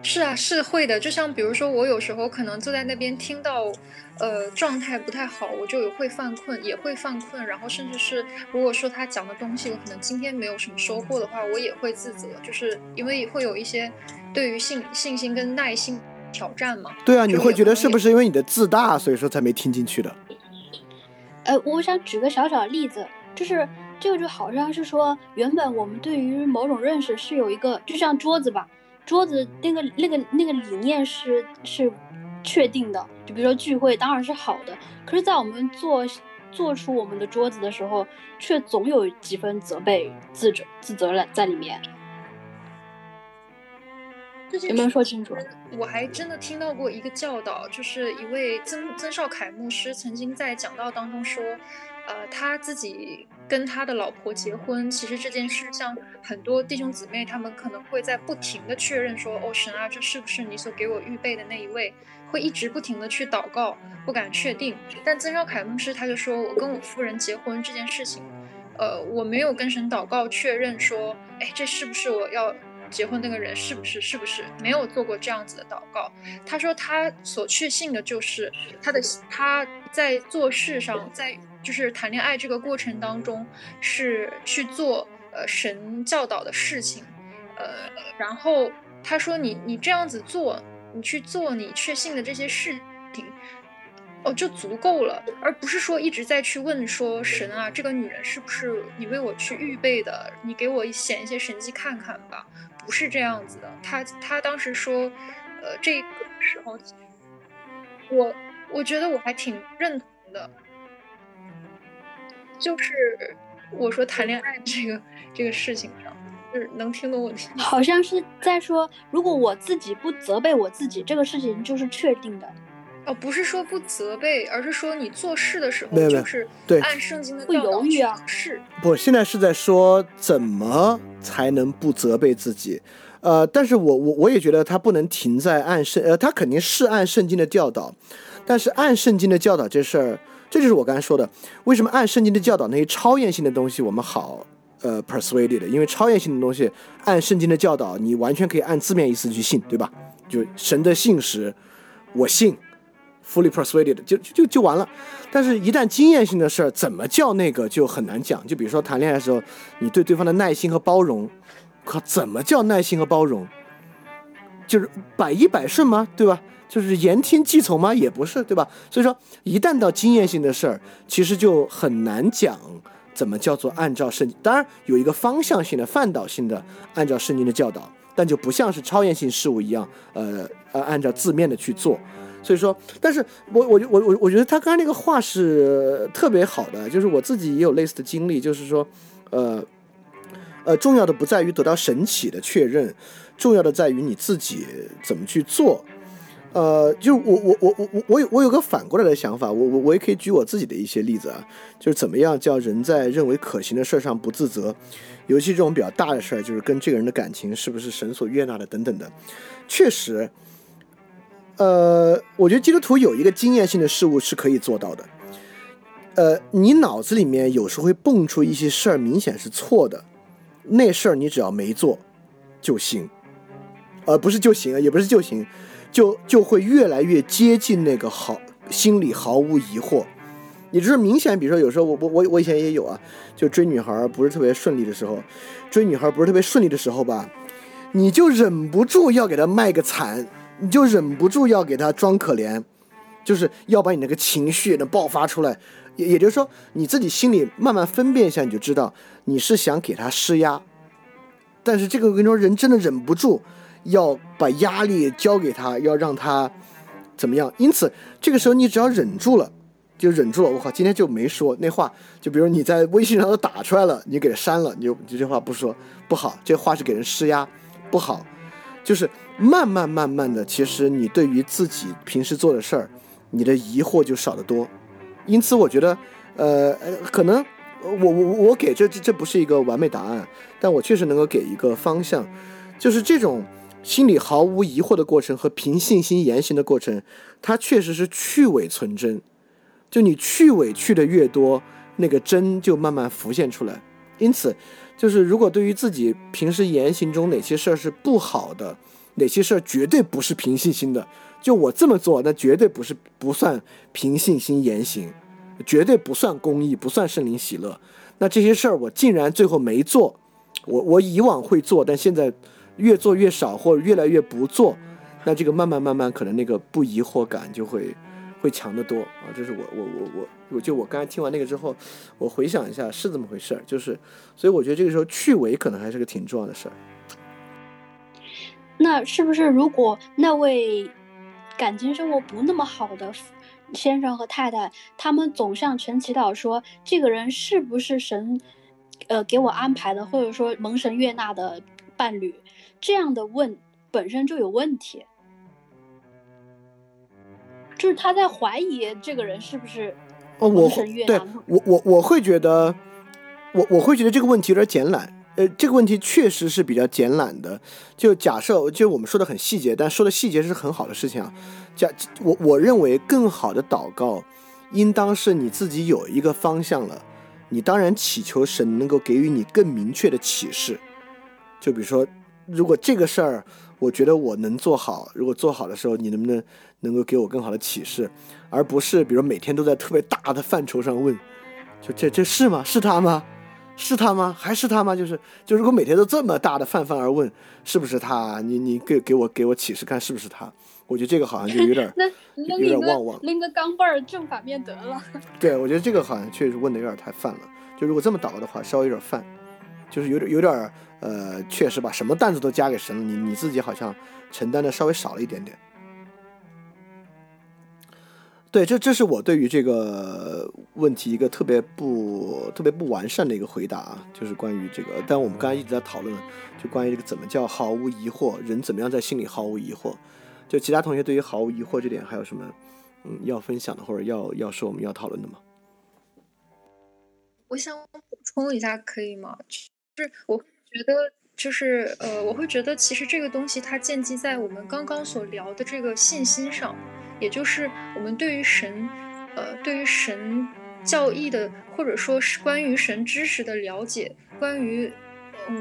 是啊，是会的。就像比如说，我有时候可能坐在那边听到，呃，状态不太好，我就会犯困，也会犯困。然后甚至是如果说他讲的东西，我可能今天没有什么收获的话，我也会自责，就是因为会有一些对于信信心跟耐心挑战嘛。对啊，你会觉得是不是因为你的自大，所以说才没听进去的？呃，我想举个小小的例子，就是这个就好像是说，原本我们对于某种认识是有一个，就像桌子吧。桌子那个那个那个理念是是确定的，就比如说聚会当然是好的，可是，在我们做做出我们的桌子的时候，却总有几分责备、自责、自责了在里面。有没有说清楚？我还真的听到过一个教导，就是一位曾曾少凯牧师曾经在讲道当中说。呃，他自己跟他的老婆结婚，其实这件事像很多弟兄姊妹，他们可能会在不停的确认说，哦，神啊，这是不是你所给我预备的那一位？会一直不停的去祷告，不敢确定。但曾少凯牧师他就说，我跟我夫人结婚这件事情，呃，我没有跟神祷告确认说，哎，这是不是我要结婚那个人？是不是？是不是？没有做过这样子的祷告。他说他所确信的就是他的他在做事上在。就是谈恋爱这个过程当中，是去做呃神教导的事情，呃，然后他说你你这样子做，你去做你确信的这些事情，哦就足够了，而不是说一直在去问说神啊，这个女人是不是你为我去预备的？你给我显一些神迹看看吧，不是这样子的。他他当时说，呃，这个时候，我我觉得我还挺认同的。就是我说谈恋爱这个这个事情上，就是能听懂我的。好像是在说，如果我自己不责备我自己，这个事情就是确定的。哦，不是说不责备，而是说你做事的时候就是对按圣经的会教导犹豫啊是不，现在是在说怎么才能不责备自己。呃，但是我我我也觉得他不能停在按圣，呃，他肯定是按圣经的教导，但是按圣经的教导这事儿，这就是我刚才说的，为什么按圣经的教导那些超验性的东西我们好呃 persuaded，因为超验性的东西按圣经的教导，你完全可以按字面意思去信，对吧？就神的信实，我信，fully persuaded 就就就就完了。但是，一旦经验性的事儿，怎么叫那个就很难讲。就比如说谈恋爱的时候，你对对方的耐心和包容，靠，怎么叫耐心和包容？就是百依百顺吗？对吧？就是言听计从吗？也不是，对吧？所以说，一旦到经验性的事儿，其实就很难讲怎么叫做按照圣经。当然有一个方向性的、范导性的按照圣经的教导，但就不像是超验性事物一样，呃呃，按照字面的去做。所以说，但是我我我我我觉得他刚才那个话是特别好的，就是我自己也有类似的经历，就是说，呃呃，重要的不在于得到神启的确认，重要的在于你自己怎么去做。呃，就我我我我我我有我有个反过来的想法，我我我也可以举我自己的一些例子啊，就是怎么样叫人在认为可行的事上不自责，尤其这种比较大的事儿，就是跟这个人的感情是不是神所悦纳的等等的，确实。呃，我觉得基督徒有一个经验性的事物是可以做到的。呃，你脑子里面有时候会蹦出一些事儿，明显是错的，那事儿你只要没做就行，呃，不是就行啊，也不是就行，就就会越来越接近那个好，心里毫无疑惑。也就是明显，比如说有时候我我我我以前也有啊，就追女孩不是特别顺利的时候，追女孩不是特别顺利的时候吧，你就忍不住要给她卖个惨。你就忍不住要给她装可怜，就是要把你那个情绪能爆发出来，也也就是说你自己心里慢慢分辨一下，你就知道你是想给她施压，但是这个我跟你说，人真的忍不住要把压力交给他，要让他怎么样？因此这个时候你只要忍住了，就忍住了。我靠，今天就没说那话，就比如你在微信上都打出来了，你给他删了，你就你这话不说不好，这话是给人施压，不好，就是。慢慢慢慢的，其实你对于自己平时做的事儿，你的疑惑就少得多。因此，我觉得，呃呃，可能我我我给这这这不是一个完美答案，但我确实能够给一个方向，就是这种心里毫无疑惑的过程和凭信心言行的过程，它确实是去伪存真。就你去伪去的越多，那个真就慢慢浮现出来。因此，就是如果对于自己平时言行中哪些事儿是不好的，哪些事儿绝对不是凭信心的？就我这么做，那绝对不是不算凭信心言行，绝对不算公益，不算圣灵喜乐。那这些事儿我竟然最后没做，我我以往会做，但现在越做越少，或者越来越不做，那这个慢慢慢慢，可能那个不疑惑感就会会强得多啊！这是我我我我我就我刚才听完那个之后，我回想一下是这么回事儿，就是所以我觉得这个时候去伪可能还是个挺重要的事儿。那是不是如果那位感情生活不那么好的先生和太太，他们总向神祈祷说，这个人是不是神，呃，给我安排的，或者说蒙神悦纳的伴侣？这样的问本身就有问题，就是他在怀疑这个人是不是哦，我对我我我会觉得，我我会觉得这个问题有点简懒。呃，这个问题确实是比较简懒的。就假设，就我们说的很细节，但说的细节是很好的事情啊。假我我认为更好的祷告，应当是你自己有一个方向了，你当然祈求神能够给予你更明确的启示。就比如说，如果这个事儿，我觉得我能做好，如果做好的时候，你能不能能够给我更好的启示，而不是比如每天都在特别大的范畴上问，就这这是吗？是他吗？是他吗？还是他吗？就是就如果每天都这么大的泛泛而问，是不是他？你你给给我给我启示看是不是他？我觉得这个好像就有点 那有点旺旺，拎个钢镚儿正反面得了。对，我觉得这个好像确实问的有点太泛了。就如果这么倒的话，稍微有点泛，就是有点有点呃，确实把什么担子都加给神了，你你自己好像承担的稍微少了一点点。对，这这是我对于这个问题一个特别不特别不完善的一个回答啊，就是关于这个。但我们刚才一直在讨论，就关于这个怎么叫毫无疑惑，人怎么样在心里毫无疑惑。就其他同学对于毫无疑惑这点还有什么嗯要分享的或者要要说我们要讨论的吗？我想补充一下，可以吗？就是我觉得，就是呃，我会觉得，其实这个东西它建基在我们刚刚所聊的这个信心上，也就是我们对于神，呃，对于神教义的，或者说是关于神知识的了解，关于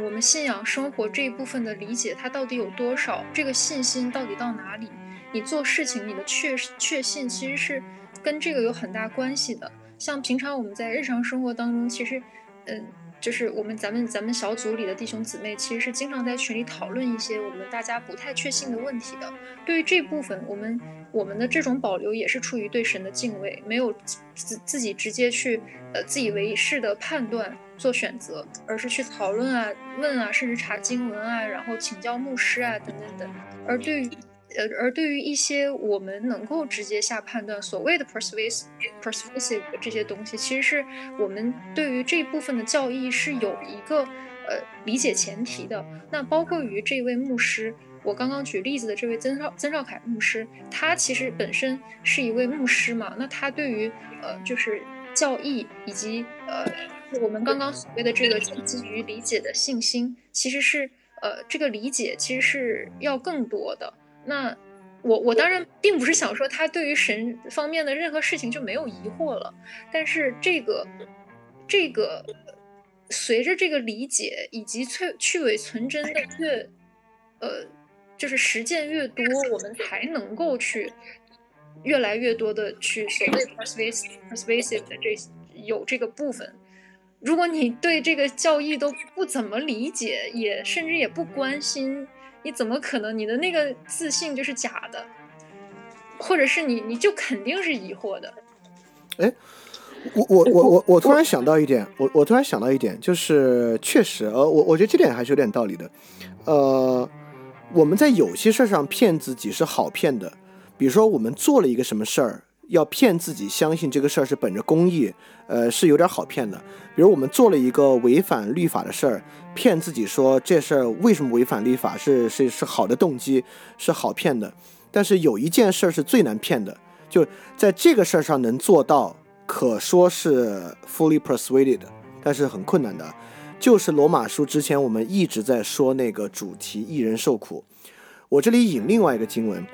我们信仰生活这一部分的理解，它到底有多少？这个信心到底到哪里？你做事情，你的确确信其实是跟这个有很大关系的。像平常我们在日常生活当中，其实，嗯，就是我们咱们咱们小组里的弟兄姊妹，其实是经常在群里讨论一些我们大家不太确信的问题的。对于这部分，我们我们的这种保留也是出于对神的敬畏，没有自自己直接去呃自以为是的判断做选择，而是去讨论啊、问啊，甚至查经文啊，然后请教牧师啊等等等。而对于呃，而对于一些我们能够直接下判断，所谓的 persuasive persuasive 这些东西，其实是我们对于这部分的教义是有一个呃理解前提的。那包括于这位牧师，我刚刚举例子的这位曾少曾少凯牧师，他其实本身是一位牧师嘛，那他对于呃就是教义以及呃我们刚刚所谓的这个基于理解的信心，其实是呃这个理解其实是要更多的。那我我当然并不是想说他对于神方面的任何事情就没有疑惑了，但是这个这个随着这个理解以及去去伪存真的越呃就是实践越多，我们才能够去越来越多的去所谓 persuasive persuasive 的这有这个部分。如果你对这个教义都不怎么理解，也甚至也不关心。你怎么可能？你的那个自信就是假的，或者是你，你就肯定是疑惑的。哎，我我我我我突然想到一点，我我突然想到一点，就是确实，呃，我我觉得这点还是有点道理的。呃，我们在有些事儿上骗自己是好骗的，比如说我们做了一个什么事儿。要骗自己相信这个事儿是本着公义，呃，是有点好骗的。比如我们做了一个违反律法的事儿，骗自己说这事儿为什么违反律法是是是好的动机，是好骗的。但是有一件事儿是最难骗的，就在这个事儿上能做到，可说是 fully persuaded，但是很困难的，就是罗马书之前我们一直在说那个主题，一人受苦。我这里引另外一个经文，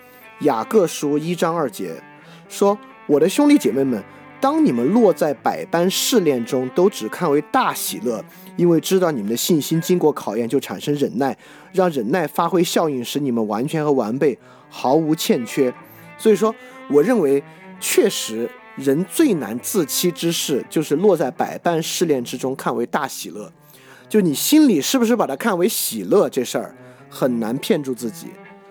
雅各书一章二节。说：“我的兄弟姐妹们，当你们落在百般试炼中，都只看为大喜乐，因为知道你们的信心经过考验，就产生忍耐，让忍耐发挥效应，使你们完全和完备，毫无欠缺。所以说，我认为确实人最难自欺之事，就是落在百般试炼之中看为大喜乐。就你心里是不是把它看为喜乐这事儿，很难骗住自己。”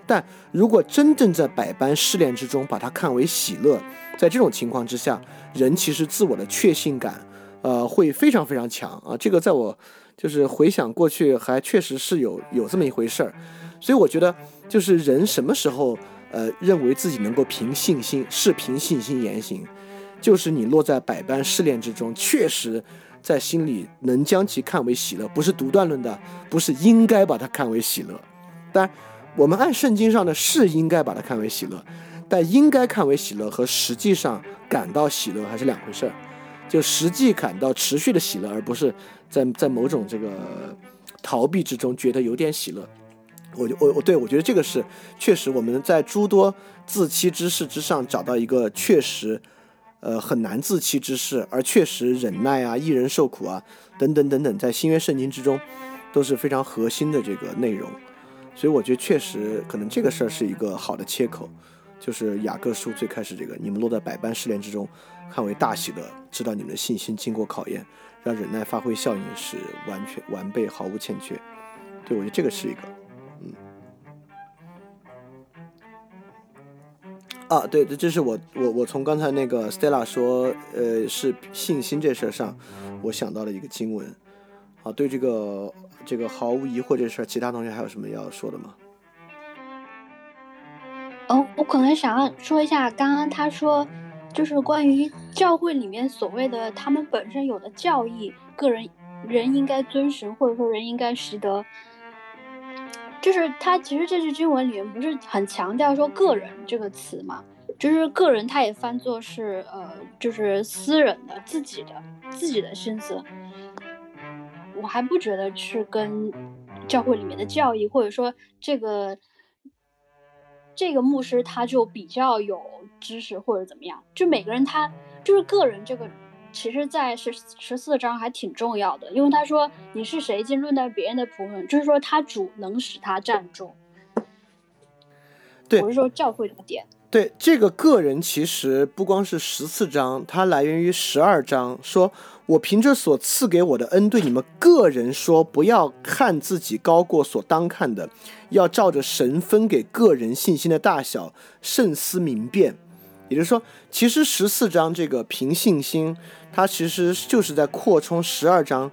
但如果真正在百般试炼之中把它看为喜乐，在这种情况之下，人其实自我的确信感，呃，会非常非常强啊。这个在我就是回想过去，还确实是有有这么一回事儿。所以我觉得，就是人什么时候呃认为自己能够凭信心是凭信心言行，就是你落在百般试炼之中，确实在心里能将其看为喜乐，不是独断论的，不是应该把它看为喜乐，但。我们按圣经上的是应该把它看为喜乐，但应该看为喜乐和实际上感到喜乐还是两回事儿。就实际感到持续的喜乐，而不是在在某种这个逃避之中觉得有点喜乐。我就我我对我觉得这个是确实我们在诸多自欺之事之上找到一个确实呃很难自欺之事，而确实忍耐啊、一人受苦啊等等等等，在新约圣经之中都是非常核心的这个内容。所以我觉得确实可能这个事儿是一个好的切口，就是雅各书最开始这个，你们落在百般试炼之中，看为大喜的，知道你们的信心经过考验，让忍耐发挥效应，是完全完备，毫无欠缺。对我觉得这个是一个，嗯，啊，对，这这是我我我从刚才那个 Stella 说，呃，是信心这事儿上，我想到了一个经文，啊，对这个。这个毫无疑惑这事儿，其他同学还有什么要说的吗？哦，我可能想要说一下，刚刚他说，就是关于教会里面所谓的他们本身有的教义，个人人应该遵循，或者说人应该识得，就是他其实这句经文里面不是很强调说个人这个词嘛？就是个人他也翻作是呃，就是私人的自己的自己的心思，我还不觉得是跟教会里面的教义，或者说这个这个牧师他就比较有知识或者怎么样，就每个人他就是个人这个。其实，在十十四章还挺重要的，因为他说你是谁，竟论断别人的仆人，就是说他主能使他站住。对，我是说教会这个点。对，这个个人其实不光是十四章，它来源于十二章，说我凭着所赐给我的恩，对你们个人说，不要看自己高过所当看的，要照着神分给个人信心的大小，慎思明辨。也就是说，其实十四章这个凭信心，它其实就是在扩充十二章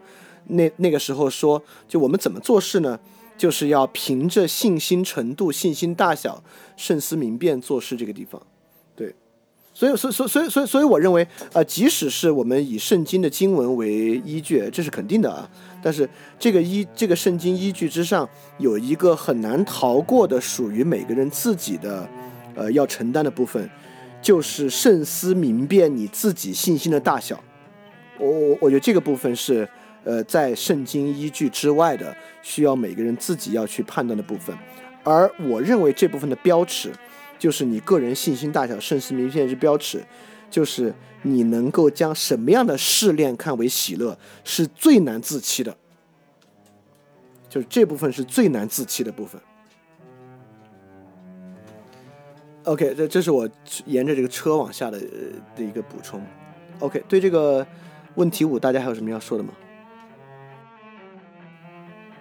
那那个时候说，就我们怎么做事呢？就是要凭着信心程度、信心大小、慎思明辨做事这个地方。所以，所以，所以，所以，所以，所以，我认为，呃，即使是我们以圣经的经文为依据，这是肯定的啊。但是，这个依这个圣经依据之上，有一个很难逃过的，属于每个人自己的，呃，要承担的部分。就是慎思明辨你自己信心的大小，我我我觉得这个部分是，呃，在圣经依据之外的，需要每个人自己要去判断的部分。而我认为这部分的标尺，就是你个人信心大小、甚至名片之标尺，就是你能够将什么样的试炼看为喜乐，是最难自欺的，就是这部分是最难自欺的部分。OK，这这是我沿着这个车往下的的一个补充。OK，对这个问题五，大家还有什么要说的吗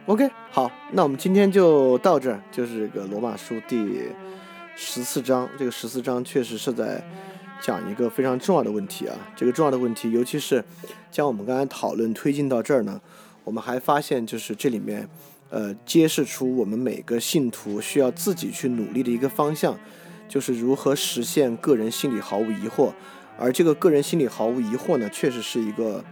？OK，好，那我们今天就到这儿，就是这个罗马书第十四章。这个十四章确实是在讲一个非常重要的问题啊。这个重要的问题，尤其是将我们刚才讨论推进到这儿呢，我们还发现就是这里面呃揭示出我们每个信徒需要自己去努力的一个方向。就是如何实现个人心里毫无疑惑，而这个个人心里毫无疑惑呢，确实是一个，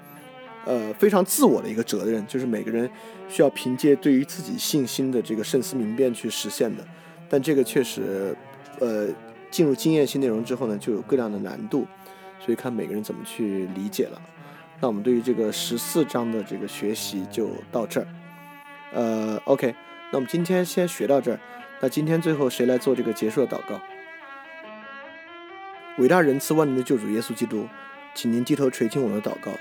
呃，非常自我的一个责任，就是每个人需要凭借对于自己信心的这个慎思明辨去实现的。但这个确实，呃，进入经验性内容之后呢，就有各样的难度，所以看每个人怎么去理解了。那我们对于这个十四章的这个学习就到这儿，呃，OK，那我们今天先学到这儿。那今天最后谁来做这个结束的祷告？伟大仁慈万能的救主耶稣基督，请您低头垂听我的祷告。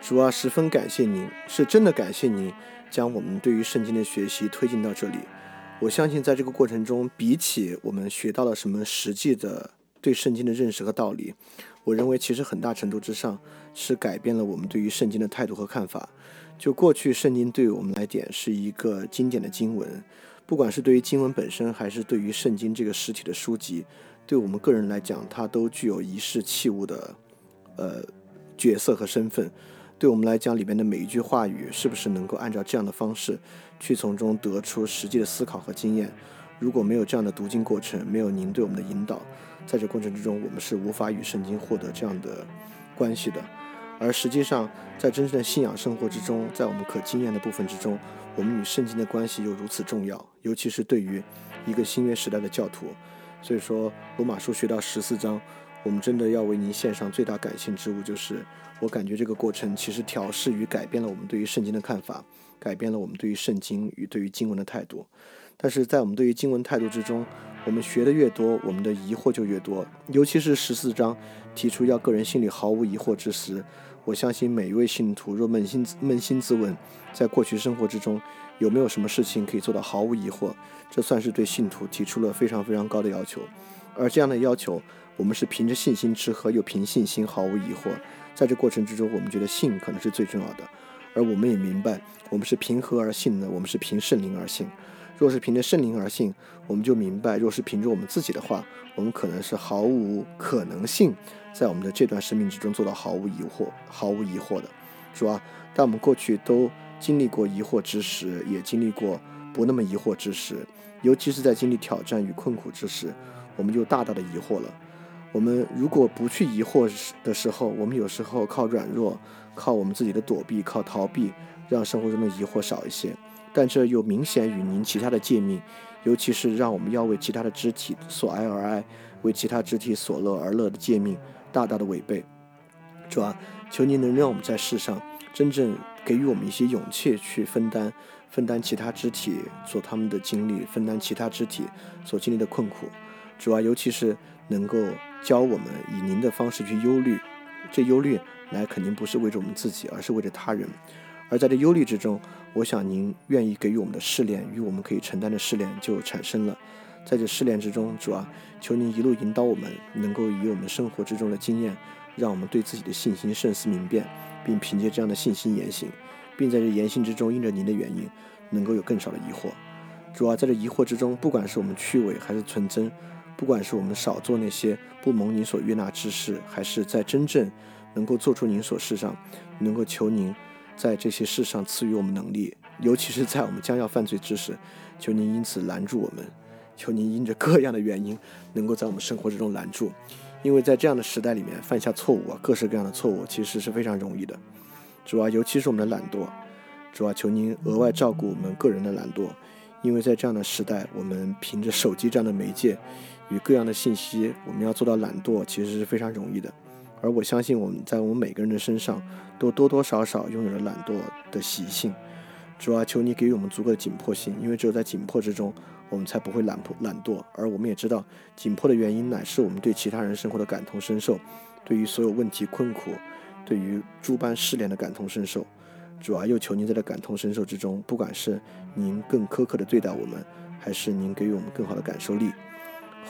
主啊，十分感谢您，是真的感谢您，将我们对于圣经的学习推进到这里。我相信，在这个过程中，比起我们学到了什么实际的对圣经的认识和道理，我认为其实很大程度之上是改变了我们对于圣经的态度和看法。就过去，圣经对于我们来点是一个经典的经文，不管是对于经文本身，还是对于圣经这个实体的书籍。对我们个人来讲，它都具有仪式器物的，呃，角色和身份。对我们来讲，里面的每一句话语，是不是能够按照这样的方式去从中得出实际的思考和经验？如果没有这样的读经过程，没有您对我们的引导，在这过程之中，我们是无法与圣经获得这样的关系的。而实际上，在真正的信仰生活之中，在我们可经验的部分之中，我们与圣经的关系又如此重要，尤其是对于一个新约时代的教徒。所以说，罗马书学到十四章，我们真的要为您献上最大感性之物，就是我感觉这个过程其实调试与改变了我们对于圣经的看法，改变了我们对于圣经与对于经文的态度。但是在我们对于经文态度之中，我们学的越多，我们的疑惑就越多。尤其是十四章提出要个人心里毫无疑惑之时，我相信每一位信徒若扪心扪心自问，在过去生活之中。有没有什么事情可以做到毫无疑惑？这算是对信徒提出了非常非常高的要求。而这样的要求，我们是凭着信心吃喝，又凭信心毫无疑惑。在这过程之中，我们觉得信可能是最重要的。而我们也明白，我们是凭何而信呢？我们是凭圣灵而信。若是凭着圣灵而信，我们就明白，若是凭着我们自己的话，我们可能是毫无可能性在我们的这段生命之中做到毫无疑惑、毫无疑惑的，是吧？但我们过去都。经历过疑惑之时，也经历过不那么疑惑之时，尤其是在经历挑战与困苦之时，我们就大大的疑惑了。我们如果不去疑惑的时候，我们有时候靠软弱，靠我们自己的躲避，靠逃避，让生活中的疑惑少一些。但这又明显与您其他的诫命，尤其是让我们要为其他的肢体所哀而哀，为其他肢体所乐而乐的诫命，大大的违背。主啊，求您能让我们在世上真正给予我们一些勇气，去分担分担其他肢体所他们的经历，分担其他肢体所经历的困苦。主啊，尤其是能够教我们以您的方式去忧虑，这忧虑来肯定不是为着我们自己，而是为着他人。而在这忧虑之中，我想您愿意给予我们的试炼与我们可以承担的试炼就产生了。在这试炼之中，主啊，求您一路引导我们，能够以我们生活之中的经验，让我们对自己的信心慎思明辨，并凭借这样的信心言行，并在这言行之中因着您的原因，能够有更少的疑惑。主啊，在这疑惑之中，不管是我们虚伪还是纯真，不管是我们少做那些不蒙您所悦纳之事，还是在真正能够做出您所事上，能够求您。在这些事上赐予我们能力，尤其是在我们将要犯罪之时，求您因此拦住我们，求您因着各样的原因，能够在我们生活之中拦住，因为在这样的时代里面犯下错误啊，各式各样的错误其实是非常容易的。主啊，尤其是我们的懒惰，主啊，求您额外照顾我们个人的懒惰，因为在这样的时代，我们凭着手机这样的媒介与各样的信息，我们要做到懒惰其实是非常容易的。而我相信，我们在我们每个人的身上，都多多少少拥有了懒惰的习性。主啊，求你给予我们足够的紧迫性，因为只有在紧迫之中，我们才不会懒惰懒惰。而我们也知道，紧迫的原因乃是我们对其他人生活的感同身受，对于所有问题困苦，对于诸般试炼的感同身受。主啊，又求您在这感同身受之中，不管是您更苛刻的对待我们，还是您给予我们更好的感受力，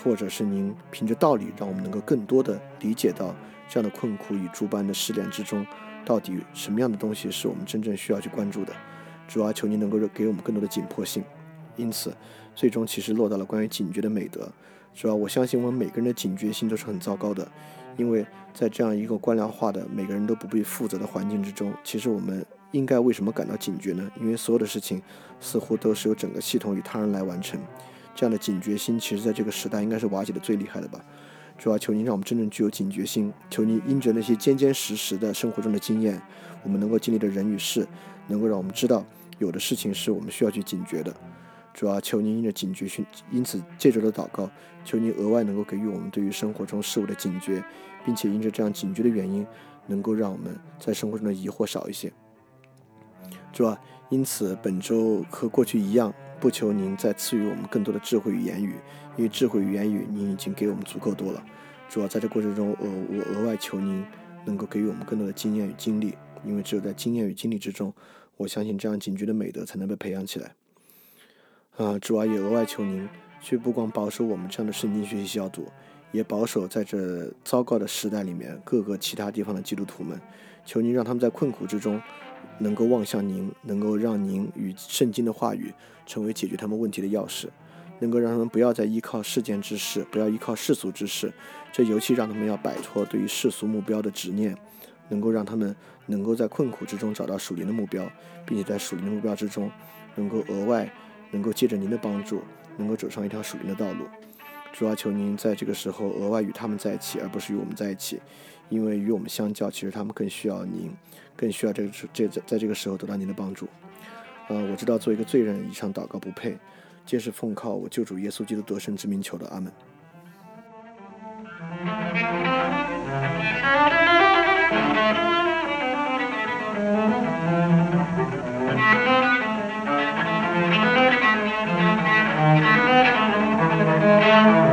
或者是您凭着道理让我们能够更多的理解到。这样的困苦与诸般的试炼之中，到底什么样的东西是我们真正需要去关注的？主啊，求您能够给我们更多的紧迫性。因此，最终其实落到了关于警觉的美德。主要我相信我们每个人的警觉性都是很糟糕的，因为在这样一个官僚化的每个人都不必负责的环境之中，其实我们应该为什么感到警觉呢？因为所有的事情似乎都是由整个系统与他人来完成。这样的警觉心，其实在这个时代应该是瓦解的最厉害的吧。主要求您让我们真正具有警觉心，求您因着那些坚坚实实的生活中的经验，我们能够经历的人与事，能够让我们知道有的事情是我们需要去警觉的。主要求您因着警觉心，因此借着的祷告，求您额外能够给予我们对于生活中事物的警觉，并且因着这样警觉的原因，能够让我们在生活中的疑惑少一些。主要因此本周和过去一样。不求您再赐予我们更多的智慧与言语，因为智慧与言语您已经给我们足够多了。主要在这过程中，呃，我额外求您能够给予我们更多的经验与经历，因为只有在经验与经历之中，我相信这样警觉的美德才能被培养起来。啊，主要也额外求您去不光保守我们这样的圣经学习小组，也保守在这糟糕的时代里面各个其他地方的基督徒们，求您让他们在困苦之中。能够望向您，能够让您与圣经的话语成为解决他们问题的钥匙，能够让他们不要再依靠世间之事，不要依靠世俗之事，这尤其让他们要摆脱对于世俗目标的执念，能够让他们能够在困苦之中找到属灵的目标，并且在属灵的目标之中，能够额外能够借着您的帮助，能够走上一条属灵的道路。主要求您在这个时候额外与他们在一起，而不是与我们在一起，因为与我们相较，其实他们更需要您，更需要这这在在这个时候得到您的帮助。呃，我知道做一个罪人，以上祷告不配，皆是奉靠我救主耶稣基督得胜之名求的。阿门。